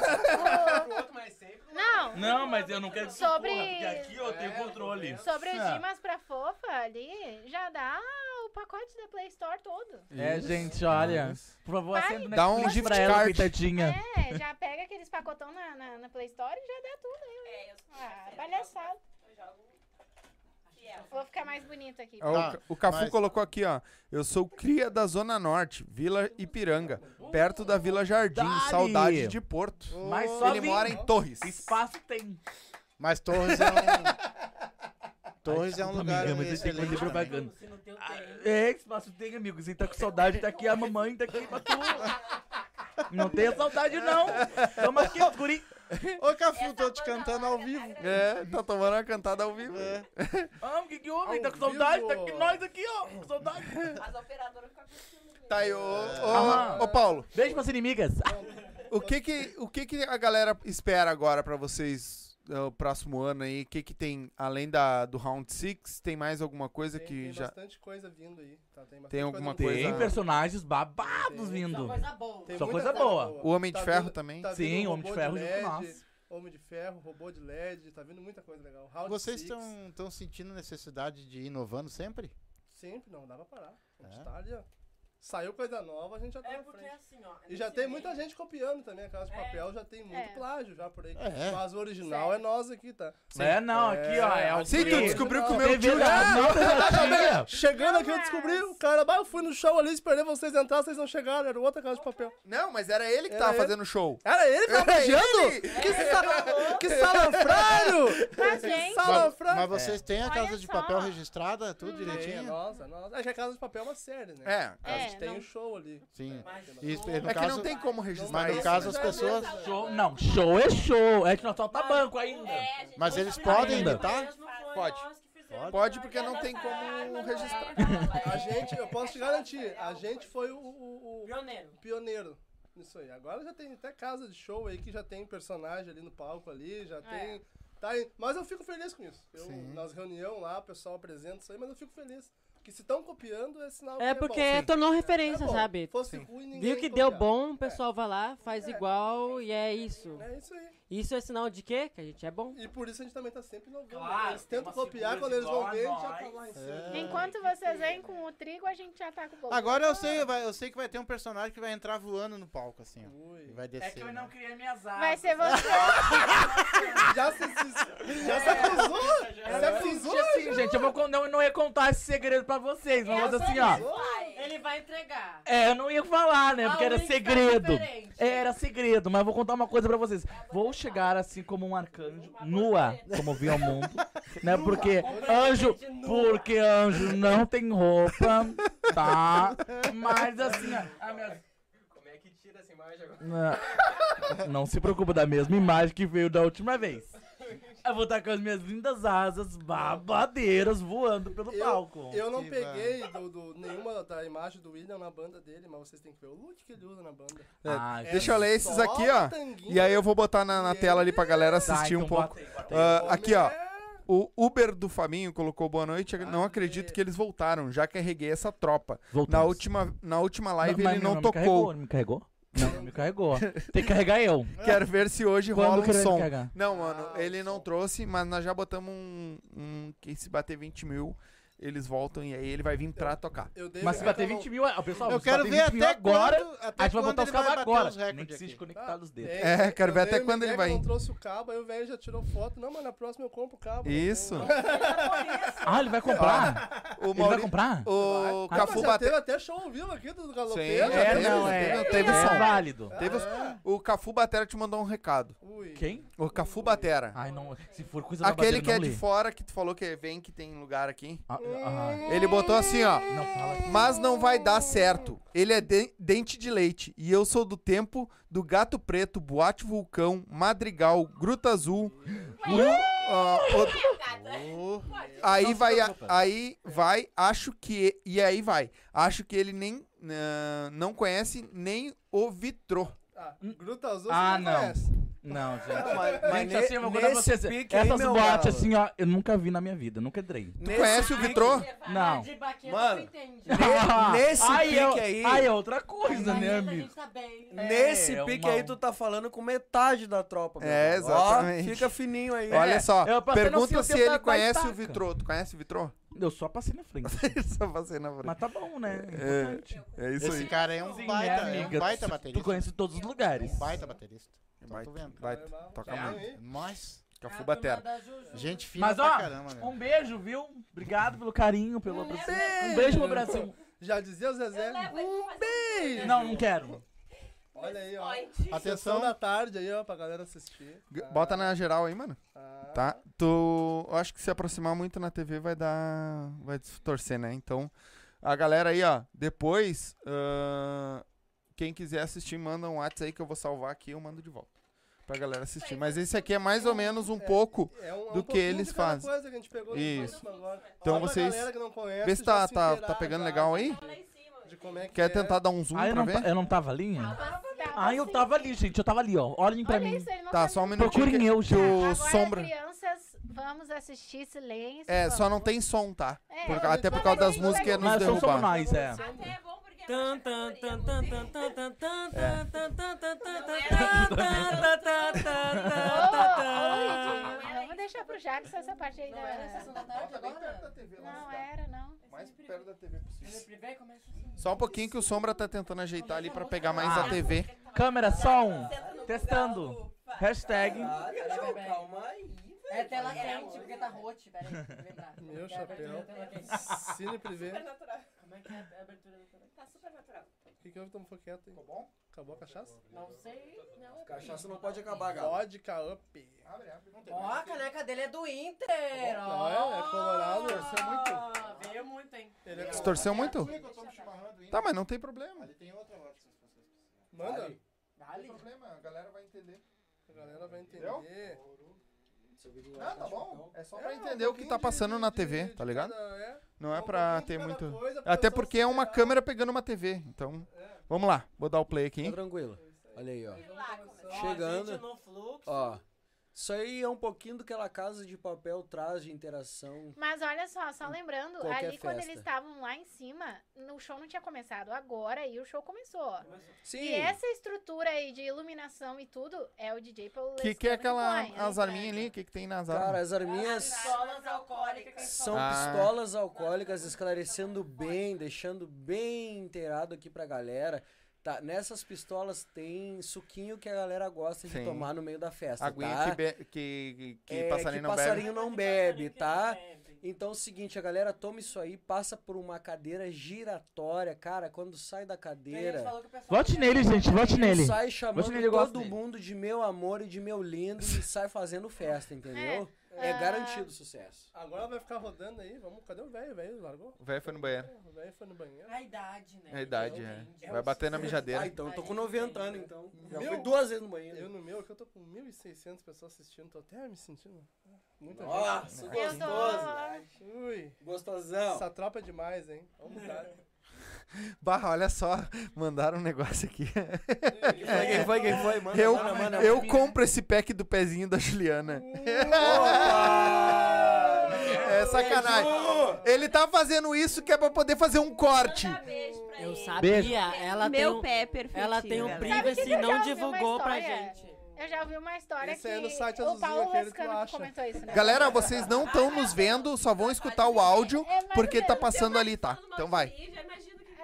Não. Não, mas eu não quero que Sobre- porque aqui eu tenho controle. Sobre os Ah. Dimas pra fofa ali, já dá o pacote da Play Store todo. É, gente, olha. Por favor, o Dá um gift pra ela, card. coitadinha. É, já pega aqueles pacotão na, na, na Play Store e já dá tudo aí. É, eu Ah, palhaçada. jogo fiel. Vou ficar mais bonito aqui. Ó, o Tá, o Cafu mas- colocou aqui, ó. Eu sou cria da Zona Norte, Vila Ipiranga, perto da Vila Jardim. Dali. Saudade de Porto. Mas só Ele vim. mora em Torres. Espaço tem. Mas Torres é um. <laughs> Torres é um lugar amiga, mas tenho que excelente. propaganda. Tem, Ah, tem. É, espaço tem, amigo. Você tá com saudade, tá aqui a mamãe, tá aqui pra tu. Não tenha saudade, não. Tamo aqui, os guri. Ô, Cafu, tô te cantando ao vivo. É, tá tomando uma cantada ao vivo. É. Ah, o que que houve? Tá com saudade? Tá aqui nós aqui, ó. Com saudade. As operadoras ficam curtindo. Tá aí, ô, ô, Ah. ô, Paulo. Beijo pras inimigas. O que que, o que que a galera espera agora pra vocês é, o próximo ano aí? O que que tem, além da, do Round 6, tem mais alguma coisa Tem, que tem já... bastante coisa vindo aí. Tá, tem bastante Tem alguma coisa coisa- Tem boa. personagens babados Tem. vindo. Só coisa boa. Tem Só coisa boa. O Homem de Tá Ferro vindo- também? tá Sim, Homem de Ferro LED, junto com nós. Homem de Ferro, robô de LED, tá vindo muita coisa legal. Round Vocês estão sentindo necessidade de ir inovando sempre? Sempre, não, dá pra parar. A gente É? tá ali, ó. Saiu coisa nova, a gente já tá É na porque frente. assim, ó. E já tem meio- muita gente copiando também. A Casa de É. Papel já tem muito É. plágio já por aí. É. Mas o original é nós aqui, tá? É, não, aqui, ó. É o Sim, tu descobriu que o meu tio... já tinha. Chegando aqui eu descobri, o cara, bah, eu fui no show ali, esperei vocês entrar, vocês não chegaram, era outra Casa de Papel. Não, mas era ele que Era tava ele. fazendo o show. Era ele que tava plagiando? Que, sa... que salafrário! Mas, gente, Mas, Salafrário! mas vocês têm a casa de papel registrada, tudo é direitinho? nossa, nossa. É que a Casa de Papel é uma série, né? É. A gente É, tem não- o show ali. Sim. E show- no É que caso, não tem como registrar mas no caso as pessoas. Show, não, show é show. É que nós falta banco ainda. É, gente Mas eles podem ainda. foi Pode. que. Pode. Pode porque não tem como registrar. A gente, eu posso te garantir, a gente foi o, o- o Pioneiro. pioneiro nisso aí. Agora já tem até casa de show aí que já tem personagem ali no palco ali, já tem. Tá aí. Mas eu fico feliz com isso. Eu, Sim. nas reuniões lá, o pessoal apresenta isso aí, mas eu fico feliz. Que se estão copiando, é sinal que É porque é bom. tornou É referência, bom. sabe? Fosse ruim, ninguém Viu que deu bom, o pessoal vai lá, faz igual e é isso. É isso aí. Isso é sinal de quê? Que a gente é bom. E por isso a gente também tá sempre inovando. Claro, eles tentam copiar, quando eles vão ver, a gente já tá lá em cima. É. enquanto vocês vêm com o trigo, a gente já tá com o bolo. Agora eu sei, vai- eu sei que vai ter um personagem que vai entrar voando no palco, assim, ó. Ui. E vai descer. É que eu não né? criei minhas asas. Vai ser você. <laughs> Já se, se, já se acusou? Se acusou? Assim, gente, eu vou, não, não ia contar esse segredo pra vocês, mas assim, ó. Ele vai entregar. É, eu não ia falar, né? Porque Ah, era link tá segredo. diferente. É, Era segredo, mas vou contar uma coisa pra vocês. Vou chegar assim como um arcanjo, nua, como vi ao mundo, <laughs> né? Porque anjo, porque anjo não tem roupa, tá? Mas assim, ó, a minha- Como é que tira essa imagem agora? não, não se preocupa da mesma imagem que veio da última vez. Eu vou estar com as minhas lindas asas babadeiras voando pelo palco. Eu não Que peguei do, do- nenhuma da imagem do William na banda dele, mas vocês têm que ver o look que ele usa na banda. Ah, É Deixa eu ler esses aqui, ó. E aí eu vou botar na, na tela ali pra galera tá, assistir um então pouco. bota aí, bota aí. Ah, Homem aqui, ó. é- O Uber do Faminho colocou boa noite. Eu não Ah, acredito é. que eles voltaram. Já carreguei essa tropa. Na Voltamos. última, na última live mas ele não, me tocou. carregou, não me carregou? Não, não me carregou. Tem que carregar eu. Quero ver se hoje Quando rola um som. carregar? Não, mano, ele não trouxe, mas nós já botamos um, um que se bater 20 mil, eles voltam e aí ele vai vir pra tocar. Eu dei Mas se é bater eu 20 mil, ó, pessoal, Eu se quero bater ver 20 mil até agora, quando, até a gente vai quando botar os ele vai cabos bater agora. os Nem recordes que aqui. conectar os dedos. dei- É, quero eu ver até o quando ele vai não trouxe o cabo, aí o velho já tirou foto. Não, mas na próxima eu compro o cabo. Isso. Ah, ele vai comprar? O Ele vai Mauri... comprar? O Ah, Cafu mas já bateu. teve até show ao vivo aqui do Sim, Galopeiro. já É, teve, não, é. teve, teve É som. válido. Teve os- O Cafu Batera te mandou um recado. Ui. Quem? O Cafu Batera. Ai, não. Se for coisa da Aquele que é de fora, que tu falou que vem, que tem lugar aqui. Ah, ah, Ele botou assim, ó. não fala. Mas não vai dar certo. Ele é de- dente de leite. E eu sou do tempo do Gato Preto, Boate Vulcão, Madrigal, Gruta Azul. Ah, o- aí vai, aí vai, acho que. E aí vai. Acho que ele nem. ah, não conhece nem o Vitrô. Ah, Gruta Azul Ah, você não. conhece. Não, gente. Mas, mas Gente, assim, eu vou contar pra nesse vocês. pique aí, Essas meu boates, assim, ó, eu nunca vi na minha vida. Nunca entrei. Tu conhece o Vitrô? Não. De baqueta, Mano, ne- <laughs> nesse aí pique é, aí, Aí é outra coisa, né, amigo? tá bem. nesse É, pique uma- aí tu tá falando com metade da tropa. meu É, exatamente. fica fininho aí. Olha só, pergunta se tentar ele conhece o Vitrô. Tu conhece o Vitrô? Eu só passei na frente. <laughs> Só passei na frente. Mas tá bom, né? É. Importante. É isso Esse aí. cara é um Sim, baita, né, é um baita baterista. Tu conhece todos os lugares. Um baita baterista. Só Vai, tô vendo. vai, toca É. muito. Mas. Cafu Batera. Gente fina Mas, pra ó, caramba, meu. Um beijo, viu? Obrigado pelo carinho, pelo abraço. Um beijo pro Brasil. Já dizia o Zezé. Um beijo! Não, não quero. Olha aí, ó. Atenção. Da tarde aí, ó, pra galera assistir. G- Bota na geral aí, mano. Ah, Tá? Tu. Eu acho que se aproximar muito na TV vai dar. Vai distorcer, né? Então, a galera aí, ó. Depois. ahn, quem quiser assistir, manda um WhatsApp aí que eu vou salvar aqui e eu mando de volta. Pra galera assistir. Mas esse aqui é mais ou menos um pouco. é um, é um do que eles fazem. coisa que a gente pegou no Isso. Então vocês- galera que não conhece, Vê se tá, se tá, tá pegando já legal aí. De como é que Quer é. tentar dar um zoom Ah, eu pra não, ver? eu não tava ali? Tava Ah, eu tava ali, gente. Eu tava ali, ó. Olhem pra Olha mim. isso, Tá, só um minutinho. Procurem que, eu, gente. o Agora, Sombra. crianças, vamos assistir silêncio. É, vamos. só não tem som, tá? É, Por- mas até por mas causa das músicas nos Mas só somos derrubar. nós, é. Até é bom É. Não Vamos deixar pro Jackson essa parte aí da... Não era, não. Mais perto da TV possível. Só um pouquinho que o Sombra tá tentando ajeitar ali pra pegar mais Ah. a TV. Câmera, som. Testando. Hashtag. Calma aí. É tela quente, porque tá rote, peraí. Meu É chapéu. Cine privê. Como é que é a abertura da tela Tá super natural. O que que houve? Tamo quieto aí. Ficou bom? Acabou a cachaça? Não sei, não. Cachaça não pode acabar, galera. Vodka up. Ó, a caneca dele é do Inter. Não, ó. é, é colorado. Torceu muito. Veio muito, hein? Ele é Distorceu muito? Tá, mas não tem problema. Ali tem outra vodka. Manda. Dali. Não tem problema, a galera vai entender. A galera vai Entendeu? entender. Ah, tá bom. É só pra É, entender um o que tá pouquinho passando de- na de- TV, de tá ligado? cada- é. Não é pra ter muito. Até porque é uma câmera pegando uma TV. Então, vamos lá. Vou dar o play aqui. Tá tranquilo. Olha aí, ó. Ó, Chegando. gente no fluxo. Ó. Isso aí é um pouquinho do que aquela casa de papel traz de interação. Mas olha só, só lembrando, ali quando festa. eles estavam lá em cima, o show não tinha começado. Agora aí o show começou. Sim. E essa estrutura aí de iluminação e tudo é o DJ Paulo O que, que é aquela. As arminhas ali? O que, que tem nas Cara, armas? as arminhas Pistolas alcoólicas. são Ah. pistolas alcoólicas esclarecendo bem, deixando bem inteirado aqui pra galera. Tá, nessas pistolas tem suquinho que a galera gosta de Sim. tomar no meio da festa, Aguinha tá? que, be- que, que É, passarinho que não passarinho bebe. não bebe, tá? Então é o seguinte, a galera toma isso aí, passa por uma cadeira giratória, cara, quando sai da cadeira, Vote nele, gente. Vote nele. sai chamando Vote nele, todo dele. mundo de meu amor e de meu lindo e sai fazendo festa, <laughs> entendeu? É, Ah. garantido sucesso. Agora vai ficar rodando aí. Vamos, cadê o velho? O velho largou? O velho foi no banheiro. O velho foi no banheiro. A idade, né? É a idade, é. Realmente. Vai bater na Ah, mijadeira. então eu tô com 90 anos, então. Já Meu- fui duas vezes no banheiro. Eu no meu, que eu tô com 1.600 pessoas assistindo. Tô até me sentindo. ah, Muita Nossa, Eu gostoso. gente. Ui. Gostosão. Essa tropa é demais, hein? Vamos mudar. <laughs> <laughs> Barra, olha só. Mandaram um negócio aqui. Quem foi, quem foi? Manda, Eu, manda, manda. eu compro esse pack do pezinho da Juliana. <laughs> É sacanagem. Ele tá fazendo isso que é pra poder fazer um corte. Eu sabia, Beijo. ela tem Meu um, pé é ela tem um privacy que e não divulgou pra gente. Eu já ouvi uma história Esse que aí é no site o Paulo que que acha. comentou isso, né? Galera, vocês não estão nos vendo, só vão escutar o áudio, É porque ou tá passando ali, tá? Então vai.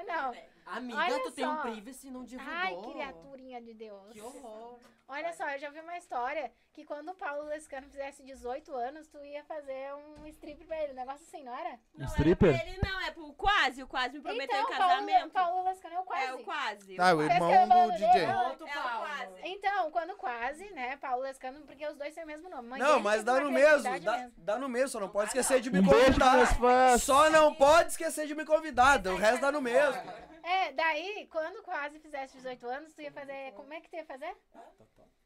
Mim, Ah, não. Amiga, Olha tu tem um só. privacy e não divulgou. Ai, criaturinha de Deus. Que horror. Olha só, eu já vi uma história que quando o Paulo Lescano fizesse 18 anos, tu ia fazer um strip pra ele. Um negócio assim, não era? Um Não, stripper? era pra ele, não, é pro quase. O quase me prometeu então, em Paulo, casamento. Paulo Lescano é o quase. É o quase. Ah, o irmão do DJ. dele, É o Paulo. quase. Então, quando quase, né, Paulo Lescano, porque os dois têm o mesmo nome. Mãe Não, mas dá no mesmo, dá, mesmo. dá no mesmo, só não pode esquecer de me Um beijo pros meus convidar. fãs. Só não pode esquecer de me convidar, o resto dá no mesmo. É, daí, quando quase fizesse 18 anos, tu ia fazer. Como é que tu ia fazer?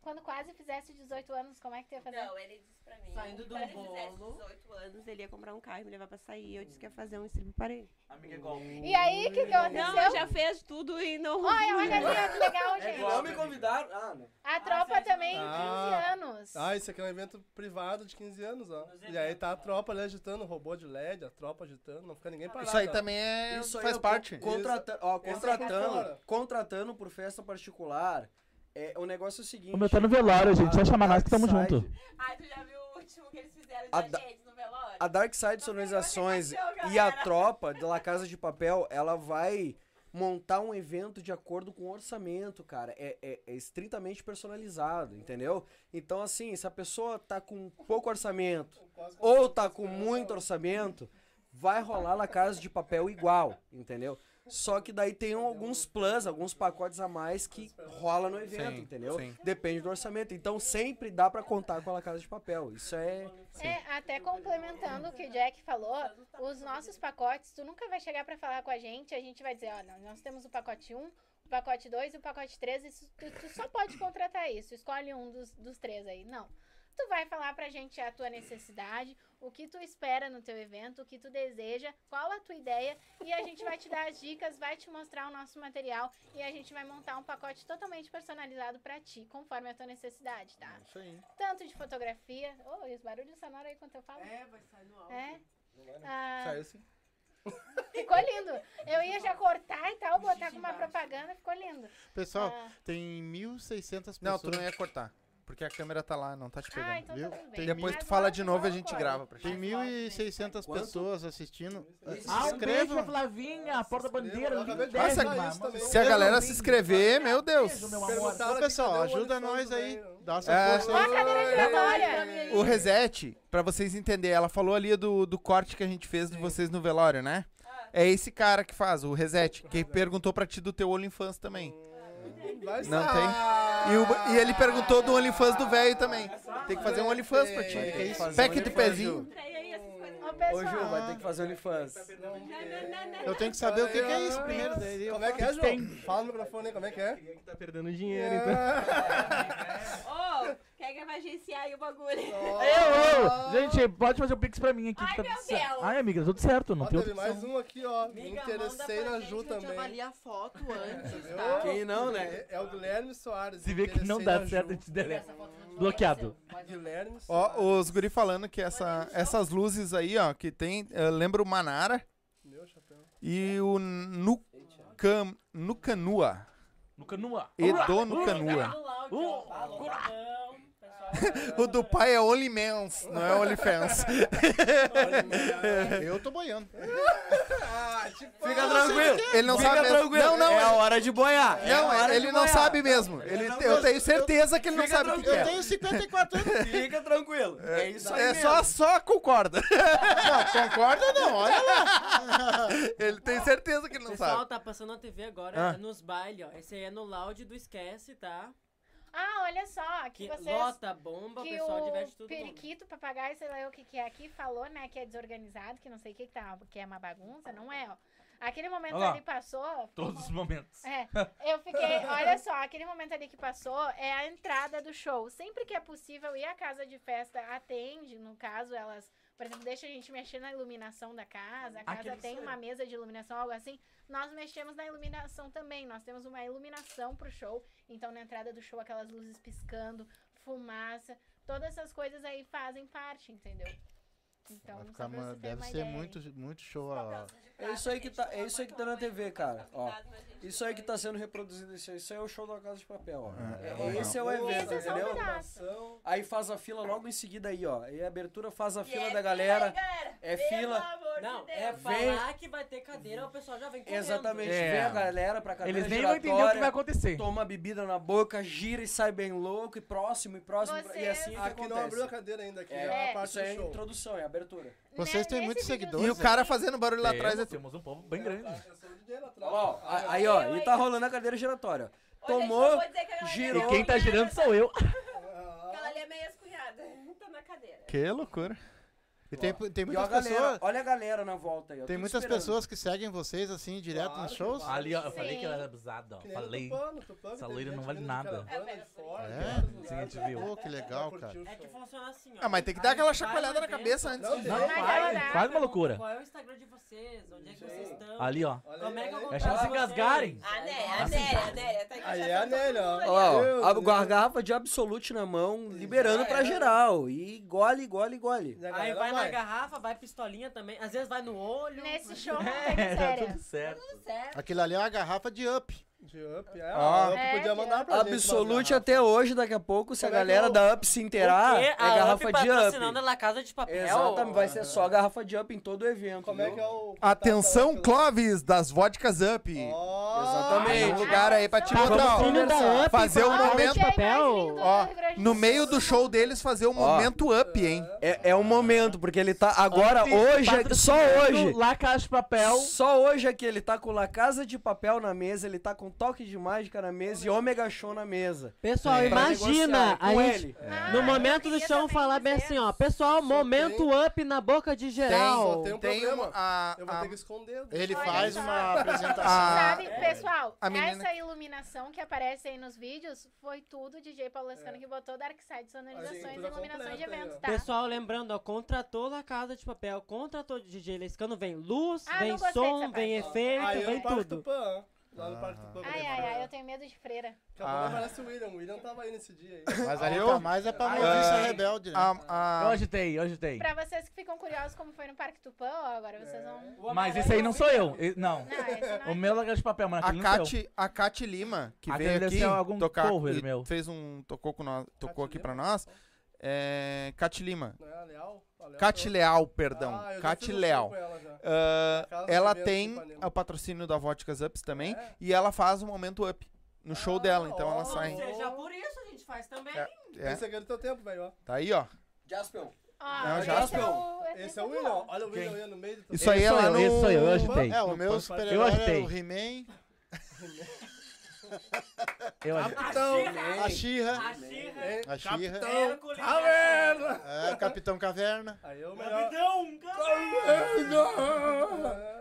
Quando quase fizesse 18 anos, como é que tu ia fazer? Não, ele disse pra mim. Saindo do quando ele fizesse bolo. 18 anos, ele ia comprar um carro e me levar pra sair. Eu disse que ia fazer um strip para ele. Amiga igual. E aí, o que, que aconteceu? Não, ele já fez tudo e não. Olha, olha ali, <laughs> que legal, gente. Não me convidaram. Ah, não. A tropa também, 15 Ah. anos. Ah, esse aqui é um evento privado de 15 anos, ó. E aí tá a tropa ali agitando, o robô de LED, a tropa agitando, não fica ninguém parado. Isso aí ó. também é. Isso aí faz eu parte. co- Contrata ó, é contratando, contratando por festa particular. É, o negócio é o seguinte. O meu tá no velório, gente. Só chamar nós que tamo junto. Ai, tu já viu o último que eles fizeram A da da- gente no velório? A Dark Side Sonorizações e a tropa de La Casa de Papel, ela vai montar um evento de acordo com o orçamento, cara. É, é, é estritamente personalizado, entendeu? Então, assim, se a pessoa tá com pouco orçamento ou tá com muito orçamento, vai rolar na casa de papel igual, entendeu? Só que daí tem alguns plus, alguns pacotes a mais que rola no evento, Sim, entendeu? sim. Depende do orçamento. Então sempre dá pra contar com a Casa de Papel. Isso é. É, até complementando o que o Jack falou, os nossos pacotes, tu nunca vai chegar pra falar com a gente, a gente vai dizer, ó, nós temos o pacote 1, o pacote 2 e o pacote 3, isso, tu, tu só pode contratar isso, escolhe um dos, dos três aí. Não. Tu vai falar pra gente a tua necessidade, o que tu espera no teu evento, o que tu deseja, qual a tua ideia, e a gente vai te dar as dicas, vai te mostrar o nosso material e a gente vai montar um pacote totalmente personalizado pra ti, conforme a tua necessidade, tá? Isso aí. Tanto de fotografia. Oh, e os barulhos sonoros aí quando eu falo? É, vai sair no áudio. É. Ah, Saiu sim. ficou lindo. Eu ia já cortar e tal, botar com uma propaganda, ficou lindo. Pessoal, Ah. tem 1.600 pessoas. Não, tu não ia cortar. Porque a câmera tá lá, não tá te pegando. Ah, então viu? tá tudo bem. Tem Depois Mas tu fala de novo e a gente grava pra ti. Tem 1.600 Quanto? pessoas assistindo. Ah, um beijo. Flavinha, a porta bandeira, Eu acabei de lindésima. falar isso também. Se a galera se inscrever, meu Deus. Beijo, meu amor. Perguntaram Ô, aqui, pessoal, cadê o ajuda OnlyFans nós aí. Dá essa É. força Ó, a aí. cadeira giratória. O reset, pra vocês entenderem, ela falou ali do, do corte que a gente fez de vocês no velório, né? É esse cara que faz, o reset, que perguntou pra ti do teu OnlyFans também. Vai Não tem? E, o- e ele perguntou do OnlyFans do velho também. Tem que fazer um OnlyFans pra ti. Fazer Pack de pezinho. Ju. Ô, Ô, pessoal. Ju, vai ter que fazer OnlyFans. Eu tenho que saber o que, que é isso primeiro. daí eu Como é que é. João? Fala no microfone aí, como é que é? Quem é que tá perdendo dinheiro, então? Ô, quer que vai agenciar aí o bagulho? Eu, eu. Gente, pode fazer o pix pra mim aqui. Ai, tá meu tudo certo. Deus. Ai, amiga, tudo certo, não Ó, tem teve mais um aqui, ó. Me Amiga, interessei na Ju também. avalia a foto antes, tá? Quem não, né? É, é o Guilherme Soares. Se vê que não dá certo, a Ju. gente deleta. Essa foto não Bloqueado. Ó, os guri falando que essa, essas luzes aí, ó, que tem, eh, lembra o Manara Meu chapéu. e o Nucam, Nucanua. No canua. Edo Nucanua. Uh, pessoal. O do pai é OnlyMans, não é OnlyFans. Eu tô boiando. Fica tranquilo. Ele não Fica sabe mesmo. tranquilo. Não, não, É a hora de boiar. É Não, ele não boiar. sabe mesmo. Ele, eu tenho certeza que ele não sabe o que, que Eu é. tenho 54 anos. Fica tranquilo. É isso aí É mesmo. só, só concorda. Não, concorda não, olha lá. <laughs> Ele tem certeza que ele não Pessoal, sabe. tá passando na TV agora, Ah. nos bailes, ó. Esse aí é no loud do Esquece, tá? Ah, olha só, aqui Que vocês... lota, bomba, o que pessoal o diverte todo mundo. periquito, papagaio, sei lá o que que é aqui, falou, né, que é desorganizado, que não sei o que que tá, que é uma bagunça, não é, ó. Aquele momento Olha lá. ali passou... Todos os momentos. É, eu fiquei, olha só, aquele momento ali que passou é a entrada do show. Sempre que é possível e a casa de festa atende, no caso, elas, por exemplo, deixa a gente mexer na iluminação da casa, a casa Aquele tem uma mesa de iluminação, algo assim. Nós mexemos na iluminação também. Nós temos uma iluminação pro show. Então, na entrada do show, aquelas luzes piscando, fumaça, todas essas coisas aí fazem parte, entendeu? Então, Vai ficar uma- deve ser ideia muito, muito show. a- É isso aí que tá, é isso aí que tá na TV, cara. Ó, isso aí que tá sendo reproduzido, isso aí, isso aí é o show da Casa de Papel, ó. É, esse é o evento, Esse é só um entendeu? Aí faz a fila logo em seguida aí, ó. E a abertura faz a fila da galera. É fila. Não, é Vem- falar que vai ter cadeira, o pessoal já vem correndo. Exatamente, É. vem a galera pra cadeira Eles nem vão entender o que vai acontecer. Toma bebida na boca, gira e sai bem louco, e próximo, e próximo, e assim é que Aqui não abriu a cadeira ainda, aqui É, é, a parte é do a show. introdução, é a abertura. Vocês têm Nesse muitos seguidores. E o cara fazendo barulho lá atrás é Temos, um povo bem grande. Eu sou o DJ lá atrás. Ó, a- aí ó, e tá rolando a cadeira giratória. Tomou, girou. E quem tá girando sou eu. Aquela ali é meia escunhada. Tá na cadeira. Que loucura. E tem, tem E muitas a galera, pessoas. olha a galera na volta aí. ó, Tem muitas esperando. pessoas que seguem vocês assim, direto Claro nos shows. vai. Ali, ó, eu falei Sim. que ela era abusada, ó. Falei. Tupã, no Tupã, que Essa loira não vale de nada. de fora, É? de Sim, a gente viu. Pô, que legal, cara. É que funciona assim, ó. Ah, mas tem que dar aquela Vai chacoalhada na cabeça antes Não, de... Não, Mas faz, uma loucura. Qual é o Instagram de vocês? Onde é que vocês estão? Ali, ó. Como é que eu vou. Deixa elas vocês? engasgarem. A Nélia, a Assim, Nélia, a Nélia. Tá Aí é a Nélia, ó. Ó, a, a garrafa de Absolute na mão, liberando pra geral. E gole, gole, gole. E a Aí galera vai na garrafa, vai pistolinha também. Às vezes vai no olho. Nesse show não <laughs> tem É, tá certo. Tudo certo. Aquilo ali é uma garrafa de up. De up, é. Ó. a up É, podia de mandar pra. Absolute até hoje, daqui a pouco, se a Como é galera é o- da Up se inteirar, é a garrafa Up de Up. a La Casa de Papel. Exatamente, vai ser só garrafa de Up em todo o evento. Como é viu? que é o. Atenção, Clóvis, das vodkas Up. Exatamente. Tem um lugar aí pra te botar, ó. Fazer um de momento. Papel. Ó, no meio do show deles, fazer o momento up, hein? É, é um momento, porque ele tá. Agora, hoje, só hoje. La Casa de Papel. Só hoje aqui ele tá com La Casa de Papel na mesa, ele tá com Toque de Mágica na mesa e Omega Show na mesa. Pessoal, Pra imagina a gente, ele. no momento do show, falar bem assim, ó. Pessoal, momento up na boca de geral. Tem um Tem problema. uma- a- eu vou a- ter que esconder. Ele Olha faz só. uma apresentação. Sabe, pessoal, a menina- essa iluminação que aparece aí nos vídeos foi tudo DJ Paulo Lascano que botou Dark Side Sonorizações e tudo iluminações de aí, eventos, ó. tá? Pessoal, lembrando, ó, contratou La Casa de Papel, contratou DJ Lescano, vem luz, Ah, vem som, vem parte. efeito, Aí eu vem tudo. Tupã, Lá no Parque Tupã. Ai, ai, ai, eu tenho medo de freira. Daqui a pouco Ah. aparece o William. O William tava aí nesse dia aí. Mas ali Eu- tá mais é pra Ah, noviça rebelde, né? A, Eu a, agitei, eu agitei. Pra vocês que ficam curiosos como foi no Parque Tupã, ó, agora vocês vão... Mas esse aí não sou eu. Não. Não, esse não é O meu Casa de Papel, mas a, aquele não sou eu. Cati, a Cati Lima, que Aquele veio aqui algum tocar cover e meu. fez um tocou com nós, tocou aqui pra Lima? nós. É, Cati Lima. Não é a Leal? A Leal Cati falou. Leal, perdão. Ah, um show Leal. ela Ah, ela tem o patrocínio da Vodkas Ups também. É? E ela faz o momento up no show Ah, dela. Então ela ó. sai. seja por isso a gente faz também. É, é. Esse aqui é do teu tempo, velho, ó. Tá aí, ó. Jaspion. Ó, Não, esse já é o... Esse é o William. Olha o William aí no meio do teu Isso aí é lá eu, no. esse sou eu, eu agitei. É, o meu Eu super-herói é agitei. o He-Man, <laughs> Eu. Capitão. a She-Ra, Hein? a She-Ra, Caverna. é, Capitão Caverna. Aí é o melhor.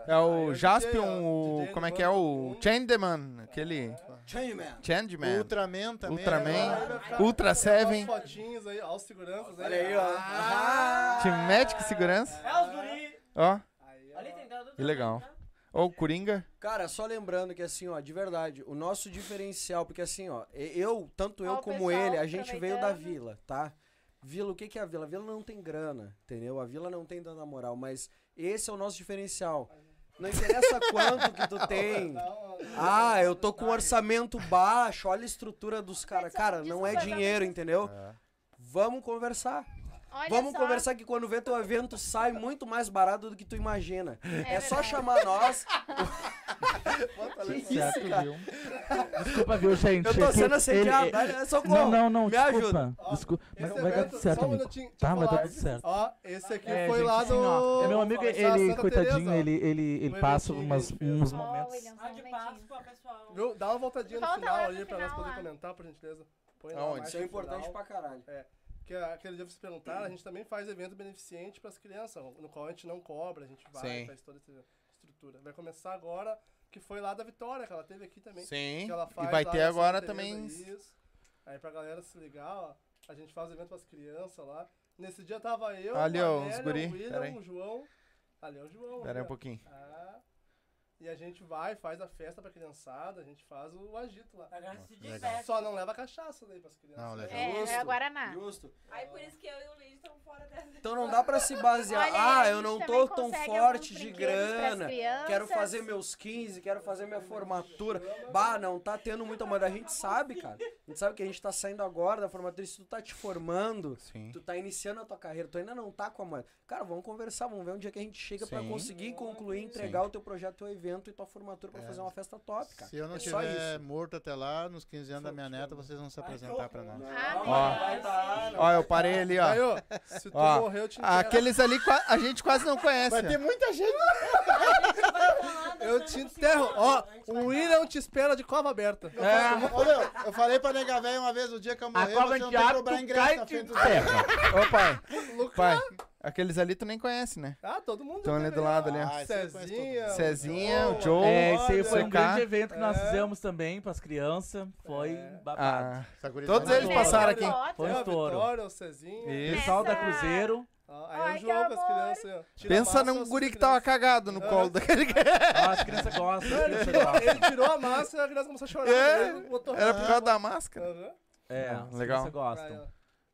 É o Aí, Jaspion, o. Como é que é? O Mundo. Changeman. Aquele. Changeman. Changeman. Ultraman também. Ultraman. né? Ultra Seven. Umas fotinhos aí, ó, os seguranças aí. Olha aí, ó. Time Médico e Segurança. É os guri. Ó, Ali tem dado que legal. Ó, o Coringa. Cara, só lembrando que assim, ó, de verdade, o nosso diferencial, porque assim, ó, eu, tanto eu Ó, como pessoal ele, a gente veio da vila, tá? Vila, o que que é a vila? A vila não tem grana, entendeu? A vila não tem tanta moral, mas esse é o nosso diferencial. Não interessa quanto que tu <laughs> tem. Ah, eu tô com um orçamento baixo, olha a estrutura dos caras. Cara, não é dinheiro, entendeu? Vamos conversar. Olha Vamos só. conversar que quando vê teu evento sai muito mais barato do que tu imagina. É, É, só chamar nós. <laughs> Certo, viu? Desculpa, viu, gente? Eu tô É sendo assediado. socorro. Não, não, não, Me desculpa. ajuda. Desculpa. Mas vai dar tudo certo, só um amigo. Tá, vai dar tudo certo. Ó, esse aqui É, foi gente, lá assim, do... é meu amigo, ele, coitadinho, ele, ele, ele passa umas, uns momentos. Ah, de. Páscoa, pessoal. Viu? Dá uma voltadinha no final ali pra nós poder comentar, por gentileza. Põe Aonde? Isso é importante pra caralho. Que aquele dia vocês perguntaram, a gente também faz evento beneficente pras crianças, no qual a gente não cobra, a gente vai, Sim. faz toda essa estrutura. Vai começar agora, que foi lá da Vitória, que ela teve aqui também. Sim. Que ela E faz vai lá ter agora também. Isso. Aí pra galera se ligar, ó, a gente faz evento pras crianças lá. Nesse dia tava eu, Ali, a ó, Amélia, os guri, o William, o João. Ali é o João. Pera aí um pouquinho. Ah, e a gente vai, faz a festa pra criançada, a gente faz o agito lá. Agora se diverte. Só não leva cachaça daí pras crianças. Não, legal. É, Justo. é a Guaraná. Justo. Aí por isso que eu e o Luiz estamos fora dessa. Então não dá pra se basear. Olha, ah, eu não tô tão forte de grana. Quero fazer meus 15, quero fazer minha formatura. Bah, não tá tendo muita moda. A gente sabe, cara. A gente sabe que a gente tá saindo agora da formatura. Se tu tá te formando, Sim. tu tá iniciando a tua carreira, tu ainda não tá com a moeda. Cara, vamos conversar, vamos ver um dia que a gente chega pra Sim. conseguir concluir, entregar o teu projeto, teu evento e tua formatura pra É. fazer uma festa top, cara. Se eu não é isso. morto até lá, nos 15 anos da minha neta, vocês vão se apresentar pra nós. Ah, Ó. Ó, eu parei ali, ó. Ó, se tu Ó, morrer, eu te enterro. Aqueles ali a gente quase não conhece. Vai ter muita gente. <laughs> Eu te enterro. Ó, o William te espera de cova aberta. É. Ô, meu, eu falei pra nega velha uma vez, o dia que eu A morrer, cobra você não tem que cobrar ingresso na te frente do pai. Lucas. Aqueles ali tu nem conhece, né? Ah, todo mundo. Estão ali do lado ali, ó. Ah, eu Cezinha. Cezinha, o Joe. É, esse aí foi um grande evento que nós É. fizemos também pras crianças. Foi babado. Ah, Todos eles é passaram boa. aqui. Foi um É, estouro. Vitória, o Cezinha. Isso. Pessoal da Cruzeiro. Aí é Ai, o João com as crianças Pensa num guri que tava cagado no colo daquele <laughs> Ah, as crianças gostam, Ele tirou, a máscara e a criança começou a chorar. É, Era por causa da máscara. É, Ah, as legal. crianças gostam.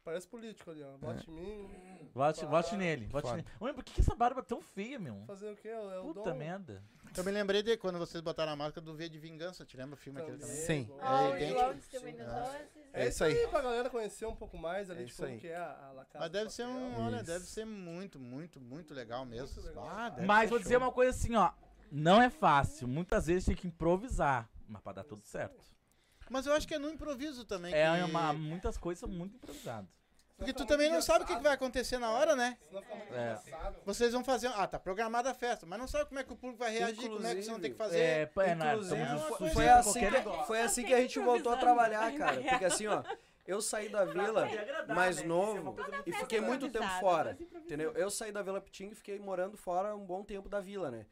Parece político ali, ó. Vote em mim. Vote, vote nele, vote Foda. nele. Ué, por que, que essa barba é tão feia, meu? Fazer o quê? É o Puta dom. merda. Eu me lembrei de quando vocês botaram a máscara do V de Vingança. Te lembra o filme aquele também? Sim. O É idêntico. Sim. doces. É isso aí. Pra galera conhecer um pouco mais ali É como aí. que é a, a La Casa Mas de deve ser um, olha, deve ser muito, muito, muito legal mesmo. Ah, deve Mas ser vou dizer show. uma coisa assim, ó. Não é fácil. Muitas vezes tem que improvisar. Mas pra dar tudo certo. Mas eu acho que é no improviso também. É que- uma, muitas coisas são muito improvisadas. Porque tu também não sabe o que, que vai acontecer na hora, né? É. Vocês vão fazer. Ah, tá programada a festa, mas não sabe como é que o público vai reagir, como é que vocês vão ter que fazer. É, pô, é, não, Inclusive, estamos foi- sujeitos foi a assim, qualquer que, foi assim que a gente voltou a trabalhar, cara. Porque assim, ó, eu saí da vila mais novo e fiquei muito tempo fora. Entendeu? Eu saí da Vila Pitinga e fiquei morando fora um bom tempo da vila, né?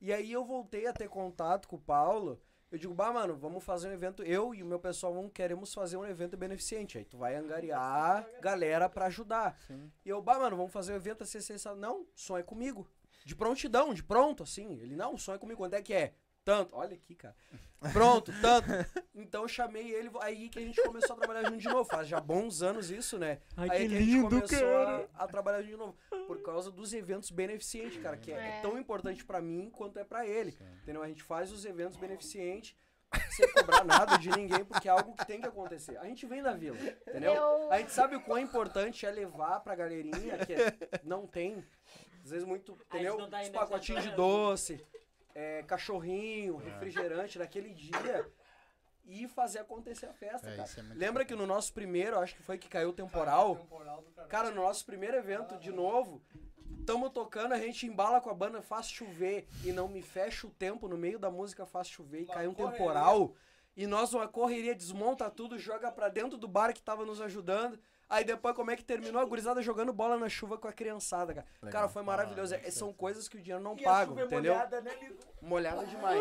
E aí eu voltei a ter contato com o Paulo. Eu digo, bah, mano, vamos fazer um evento. Eu e o meu pessoal vamos, queremos fazer um evento beneficente. Aí tu vai angariar galera pra ajudar. E eu, bah, mano, vamos fazer um evento assim, assim, assim. Não, som é comigo. De prontidão, de pronto, assim. Ele, não, som é comigo. Quando é que é? Tanto. Olha aqui, cara. Pronto, tanto. Então eu chamei ele, aí que a gente começou a trabalhar junto de novo. Faz já bons anos isso, né? Ai, aí que a gente lindo, começou. A, a trabalrar junto de novo. Por causa dos eventos beneficentes, cara, que é, é tão importante pra mim quanto é pra ele. Entendeu? A gente faz os eventos beneficentes sem cobrar nada de ninguém, porque é algo que tem que acontecer. A gente vem da vila, entendeu? Eu- A gente sabe o quão importante é levar pra galerinha que é- não tem, às vezes muito, entendeu? tá Os pacotinhos de doce, é, cachorrinho, refrigerante naquele dia e fazer acontecer a festa, É, cara. isso é muito Lembra que no nosso primeiro, acho que foi que caiu o temporal, cara, no nosso primeiro evento, de novo, tamo tocando, a gente embala com a banda, faz chover e não me fecha o tempo no meio da música, faz chover e cai um correria. temporal. E nós, uma correria, desmonta tudo, joga pra dentro do bar que tava nos ajudando. Aí depois, como é que terminou? A gurizada jogando bola na chuva com a criançada, cara. Cara, foi maravilhoso. É- são coisas que o dinheiro não paga, entendeu? Molhada demais.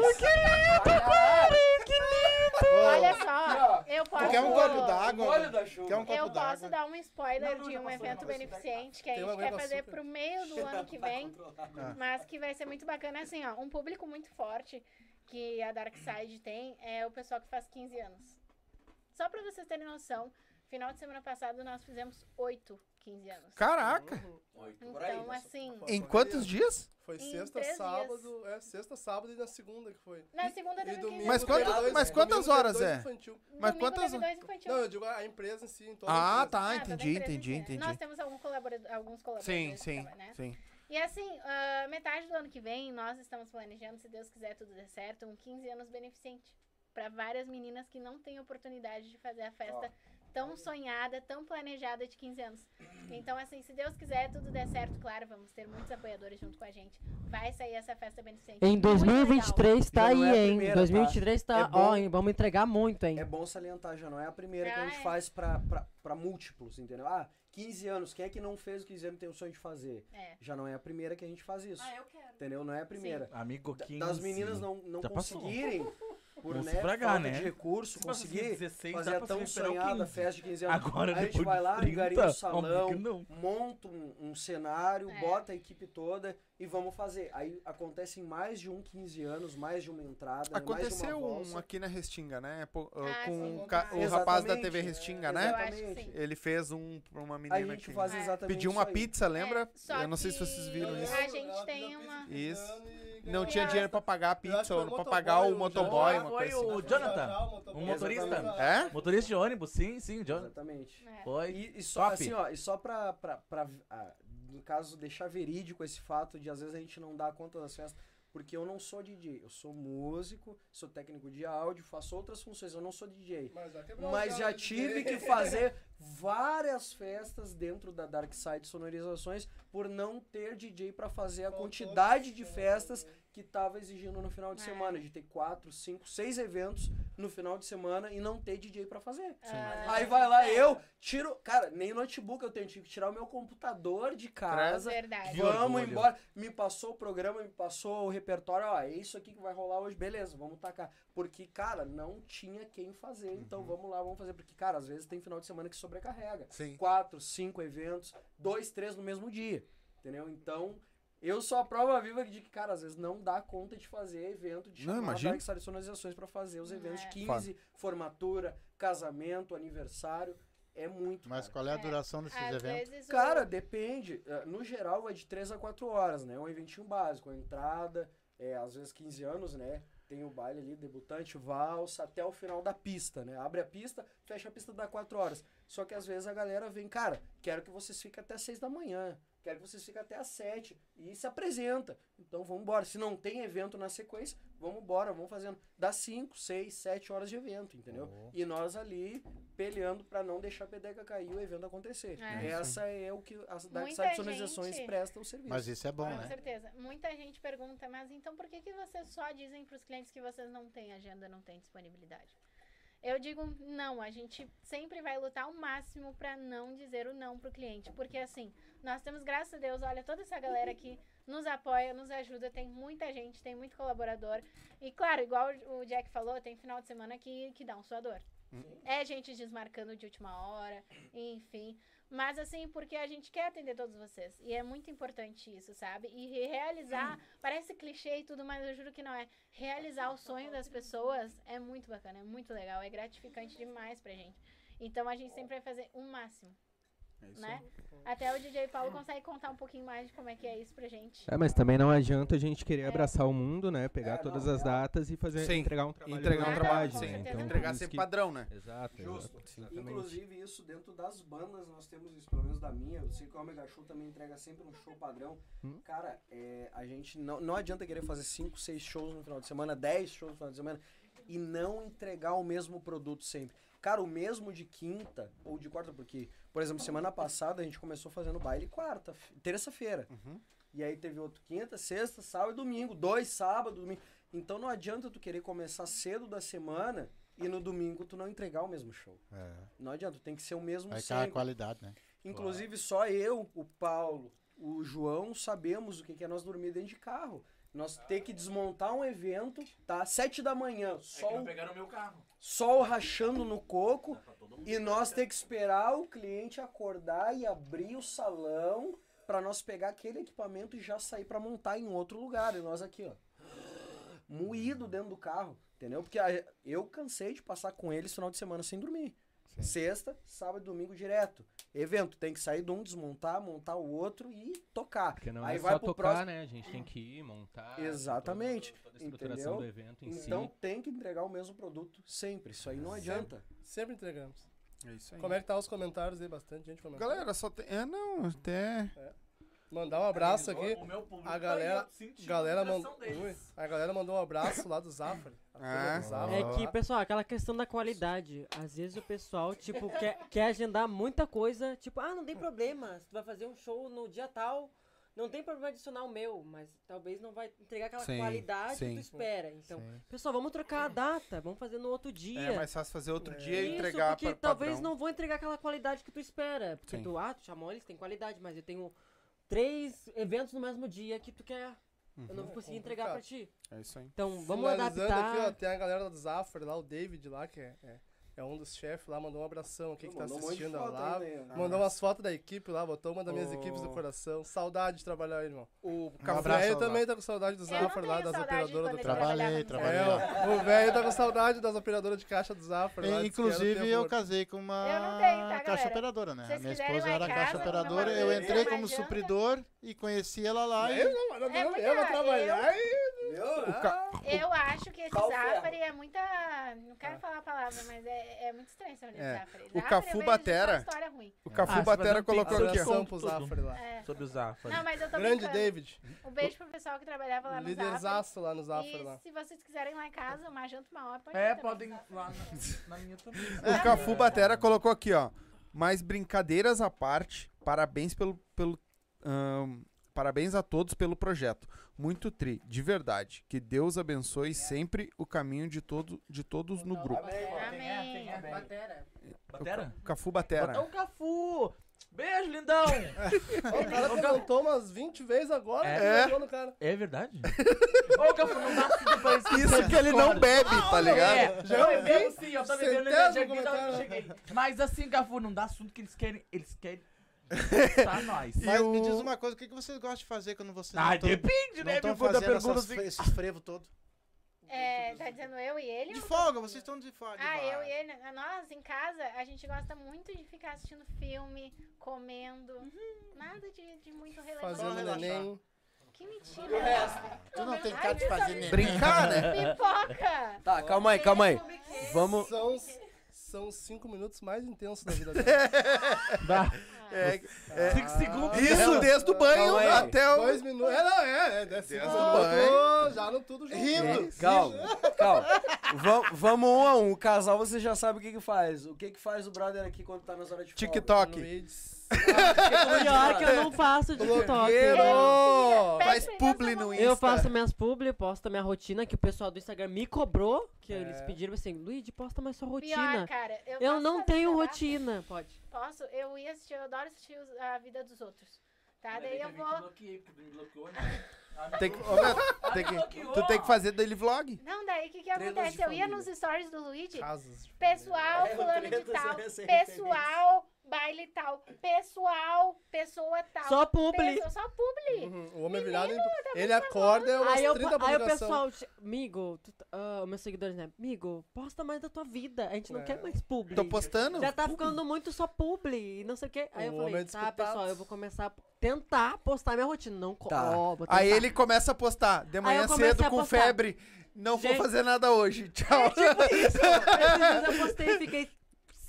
Olha só, eu posso. Quer um copo d'água? Molho da chuva. Quer um copo Eu posso dar um spoiler Não, não, de um evento beneficente que a gente quer fazer açúcar. pro meio do <laughs> ano que vem, Ah. mas que vai ser muito bacana assim, ó. Um público muito forte que a Dark Side tem é o pessoal que faz 15 anos. Só pra vocês terem noção, final de semana passado nós fizemos 8 15 anos. Caraca! Então, assim, Em quantos dias? Foi Em sexta, três sábado, é, sexta, sábado e na segunda que foi. na segunda E teve 15 domingo Mas quantas- dois- mas quantas domingo teve horas é? infantil. Mas Domingo quantas- dois infantil. Não, eu digo a empresa em si, em toda Ah, empresa. tá, Ah, entendi, entendi, entendi. Nós temos algum colabora- alguns colaboradores. Sim, sim, trabalham, né? sim. E assim, ah, metade do ano que vem, nós estamos planejando, se Deus quiser tudo der certo, um 15 anos beneficente. Pra várias meninas que não têm oportunidade de fazer a festa tão sonhada, tão planejada de 15 anos. Então, assim, se Deus quiser tudo der certo, claro, vamos ter muitos apoiadores junto com a gente. Vai sair essa festa beneficente. Em Muito legal. 2023 tá não aí, é hein? primeira, 2023 tá, É bom. ó, hein? Vamos entregar muito, hein? É bom salientar, já não é a primeira que a Ah, gente é. faz pra, pra, pra múltiplos, entendeu? Ah, 15 anos, quem é que não fez o 15 anos e tem o sonho de fazer? É. Já não é a primeira que a gente faz isso. Ah, eu quero. Entendeu? Não é a primeira. Amigo, Da- 15. Das meninas não, não Já passou. <laughs> por Vamos né, falta né? de recurso, conseguir 16, fazer a tão o sonhada 15. festa de 15 anos. Agora, Aí a gente vai de lá, 30, engaria um salão, monta um, um cenário, É. bota a equipe toda e vamos fazer. Aí acontecem mais de um 15 anos, mais de uma entrada, mais de Aconteceu uma um aqui na Restinga, né? Pô, uh, Ah, com sim. o, ca- o rapaz da TV Restinga, né? Que sim. Ele fez um pra uma A menina gente que faz É. exatamente pediu isso uma aí. pizza, lembra? É, Eu não sei se vocês viram A isso. gente tem uma. Isso. Não tinha dinheiro pra pagar a pizza ou pra pagar o motoboy, motoboy, o uma Foi coisa assim. o Jonathan, um motorista. Exatamente. É? Motorista de ônibus, sim, sim, Jonathan. Exatamente. É. Foi. E, e só, Top. assim, ó, e só pra, pra, pra ah, no caso, deixar verídico esse fato de às vezes a gente não dar conta das festas, porque eu não sou DJ, eu sou músico, sou técnico de áudio, faço outras funções, eu não sou DJ. Mas Mas já tive que fazer <laughs> várias festas dentro da Dark Side Sonorizações por não ter DJ pra fazer a Faltou quantidade de opção, festas né? Que tava exigindo no final de É. semana, de ter quatro, cinco, seis eventos no final de semana e não ter DJ pra fazer. Ah, Aí vai lá, eu tiro. Cara, nem notebook eu tenho, tive que tirar o meu computador de casa. Verdade. Vamos embora. Me passou o programa, me passou o repertório, ó, é isso aqui que vai rolar hoje, beleza, vamos tacar. Porque, cara, não tinha quem fazer, então vamos lá, vamos fazer. Porque, cara, às vezes tem final de semana que sobrecarrega. Sim. Quatro, cinco eventos, dois, três no mesmo dia. Entendeu? Então, eu sou a prova viva de que, cara, às vezes não dá conta de fazer evento, de Não, chamar. Dark Sonorizações pra fazer os eventos É. de 15, formatura, casamento, aniversário. É muito. Mas cara. qual é a É, duração desses Às eventos? vezes o- Cara, depende. Eh, No geral, vai de 3 a 4 horas, né? É um eventinho básico. A entrada, é, às vezes 15 anos, né? Tem o baile ali, debutante, valsa, até o final da pista, né? Abre a pista, fecha a pista, dá 4 horas. Só que às vezes a galera vem, cara, quero que vocês fiquem até 6 da manhã. Quero que vocês fiquem até às 7. E se apresenta. Então vamos embora. Se não tem evento na sequência, vamos embora, vamos fazendo. Dá 5, 6, 7 horas de evento, entendeu? Oh. E nós ali peleando pra não deixar a peteca cair e o evento acontecer. É. Essa é o que as Sonorizações gente- prestam o serviço. Mas isso é bom, Com né? certeza. Muita gente pergunta, mas então por que, que vocês só dizem para os clientes que vocês não têm agenda, não têm disponibilidade? Eu digo não, a gente sempre vai lutar ao máximo para não dizer o não pro cliente, porque assim, nós temos, graças a Deus, olha, toda essa galera que nos apoia, nos ajuda, tem muita gente, tem muito colaborador. E claro, igual o Jack falou, tem final de semana que, que dá um suador. É gente desmarcando de última hora, enfim. Mas assim, porque a gente quer atender todos vocês. E é muito importante isso, sabe? E re- realizar, parece clichê e tudo, mas eu juro que não é. Realizar o sonho das pessoas é muito bacana, é muito legal, é gratificante demais pra gente. Então a gente sempre vai fazer o máximo, É isso né? Até o DJ Paulo consegue contar um pouquinho mais de como é que é isso pra gente. É, mas também não adianta a gente querer abraçar o mundo, né? Pegar É, todas não, as é. datas e fazer Sim, entregar um trabalho Entregar um trabalho, sim. né? certeza. Então, Entregar sempre que- padrão, né? Exato, Justo. exato. Inclusive, isso dentro das bandas, nós temos isso, pelo menos da minha. Eu sei que o Omega Show também entrega sempre um show padrão. Hum. Cara, é, a gente não, não adianta querer fazer 5, 6 shows no final de semana, 10 shows no final de semana e não entregar o mesmo produto sempre. Cara, o mesmo de quinta ou de quarta, porque, por exemplo, semana passada a gente começou fazendo baile quarta, terça-feira. Uhum. E aí teve outro quinta, sexta, sábado e domingo. Dois sábado, domingo. Então não adianta tu querer começar cedo da semana e no domingo tu não entregar o mesmo show. É. Não adianta, tem que ser o mesmo Vai a qualidade, né? Inclusive só eu, o Paulo, o João sabemos o que que é nós dormir dentro de carro. Nós ter que desmontar um evento, tá? Sete da manhã, sol, pegaram meu carro. Sol rachando no coco e nós ter que esperar o cliente acordar e abrir o salão pra nós pegar aquele equipamento e já sair pra montar em outro lugar. E nós aqui, ó, moído dentro do carro, entendeu? Porque eu cansei de passar com eles final de semana sem dormir. Sim. Sexta, sábado e domingo direto. Evento, tem que sair de um, desmontar, montar o outro e tocar. Porque não Aí é vai só pro tocar, próximo- né? A gente tem que ir, montar. Exatamente. Toda, toda a estruturação Entendeu? do evento em Então si. tem que entregar o mesmo produto sempre. Isso aí não adianta. Sempre entregamos. É isso aí. Como é que tá os comentários aí? Bastante gente comentando. Galera, só tem. É, não, até. Mandar um abraço aqui. O meu público A galera, aí, galera mandou, a galera mandou um abraço lá do Zafari. A turma Ah. do Zafari. É que, pessoal, aquela questão da qualidade. Às vezes o pessoal, tipo, <laughs> quer, quer agendar muita coisa. Tipo, ah, não tem problema. Se tu vai fazer um show no dia tal, não tem problema adicionar o meu. Mas talvez não vai entregar aquela Sim, qualidade que sim. tu espera. Então, Sim. pessoal, vamos trocar a data. Vamos fazer no outro dia. É mais fácil fazer outro dia e Isso, entregar porque para talvez padrão. não vou entregar aquela qualidade que tu espera. Porque Sim. tu, ah, tu chamou eles, tem qualidade, mas eu tenho três eventos no mesmo dia que tu quer. Eu não vou conseguir entregar pra ti. É isso aí. Então, vamos Finalizando adaptar. aqui, ó, tem a galera do Zafari lá, o David lá, que é, é, é um dos chefes lá, mandou um abração aqui que tá Mandou um assistindo a live. ainda, né? Mandou umas fotos da equipe lá, botou uma das minhas O- equipes do coração. Saudade de trabalhar aí, irmão. O O Café velho também tá com saudade do Zafari lá, das operadoras do. Trabalhei, trabalhei. É, o velho tá com saudade das operadoras de caixa do Zafari lá. E, o inclusive, eu casei com uma tenho, tá, caixa operadora, né? Vocês Minha esposa lá era caixa operadora, eu entrei como supridor e conheci ela lá e... Eu não, não É eu vou trabalhar e... Eu acho que esse Qual Zafari é muita. Não quero falar a palavra, mas é, é muito estranho esse nome de É. Zafari. O Zafari Cafu Batera- só história ruim. O Cafu Ah, Batera um colocou aqui, ó. Pro. Zafari lá. É. Sobre o Zafari. Não, mas eu tô Grande brincando. David. Um beijo pro pessoal que trabalhava lá no Zafari. Líderzaço lá no Zafari E lá. se vocês quiserem lá em casa, uma janta, uma hora, pode É, podem ir lá na, na minha também. <laughs> O Cafu Batera colocou aqui, ó. Mas brincadeiras à parte, parabéns pelo. pelo ahn, parabéns a todos pelo projeto. Muito tri, de verdade. Que Deus abençoe sempre o caminho de, todo, de todos no grupo. Amém. Batera? O Cafu Batera. Botão Cafu! Beijo, lindão! <laughs> O cara comentou umas 20 vezes agora. É. eu tô no cara. É verdade? Ô, Cafu, não dá tudo pra isso. Isso que ele não bebe, tá ligado? É, Já não, eu bebo sim, eu tô bebendo energia aqui comentário. cheguei. Mas assim, Cafu, não dá assunto que eles querem. Eles querem. <laughs> Tá nós. Mas me diz uma coisa, o que, que vocês gostam de fazer quando vocês Ah, não tão- depende, não né? tão Pergunta, fazendo pergunta essas, assim. esses frevos todos? É, tá dizendo eu e ele? De folga, vocês estão de folga. Ah, eu e ele. Nós, em casa, a gente gosta muito de ficar assistindo filme, comendo. Nada de, de muito relevante. Fazendo neném. Que mentira. Tu não tem cara de fazer neném. Brincar, né? Pipoca! Tá, calma aí, calma aí. Vamos. São, são os cinco minutos mais intensos da vida <laughs> dele. Dá. É, Cinco segundos. isso desde o banho Calma aí. até o. Dois minutos. É, não, é. é Desde o banho. Já no tudo junto. Rindo. Calma, calma. Vam- vamos um a um. O casal você já sabe o que que faz. O que que faz o brother aqui quando tá nas horas de folga? TikTok. Pior que eu não faço TikTok. Faz publi no Insta. Eu faço minhas publi, posto minha rotina, que o pessoal do Instagram me cobrou, que É. eles pediram assim, Luigi, posta mais sua Pior, rotina. cara. Eu, Eu não tenho rotina. Pode. Posso? Eu ia assistir, eu adoro assistir a vida dos outros. Tá? Daí eu vou. Tem que, meu, tem que- tu tem que fazer daily vlog. Não, daí o que, que acontece? Eu ia nos stories do Luigi, Casas. pessoal, fulano de tal, é pessoal, baile tal, pessoal, pessoa tal. Só publi. pessoa- só publi. Uhum, O homem virado, ele, ele acorda, é umas Aí, eu, 30 aí o pessoal, amigo, tá- ah, meus seguidores, né? Amigo, posta mais da tua vida. A gente não É. quer mais publi. Tô postando. Já tá ficando muito só publi e não sei o quê. Aí eu O falei, homem é tá, pessoal, eu vou começar a tentar postar minha rotina. Não Tá. ó, vou Aí ele começa a postar. De manhã eu cedo com febre. Não vou Gente- fazer nada hoje. Tchau. Tipo isso. Eu postei e fiquei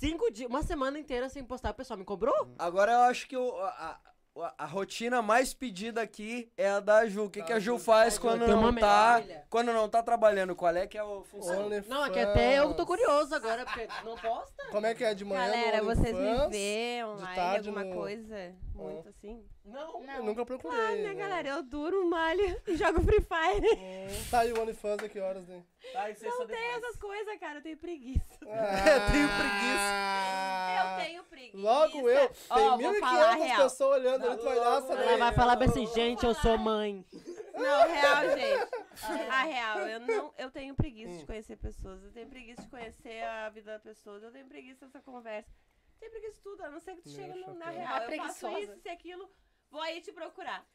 cinco dias, uma semana inteira sem postar. O pessoal me cobrou? Agora eu acho que o- a, a- a rotina mais pedida aqui é a da Ju. O que, que a Ju faz quando Tem uma não tá, medalha. quando não tá trabalhando? Qual é que é o função? Não, é que até eu tô curioso agora, porque não posta. Como é que é de manhã Galera, no vocês me OnlyFans? vê online, tarde alguma no- coisa? Muito assim? Não. Eu nunca procurei. Ah, né, né? galera? Eu duro, malho e jogo Free Fire. Hum, Tá aí o OnlyFans a que horas, né? Não tem essas coisas, cara. Eu tenho preguiça. Eu <laughs> <laughs> tenho Eu tenho preguiça. Logo eu. Ó, Tem vou falar 1.500 real. pessoas olhando ali, tu vai dar essa Ela vai falar bem assim, gente, eu sou mãe. Não, real, gente. A real, eu não, eu tenho preguiça Hum. de conhecer pessoas. Eu tenho preguiça de conhecer a vida das pessoas. Eu tenho preguiça dessa conversa. Eu tenho preguiça de tudo. A não ser que tu Meu chega no- na real. Eu faço isso, isso e aquilo. Vou aí te procurar.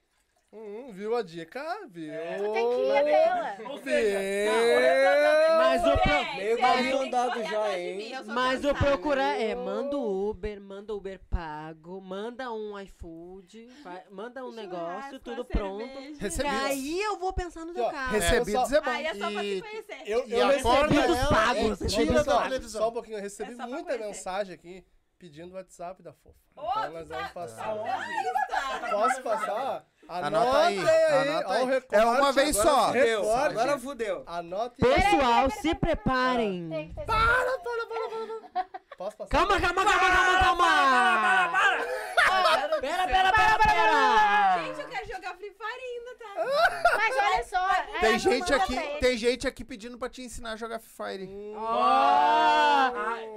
Hum, viu a dica? Viu? Tu tem que ir dela. Viu? Mas o pro... É, é, andado correr já, hein? eu Mas o procurar é, manda o Uber, manda o Uber pago, manda um iFood, manda um negócio, tudo pronto. Recebidos. Aí eu vou pensar no teu Ó, carro. Recebidos é bom. Aí é só pra te conhecer. Eu, E eu recebi Recebidos pagos, é, tira da televisão. Só um pouquinho, eu recebi É muita mensagem aqui pedindo o WhatsApp da Fofa. Ô, então nós tá- vamos passar. Aonde Posso passar? Anota aí, anota ó, aí. o recorte, É uma vez agora só. Recorte. agora fudeu. Anota aí. Pessoal, se preparem. Tem que ter Para, para, para, para. Posso passar? Calma, calma, calma, calma, calma. Pera, pera, pera, pera. Gente, eu quero jogar Free Fire ainda, tá? <laughs> Mas olha só. aí Tem gente aqui, tem gente aqui pedindo pra te ensinar a jogar Free Fire. Ah,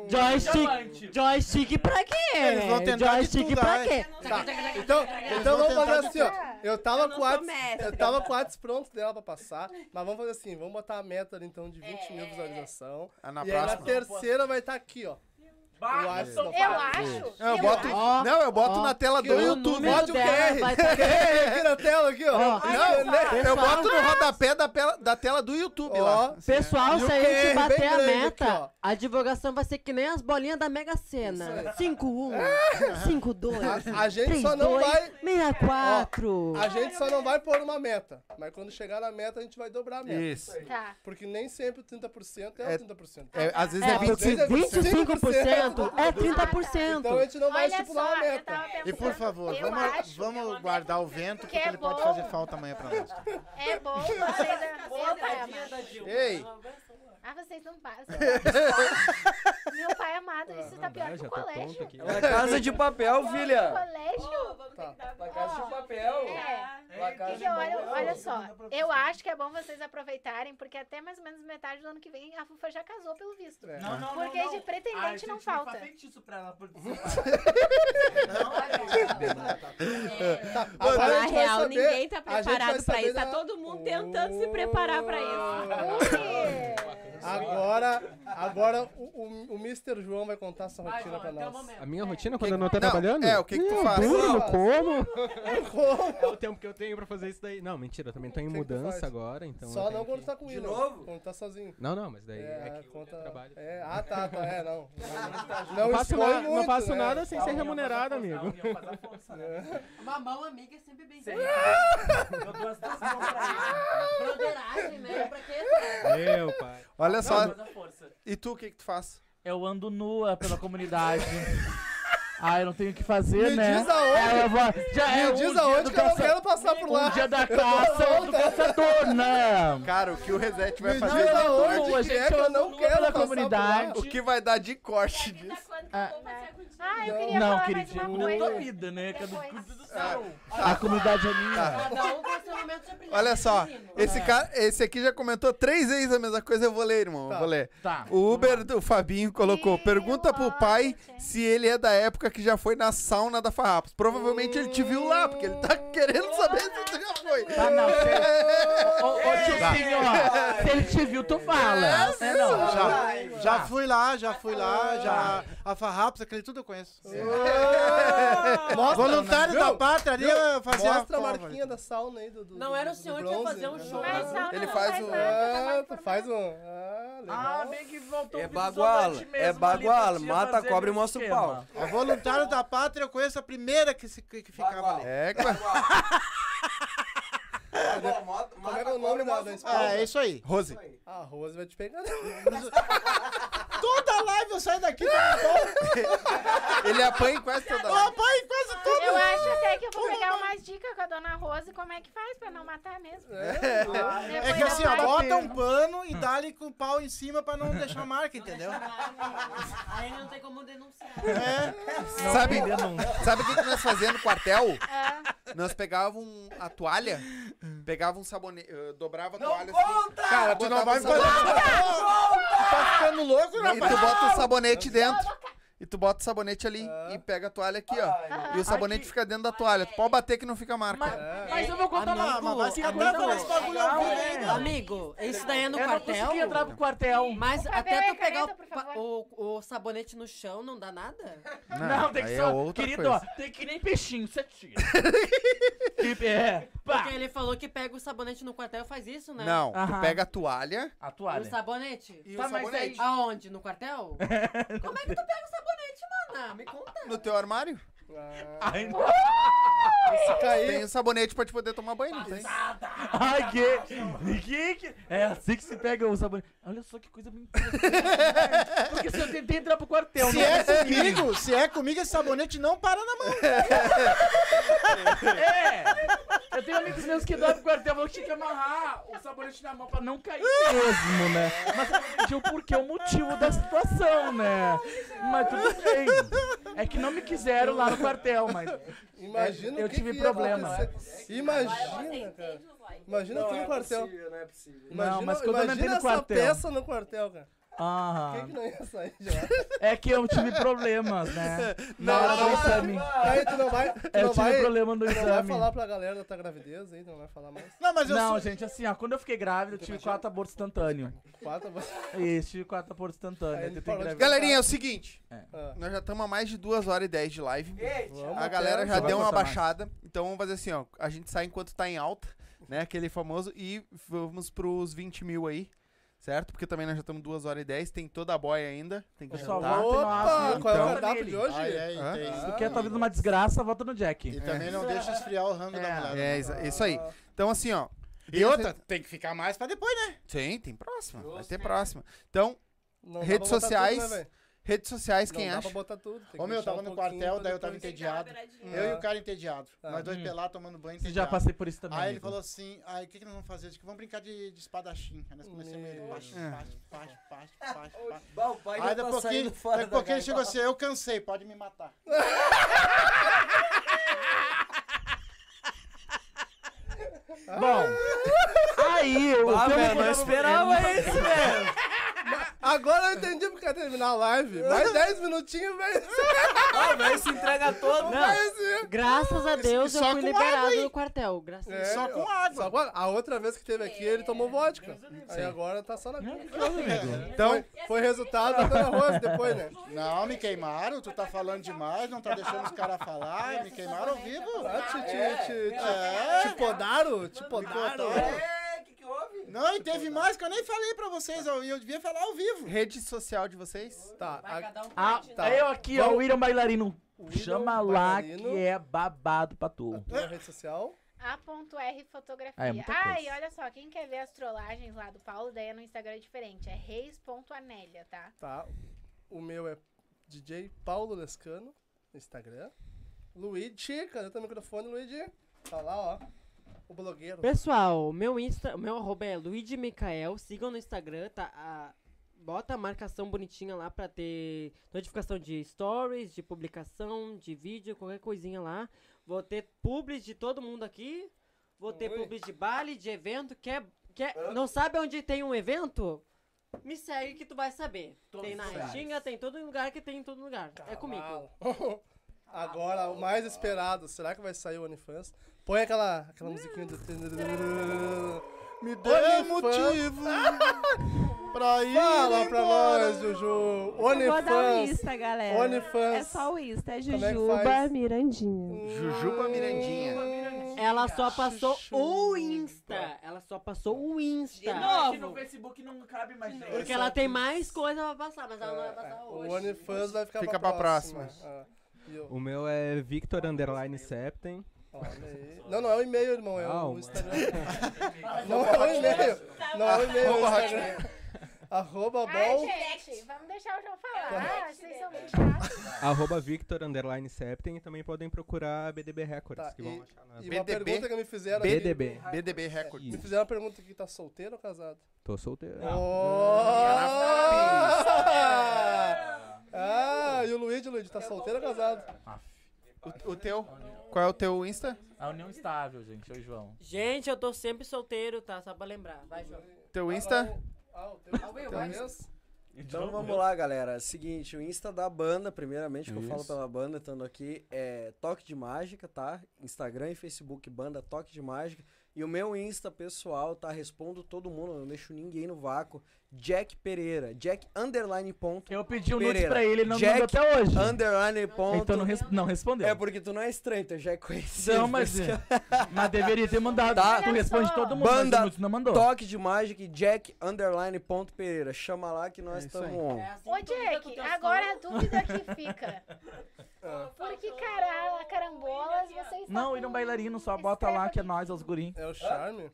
joystick, Diamante. joystick pra quê? Eles vão tentar joystick pra quê? Tá. Então, então vamos fazer assim, ó. Eu tava Eu com o eu tava com o pronto dela pra passar, mas vamos fazer assim, vamos botar a meta então de 20 mil É. visualização. Ah, na e aí na próxima. terceira vai estar aqui, ó. Barra, eu, eu acho. É, eu, eu boto, acho. Não, eu boto ó, na tela do YouTube. Bote o QR. <laughs> aqui na tela, aqui, ó. não, não, né? pessoal, eu boto no rodapé da, da tela do YouTube ó, lá. Pessoal, assim, se a gente bater a meta, aqui, a divulgação vai ser que nem as bolinhas da Mega Sena. 5-1, 5-2, <laughs> A gente 3, só não 2, vai... 64. Ó, a gente só não vai pôr uma meta. Mas quando chegar na meta, a gente vai dobrar a meta. Isso. Tá. Porque nem sempre o 30% é, o é, 30%. Tá? É, às vezes é, é 25%. 30%. Então, é 30%. Então, então, então a gente não vai Olha estipular só, a meta. E por favor, vamos, vamos guardar o vento, é porque é ele pode fazer falta amanhã pra nós. É bom <laughs> vocês... É Ei. Ah, vocês não passam. <laughs> Meu pai amado, isso tá pior que o colégio. É uma casa de papel, filha. Colégio? Tá. Uma casa de papel. É. Uma casa de olho- papel. olha só, eu acho que é bom vocês aproveitarem, porque até mais ou menos metade do ano que vem a Fufa já casou, pelo visto. É. Não, não, Porque não, não. de pretendente A gente não falta. faz feitiço pra ela. <laughs> Agora a Na gente vai real, saber- ninguém tá preparado pra isso. Tá todo mundo tentando se preparar pra isso. Agora, agora o, o, o Mr. João vai contar sua Vai, rotina João, pra até o nós. momento. A minha rotina quando Que- eu não tô não, trabalhando? é, o que que tu Eu faz? Durmo, como. É o tempo que eu tenho pra fazer isso daí. Não, mentira, eu também tô em que que tu mudança agora, então. eu Só tenho não quando que- tá com o De William. novo? Quando tá sozinho. Não, não, mas daí é, É, que conta. eu trabalho. É, ah, tá, tá. É, não. Não, Não faço, expõe na- não muito, faço né? nada sem ser remunerado, amigo. Uma mão amiga é sempre bem Sempre. Eu dou as duas mãos pra ele. Broderagem, né? Pra quê? Meu pai. Olha só. Não, mas a força. E tu, o que que tu faz? Eu ando nua pela comunidade. <laughs> Ah, eu não tenho o que fazer, Me né? diz aonde. Ah, eu vou... Já Me é um diz dia aonde do que eu não caça- quero passar por lá. Um dia da caça, outro caçador, né? Cara, o que o Reset vai Me fazer diz de aonde corte? nua, que gente, é que eu eu não quero pela passar comunidade. por O que vai dar de corte disso? Ah. eu? Ah, eu queria Não, falar queridinha, mais uma da tua coisa. vida, né? Cada Depois. cuida do céu. Ah. A comunidade é minha. Cada um com seu momento de brilhar. Olha só, esse É. cara, esse aqui já comentou três vezes a mesma coisa, eu vou ler, irmão, eu Tá. vou ler. Tá. O Uber do Fabinho colocou, Ih, pergunta pro olha, pai gente. se ele é da época que já foi na sauna da Farrapos. Provavelmente ele te viu lá, porque ele tá <laughs> querendo saber se tu já foi. Tá, não, <laughs> você... Ô, ô, tiozinho, ó. Se ele te viu, tu fala. É, não. Já, já fui lá, já fui lá, já. A Farrapos, aquele tudo eu conheço. Mostra, Voluntário da pátria ali, fazia. Mostra a marquinha da sauna aí do. do Não era o senhor que ia fazer um show. Ele faz tá Ah, tu faz um. Ah, legal. Ah, bem que voltou É baguala, é baguala, mata a cobra e mostra o pau. A voluntário da pátria, eu conheço a primeira que, se, que que ficava ali. É, cara. <laughs> <laughs> Como é que é o nome da, da esposa? É, é isso aí. Rose. A Rose vai te pegar. <laughs> Toda live eu saio daqui <laughs> Ele apanha em quase toda Eu hora. apanho quase tudo. Eu acho até que eu vou pegar umas dicas com a dona Rose como é que faz pra não matar mesmo. É que assim, ó, bota um pano e dá-lhe com o pau em cima pra não deixar marca, entendeu? Aí não tem como denunciar. É. Sabe, sabe o que nós fazíamos no quartel? Ah, Nós pegávamos a toalha, pegava um sabonete, eh, dobrava a toalha assim. Conta! Cara, tu não vai um me fazer. tá ficando louco, E rapaz? tu bota o sabonete dentro. E tu bota o sabonete ali e pega a toalha aqui, ó. E o sabonete Aqui. fica dentro da toalha. Tu pode bater que não fica marca. Mas, mas eu vou contar uma Amigo, ao vivo, hein, legal, Amigo, isso daí é no Eu não quartel. consegui entrar pro quartel. Mas até e tu pegar caneta, o, o, o sabonete no chão não dá nada? Não, tem que aí ser. é querido, coisa. ó, tem que nem peixinho, você tira. <laughs> que, é. Porque ele falou que pega o sabonete no quartel e faz isso, né? Não, tu Aham. pega a toalha A O toalha. sabonete? e Tá, o mas sabonete. Aonde? No quartel? <laughs> Como é que tu pega o sabonete, mana? Me conta. No teu armário? Ai, <laughs> Se cair. Tem o sabonete pra te poder tomar banho, não tem? ai, que, que, que. É assim que se pega o sabonete. Olha só que coisa interessante. Porque se eu tentei entrar pro quartel, Se não é consegui. comigo, se é comigo, esse sabonete não para na mão. É! Eu tenho amigos meus que dão pro quartel, falou que tinha que amarrar o sabonete na mão pra não cair mesmo, né? Mas eu não entendi o porquê, o motivo da situação, né? Mas tudo bem. É que não me quiseram lá no quartel, mas. <laughs> Imagina Eu tive problema. acontecer. Imagina, cara. Imagina tu no quartel. não é possível. Imagina, Não, mas quando eu imagina entrei no essa quartel. peça no quartel, cara. Quem Ah, que não ia sair de lá? <laughs> é que eu tive problemas, né? <laughs> Na Não, hora do não, exame. Aí tu não vai, tu Eu não tive vai, problema no tu não vai exame. falar pra galera da tua gravidez aí, tu não vai falar mais. Não, mas eu Não, sou... gente, assim, ó, quando eu fiquei grávida, eu tive quatro abortos instantâneos. Quatro, Isso, tive quatro abortos instantâneos. Galerinha, é o seguinte. ah, Nós já estamos há mais de 2 horas e 10 de live. vamos A galera já deu uma contar mais. baixada. Então vamos fazer assim, ó. A gente sai enquanto tá em alta, né? Aquele famoso. E vamos pros 20 mil aí. Certo? Porque também nós já estamos 2 horas e 10. Tem toda a boia ainda. Tem que Eu jantar. não Opa, abro. qual é o Então- cardápio de hoje? Ai, ai, Hã? tem. Se tu quer talvez uma desgraça, volta no Jack. E também não deixa esfriar o rango da É. mulher. É, né? isso, isso aí. Então, assim, ó. E outra, tem que ficar mais pra depois, né? Sim, tem próxima. Vai ter próxima. Então, Não dá Redes botar sociais, tudo, né, velho? Redes sociais, Não quem dá acha? pra botar tudo. tem que Ô meu, eu tava um no quartel, daí eu tava entediado. É. Eu e o cara entediado. Tá. Nós dois Hum. pelados tomando banho Já entediado. passei por isso também. Aí ele amigo. falou assim, aí o que, que nós vamos fazer? Eu que vamos brincar de, de espadachim. Aí nós começamos Meu ele, baixo, baixo, baixo, <laughs> baixo, baixo, Aí já daqui a tá pouquinho, daqui a pouquinho ele chegou assim, eu cansei, pode me matar. <laughs> Bom, aí o Ah, eu velho, não esperava isso, velho. Agora eu entendi porque ia terminar a live. Mais <laughs> 10 minutinhos, velho. Ah, velho, se entrega todo. Não, graças a Deus eu só fui com liberado água, do quartel. Graças a É, Deus. Só com água. Só com. A outra vez que teve aqui, ele tomou vodka. Aí agora tá só na Então, foi resultado da Dona Rose depois, né? Não, me queimaram, tu tá falando demais, não tá deixando os caras falar, me queimaram ao vivo. Ah, te, te, te, te, É. te podaram? Te podaram? Houve? Não, e teve mais que eu nem falei pra vocês, eu, eu devia falar ao vivo. Rede social de vocês? Tá, Vai a- cada um Ah, tá. eu aqui, ó, o William Bailarino. Chama lá Bailarino. que é babado pra tu. tua rede social. A.R Fotografia. Ah, é muita Ah, coisa. e olha só, quem quer ver as trollagens lá do Paulo, daí é no Instagram é diferente. É reis.anélia, tá? Tá. O meu é DJ Paulo Lescano, no Instagram. Luigi, cadê teu microfone, Luigi? Tá lá, ó. O blogueiro. Pessoal, meu Insta, meu arroba é Luigi Micael. Sigam no Instagram, tá? A- bota a marcação bonitinha lá pra ter notificação de stories, de publicação, de vídeo, qualquer coisinha lá. Vou ter publis de todo mundo aqui. Vou ter Oi. de baile, de evento. Quer, quer, não sabe onde tem um evento? Me segue que tu vai saber. tem na Restinga, tem todo lugar que tem em todo lugar. É comigo. <laughs> Agora, o mais esperado. Será que vai sair o OnlyFans? Põe aquela, aquela musiquinha do... Me dê motivo <laughs> pra ir Fala pra embora. nós, Juju. Eu Vou dar o OnlyFans. Insta, galera. OnlyFans. É só o Insta, é Como é que Jujuba faz? Mirandinha. Jujuba Mirandinha. Ela só passou o Insta. Ela só passou o Insta. Aqui no Facebook não cabe mais gente. Porque ela tem mais coisa pra passar, mas ela não vai passar O hoje. OnlyFans vai ficar Fica pra pra próxima. próxima. Ah, eu- O meu é Victor Underline Septem. olha aí. Não, não é o e-mail, irmão. É Ah, o o- Instagram. <laughs> Não é o e-mail. Não é o e-mail, é o Instagram. Arroba Ai, bom. gente, vamos deixar o João falar. Ah, vocês são muito chatos. Arroba Victor Underline Septem. E também podem procurar BDB Records, Tá, que vão achar nas... E uma BDB? pergunta que me fizeram aqui. BDB. BDB Record. Me fizeram uma pergunta aqui, tá solteiro ou casado? Tô solteiro. Oh! Ah, e o Luigi, Luigi, tá solteiro ou casado? O, o teu? Qual é o teu Insta? A união estável, gente, e João. Gente, eu tô sempre solteiro, tá? Só pra lembrar. Vai, João. Teu Insta? Ah, o teu Will, teu. Insta? Então vamos lá, galera. Seguinte, o Insta da banda, primeiramente, que eu falo Isso. pela banda, estando aqui, é Toque de Mágica, tá? Instagram e Facebook, banda Toque de Mágica. E o meu Insta pessoal, tá? Respondo todo mundo, eu não deixo ninguém no vácuo. Jack Pereira. Jack underline ponto. Eu pedi um nude Pereira. pra ele, ele não me Jack mandou até hoje. Underline ponto. Então não, res- não respondeu. É porque tu não é estranho, tu já é conhecido. Não, mas, por isso que- mas deveria ter mandado. Tá. Tu responde todo mundo, Banda mas não mandou. Toque de Mágica Jack underline ponto Pereira. Chama lá que nós É estamos aí. on. É assim Ô, Jack, agora a dúvida que fica. <laughs> Porque, cara, carambolas, vocês Não, é um bailarino, só bota lá que é nós, os guri. É o Charme?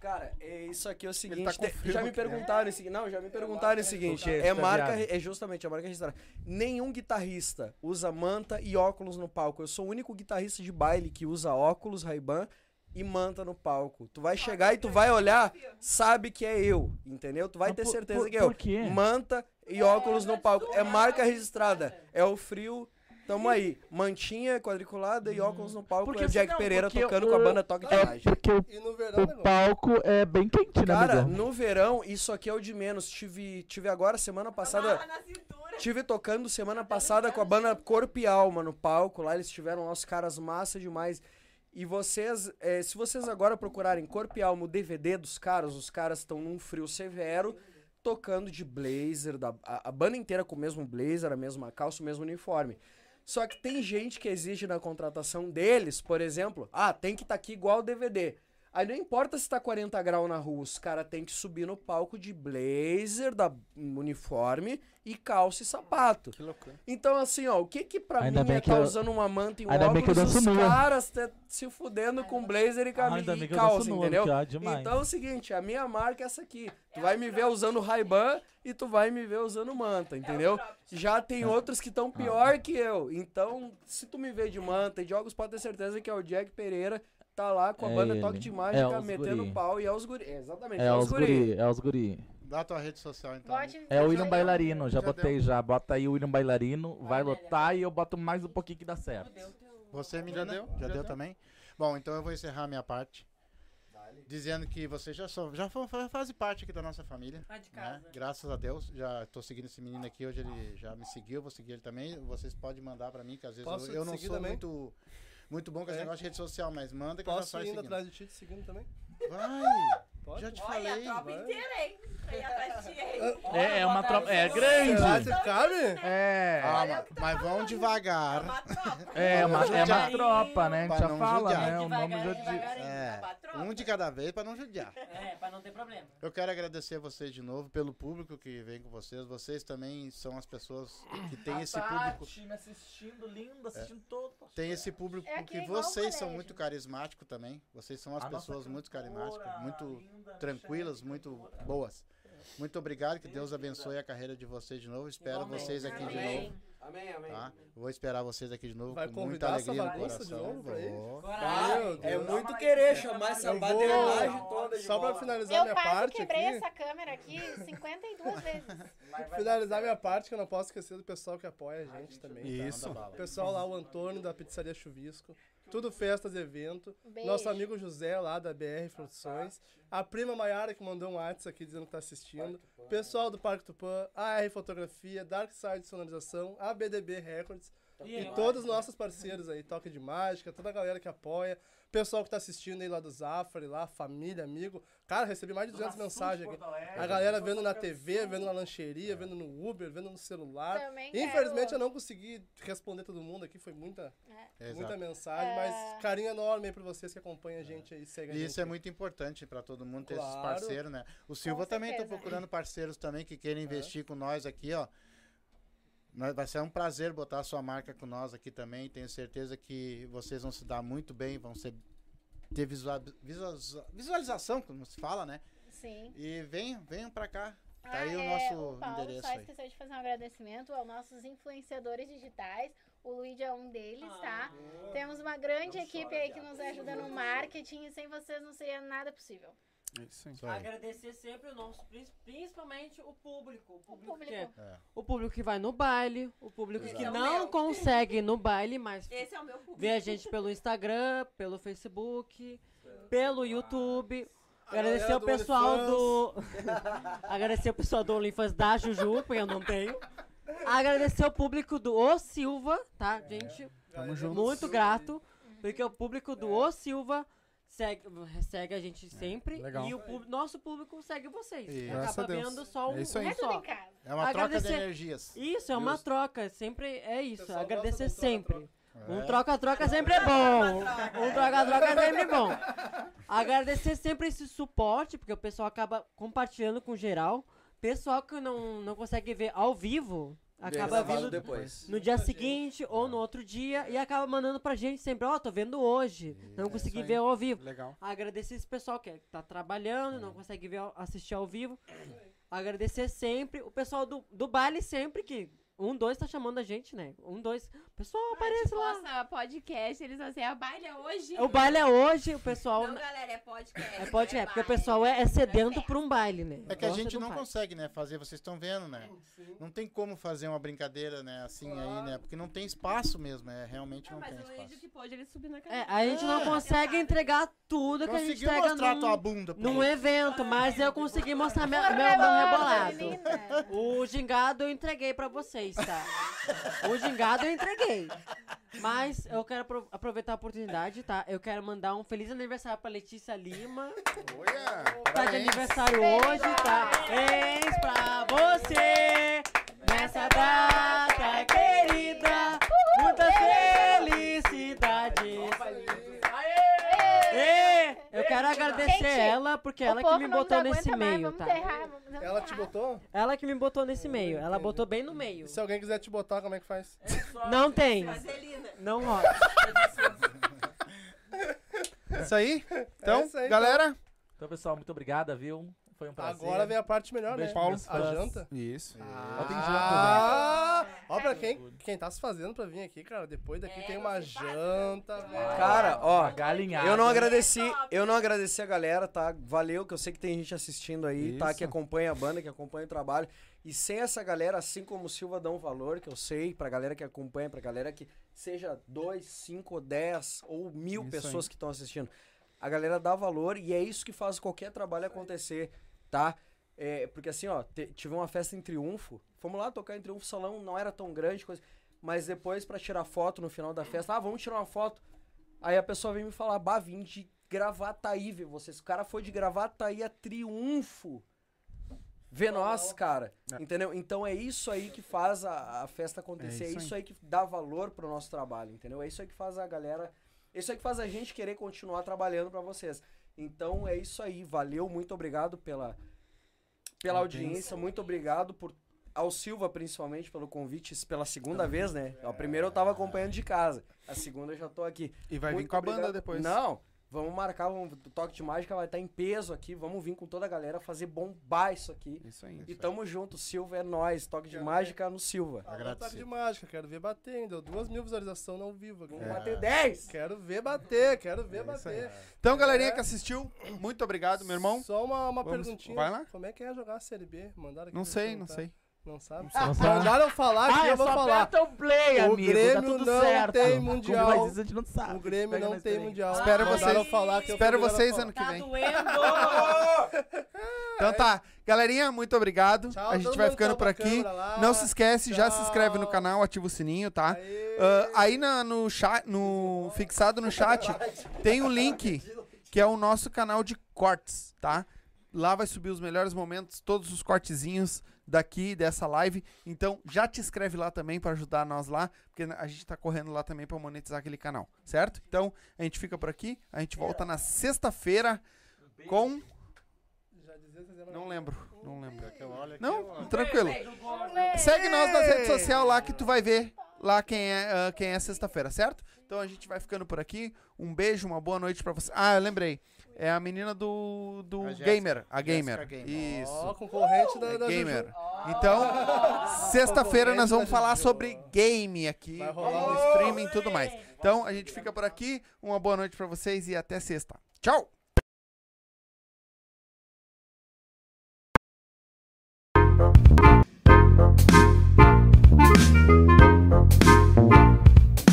Cara, é isso aqui é o seguinte. tá com te- frio já me perguntaram o seguinte. Não, já me perguntaram o seguinte. É Tá marca. É justamente a marca registrada. Nenhum guitarrista usa manta e óculos no palco. Eu sou o único guitarrista de baile que usa óculos Ray-Ban e manta no palco. Tu vai chegar e tu vai olhar, sabe que é eu, entendeu? Tu vai ter certeza por- que é eu. por quê? Manta e óculos no palco. É marca registrada. É o frio. Tamo aí. Mantinha quadriculada e óculos no palco. Porque é o Jack senão- Pereira porque tocando o- com a banda Toque de É Mágica. porque o, E no verão, o negócio. palco é bem quente, né, Cara, amigão? no verão, isso aqui é o de menos. Tive, tive agora, semana passada. Tive tocando semana passada com a banda Corpo e Alma no palco. Lá eles tiveram lá os caras massa demais. E vocês, eh, se vocês agora procurarem Corpo e Alma, o DVD dos caras, os caras estão num frio severo, tocando de blazer, da, a, a banda inteira com o mesmo blazer, a mesma calça, o mesmo uniforme. Só que tem gente que exige na contratação deles, por exemplo, ah, tem que estar aqui igual o DVD. Aí não importa se tá 40 graus na rua, os caras têm que subir no palco de blazer, da uniforme e calça e sapato. Que loucura. Então, assim, ó, o que que pra Ainda mim bem é que tá eu- usando uma manta e um Ainda bem que eu óculos, os danço nua. caras tá se fudendo com blazer e, cami- Ainda bem e que eu danço calça, nua, entendeu? Então é o seguinte, a minha marca é essa aqui. Tu vai me ver usando Ray-Ban e tu vai me ver usando manta, entendeu? Já tem outros que estão pior que eu. Então, se tu me vê de manta e de óculos, pode ter certeza que é o Jack Pereira, tá lá com a É banda ele. Toque de É Mágica, os metendo guri. pau e é os guri. É, exatamente, É os guri, é os guri. Dá tua rede social então. Bote É o William Bailarino, já Já botei já. Bota aí o William Bailarino, vai lotar e eu boto mais um pouquinho que dá certo. Você, Já menina? deu, Já, já deu deu. também? Bom, então eu vou encerrar a minha parte. dizendo que você já, só, já fa- fa- faz parte aqui da nossa família. Tá de né? casa. Graças a Deus, já tô seguindo esse menino aqui, hoje ele já me seguiu, eu vou seguir ele também. Vocês podem mandar pra mim, que às vezes Posso eu, eu não sou também? muito, muito bom com esse É. negócio de rede social, mas manda que eu já Posso saio ir seguindo. atrás de ti te seguindo também? Vai! Pode? Já te Olha, falei. a tropa vai. inteira, hein? Aí atrás de <laughs> ti, hein? É, é uma tropa. É Será grande. que cabe? É. Ah, Olha mas, o que tá mas vão devagar. Uma tropa. É uma, é uma tropa, né? A gente Pra já não fala, judiar. né? O nome Devagarinho, já diz. devagarinho. É, Uma tropa. um de cada vez pra não judiar. <laughs> É, pra não ter problema. Eu quero agradecer a vocês de novo pelo público que vem com vocês. Vocês também são as pessoas que têm A esse público. Tati me assistindo, linda, assistindo todo. Tem esse público É aqui que igual o vocês são colégio. muito carismáticos também. Vocês são as pessoas muito carismáticas, muito tranquilas, muito boas. Muito obrigado, que Deus abençoe a carreira de vocês de novo. Espero Igualmente. vocês aqui de Amém. novo. Amém, amém. Tá? Vou esperar vocês aqui de novo Vai com muita alegria no de coração. novo pra ir? Vou. É muito querer chamar essa Eu vou- toda de Só pra volta. finalizar Eu minha parte quebrei aqui. essa câmera aqui 52 <laughs> vezes. Finalizar minha parte, que eu não posso esquecer do pessoal que apoia a gente também. tá? Isso. O pessoal lá, o Antônio da Pizzaria Chuvisco. Tudo festas, evento. Beijo. Nosso amigo José lá da BR Produções. A prima Maiara que mandou um WhatsApp aqui dizendo que tá assistindo. Pessoal do Parque Tupã, a R Fotografia, Dark Side Sonorização, a BDB Records. E todos os nossos parceiros aí, Toque de Mágica, toda a galera que apoia. Pessoal que tá assistindo aí lá do Zafari, lá, família, amigo. Cara, recebi mais de 200 mensagens aqui. A galera vendo na TV, vendo na lancheria, vendo no Uber, vendo no celular. Também Infelizmente quero- eu não consegui responder todo mundo aqui, foi muita, Exato. muita mensagem, É. mas carinho enorme aí pra vocês que acompanham a gente aí, seguem a E gente. isso é muito importante para todo mundo ter esses Claro. parceiros, né? O Silva também tá certeza. procurando parceiros também que queiram investir com nós aqui, ó. Vai ser um prazer botar a sua marca com nós aqui também. Tenho certeza que vocês vão se dar muito bem, vão ser, ter visual, visualiza- visualização, como se fala, né? Sim. E venham, venham pra cá. Tá Ah, aí o é, nosso o Paulo endereço só aí. esqueceu de fazer um agradecimento aos nossos influenciadores digitais. O Luigi é um deles, tá? Temos uma grande equipe aí que nos ajuda no marketing e sem vocês não seria nada possível. Isso aí. Isso aí. Agradecer sempre o nosso, prin- principalmente o público. O público, público. que é- É. o público que vai no baile, o público Exato. que é o não meu. consegue ir no baile, mas Esse é o meu público. vê a gente pelo Instagram, pelo Facebook, pelo YouTube. Agradecer o pessoal do. <laughs> Agradecer o pessoal do OnlyFans da Juju, porque eu não tenho. Agradecer o público do O Silva, tá, gente? Tamo junto. Muito grato, porque o público do O Silva segue, segue a gente sempre. legal. E o pub- nosso público segue vocês. Isso. Graças Acaba a Deus. vendo só um, É isso aí. um É tudo só. em casa. É uma troca de Agradecer- energias. Isso, é uma Justo. troca. Sempre é isso. pessoal Agradecer gosta sempre. troca-troca. Um É. troca-troca sempre é bom. Um troca-troca é sempre bom. Agradecer sempre esse suporte, porque o pessoal acaba compartilhando com geral. Pessoal que não, não consegue ver ao vivo, acaba vindo depois. no dia seguinte ou no outro dia e acaba mandando pra gente sempre, ó, tô vendo hoje. Não consegui isso aí. ver ao vivo. Legal. Agradecer esse pessoal que tá trabalhando, não consegue ver, assistir ao vivo. Agradecer sempre o pessoal do, do baile sempre que um, dois tá chamando a gente, né? Um, dois. Pessoal, aparece lá. Nossa, podcast, eles assim, a baile é hoje. O baile é hoje, o pessoal. Não, galera, é podcast. É pode é, porque o pessoal é, é sedento festa. por um baile, né? É que a Gosta gente de um não baile. consegue, né, fazer, vocês estão vendo, né? Não tem como fazer uma brincadeira, né, assim aí, né? Porque não tem espaço mesmo, é, realmente Não, não mas tem o espaço. que pôde, ele subir na É, cadeira. a gente não É. consegue entregar tudo que a gente Conseguiu entrega mostrar num, tua bunda num mundo. evento, mas eu consegui mostrar meu, meu, meu Rebolado. O gingado eu entreguei pra vocês, tá? O gingado eu entreguei. Mas eu quero apro- aproveitar a oportunidade, tá? Eu quero mandar um feliz aniversário pra Letícia Lima. Olha! Tá de parabéns. aniversário hoje, tá? Parabéns pra você nessa data querida. Muitas felicidades. Eu quero agradecer Gente, ela porque ela que me botou nesse mais, meio, vamos tá? Ela te botou? Ela que me botou nesse meio. Ela botou bem no meio. Se alguém quiser te botar, como é que faz? <laughs> Não tem. Vaselina. Não rola. <laughs> Isso aí? Então, É isso aí, galera. Então, pessoal, muito obrigado, viu? Foi um prazer. Agora vem a parte melhor, Um né? beijo pra meus A janta. Isso. Botem Ah, ó, pra quem, quem tá se fazendo pra vir aqui, cara, depois daqui É, tem uma faz, janta, velho. Cara, ó, Galinhada. eu não agradeci, eu não agradeci a galera, tá? Valeu, que eu sei que tem gente assistindo aí, tá? Isso. Que acompanha a banda, que acompanha o trabalho. E sem essa galera, assim como o Silva dá um valor, que eu sei, pra galera que acompanha, pra galera que seja dois, cinco, dez ou mil Isso pessoas aí. que estão assistindo. A galera dá valor e é isso que faz qualquer trabalho acontecer, tá? É, porque assim, ó, tive uma festa em Triunfo. Fomos lá tocar em Triunfo, salão não era tão grande, coisa. Mas depois, pra tirar foto no final da festa, ah, vamos tirar uma foto. Aí a pessoa vem me falar, bah, vim de Gravataí ver vocês. O cara foi de Gravataí a Triunfo. Vê nós, cara. Entendeu? Então é isso aí que faz a, a festa acontecer. É É isso isso, aí. aí. que dá valor pro nosso trabalho, entendeu? É isso aí que faz a galera. É isso aí que faz a gente querer continuar trabalhando pra vocês. Então é isso aí. Valeu, muito obrigado pela, pela audiência. Muito obrigado por. Ao Silva, principalmente, pelo convite pela segunda vez, né? A primeira eu tava acompanhando de casa. A segunda eu já tô aqui. E vai vir Muito com a banda depois. Não, vamos marcar, vamos, o Toque de Mágica vai estar em peso aqui, vamos vir com toda a galera fazer bombar isso aqui. Isso aí. E tamo junto, Silva é nós, Toque de Mágica no Silva. Agora tá de mágica, quero ver bater, deu duas mil visualizações ao vivo aqui. Vamos bater 10! Quero ver bater, quero ver É isso aí. bater. Então, galerinha É. que assistiu, muito obrigado, meu irmão. Só uma, uma Vamos- perguntinha. vai lá. Como é que é jogar a Série B? Mandaram aqui Não sei, não sei. Não sabe? Não sabe. Mandaram eu falar Ah, é eu vou só falar. aperta o play, O amigo. Grêmio tá tudo não certo. tem Como mundial. vai dizer, a gente não sabe. O Grêmio Pega não tem mundial. Espero vocês- falar que Espero vocês ano que Tá vem. doendo! <laughs> Então tá, galerinha, muito obrigado. Tchau, a gente vai ficando tchau por aqui. Não se esquece, já se Tchau. inscreve no canal, ativa o sininho, tá? Ah, aí na- no chat, no fixado no chat, tem um link que é o nosso canal de cortes, tá? Lá vai subir os melhores momentos, todos os cortezinhos daqui dessa live. Então já te inscreve lá também pra ajudar nós lá, porque a gente tá correndo lá também pra monetizar aquele canal, certo? Então a gente fica por aqui, a gente volta na sexta-feira com não lembro, não lembro. Não, tranquilo. Segue nós nas redes sociais lá que tu vai ver lá quem é, ah, quem é sexta-feira, certo? Então a gente vai ficando por aqui. Um beijo, uma boa noite pra você. Ah, eu lembrei. É a menina do, do A. Gamer. A Gamer. Gamer. Isso. Ó, concorrente da, É da gamer. Juju. Então, sexta-feira nós vamos falar Juju. sobre game aqui, Vai rolar no um streaming e tudo mais. Então, a gente fica por aqui. Uma boa noite pra vocês e até sexta. Tchau! Thank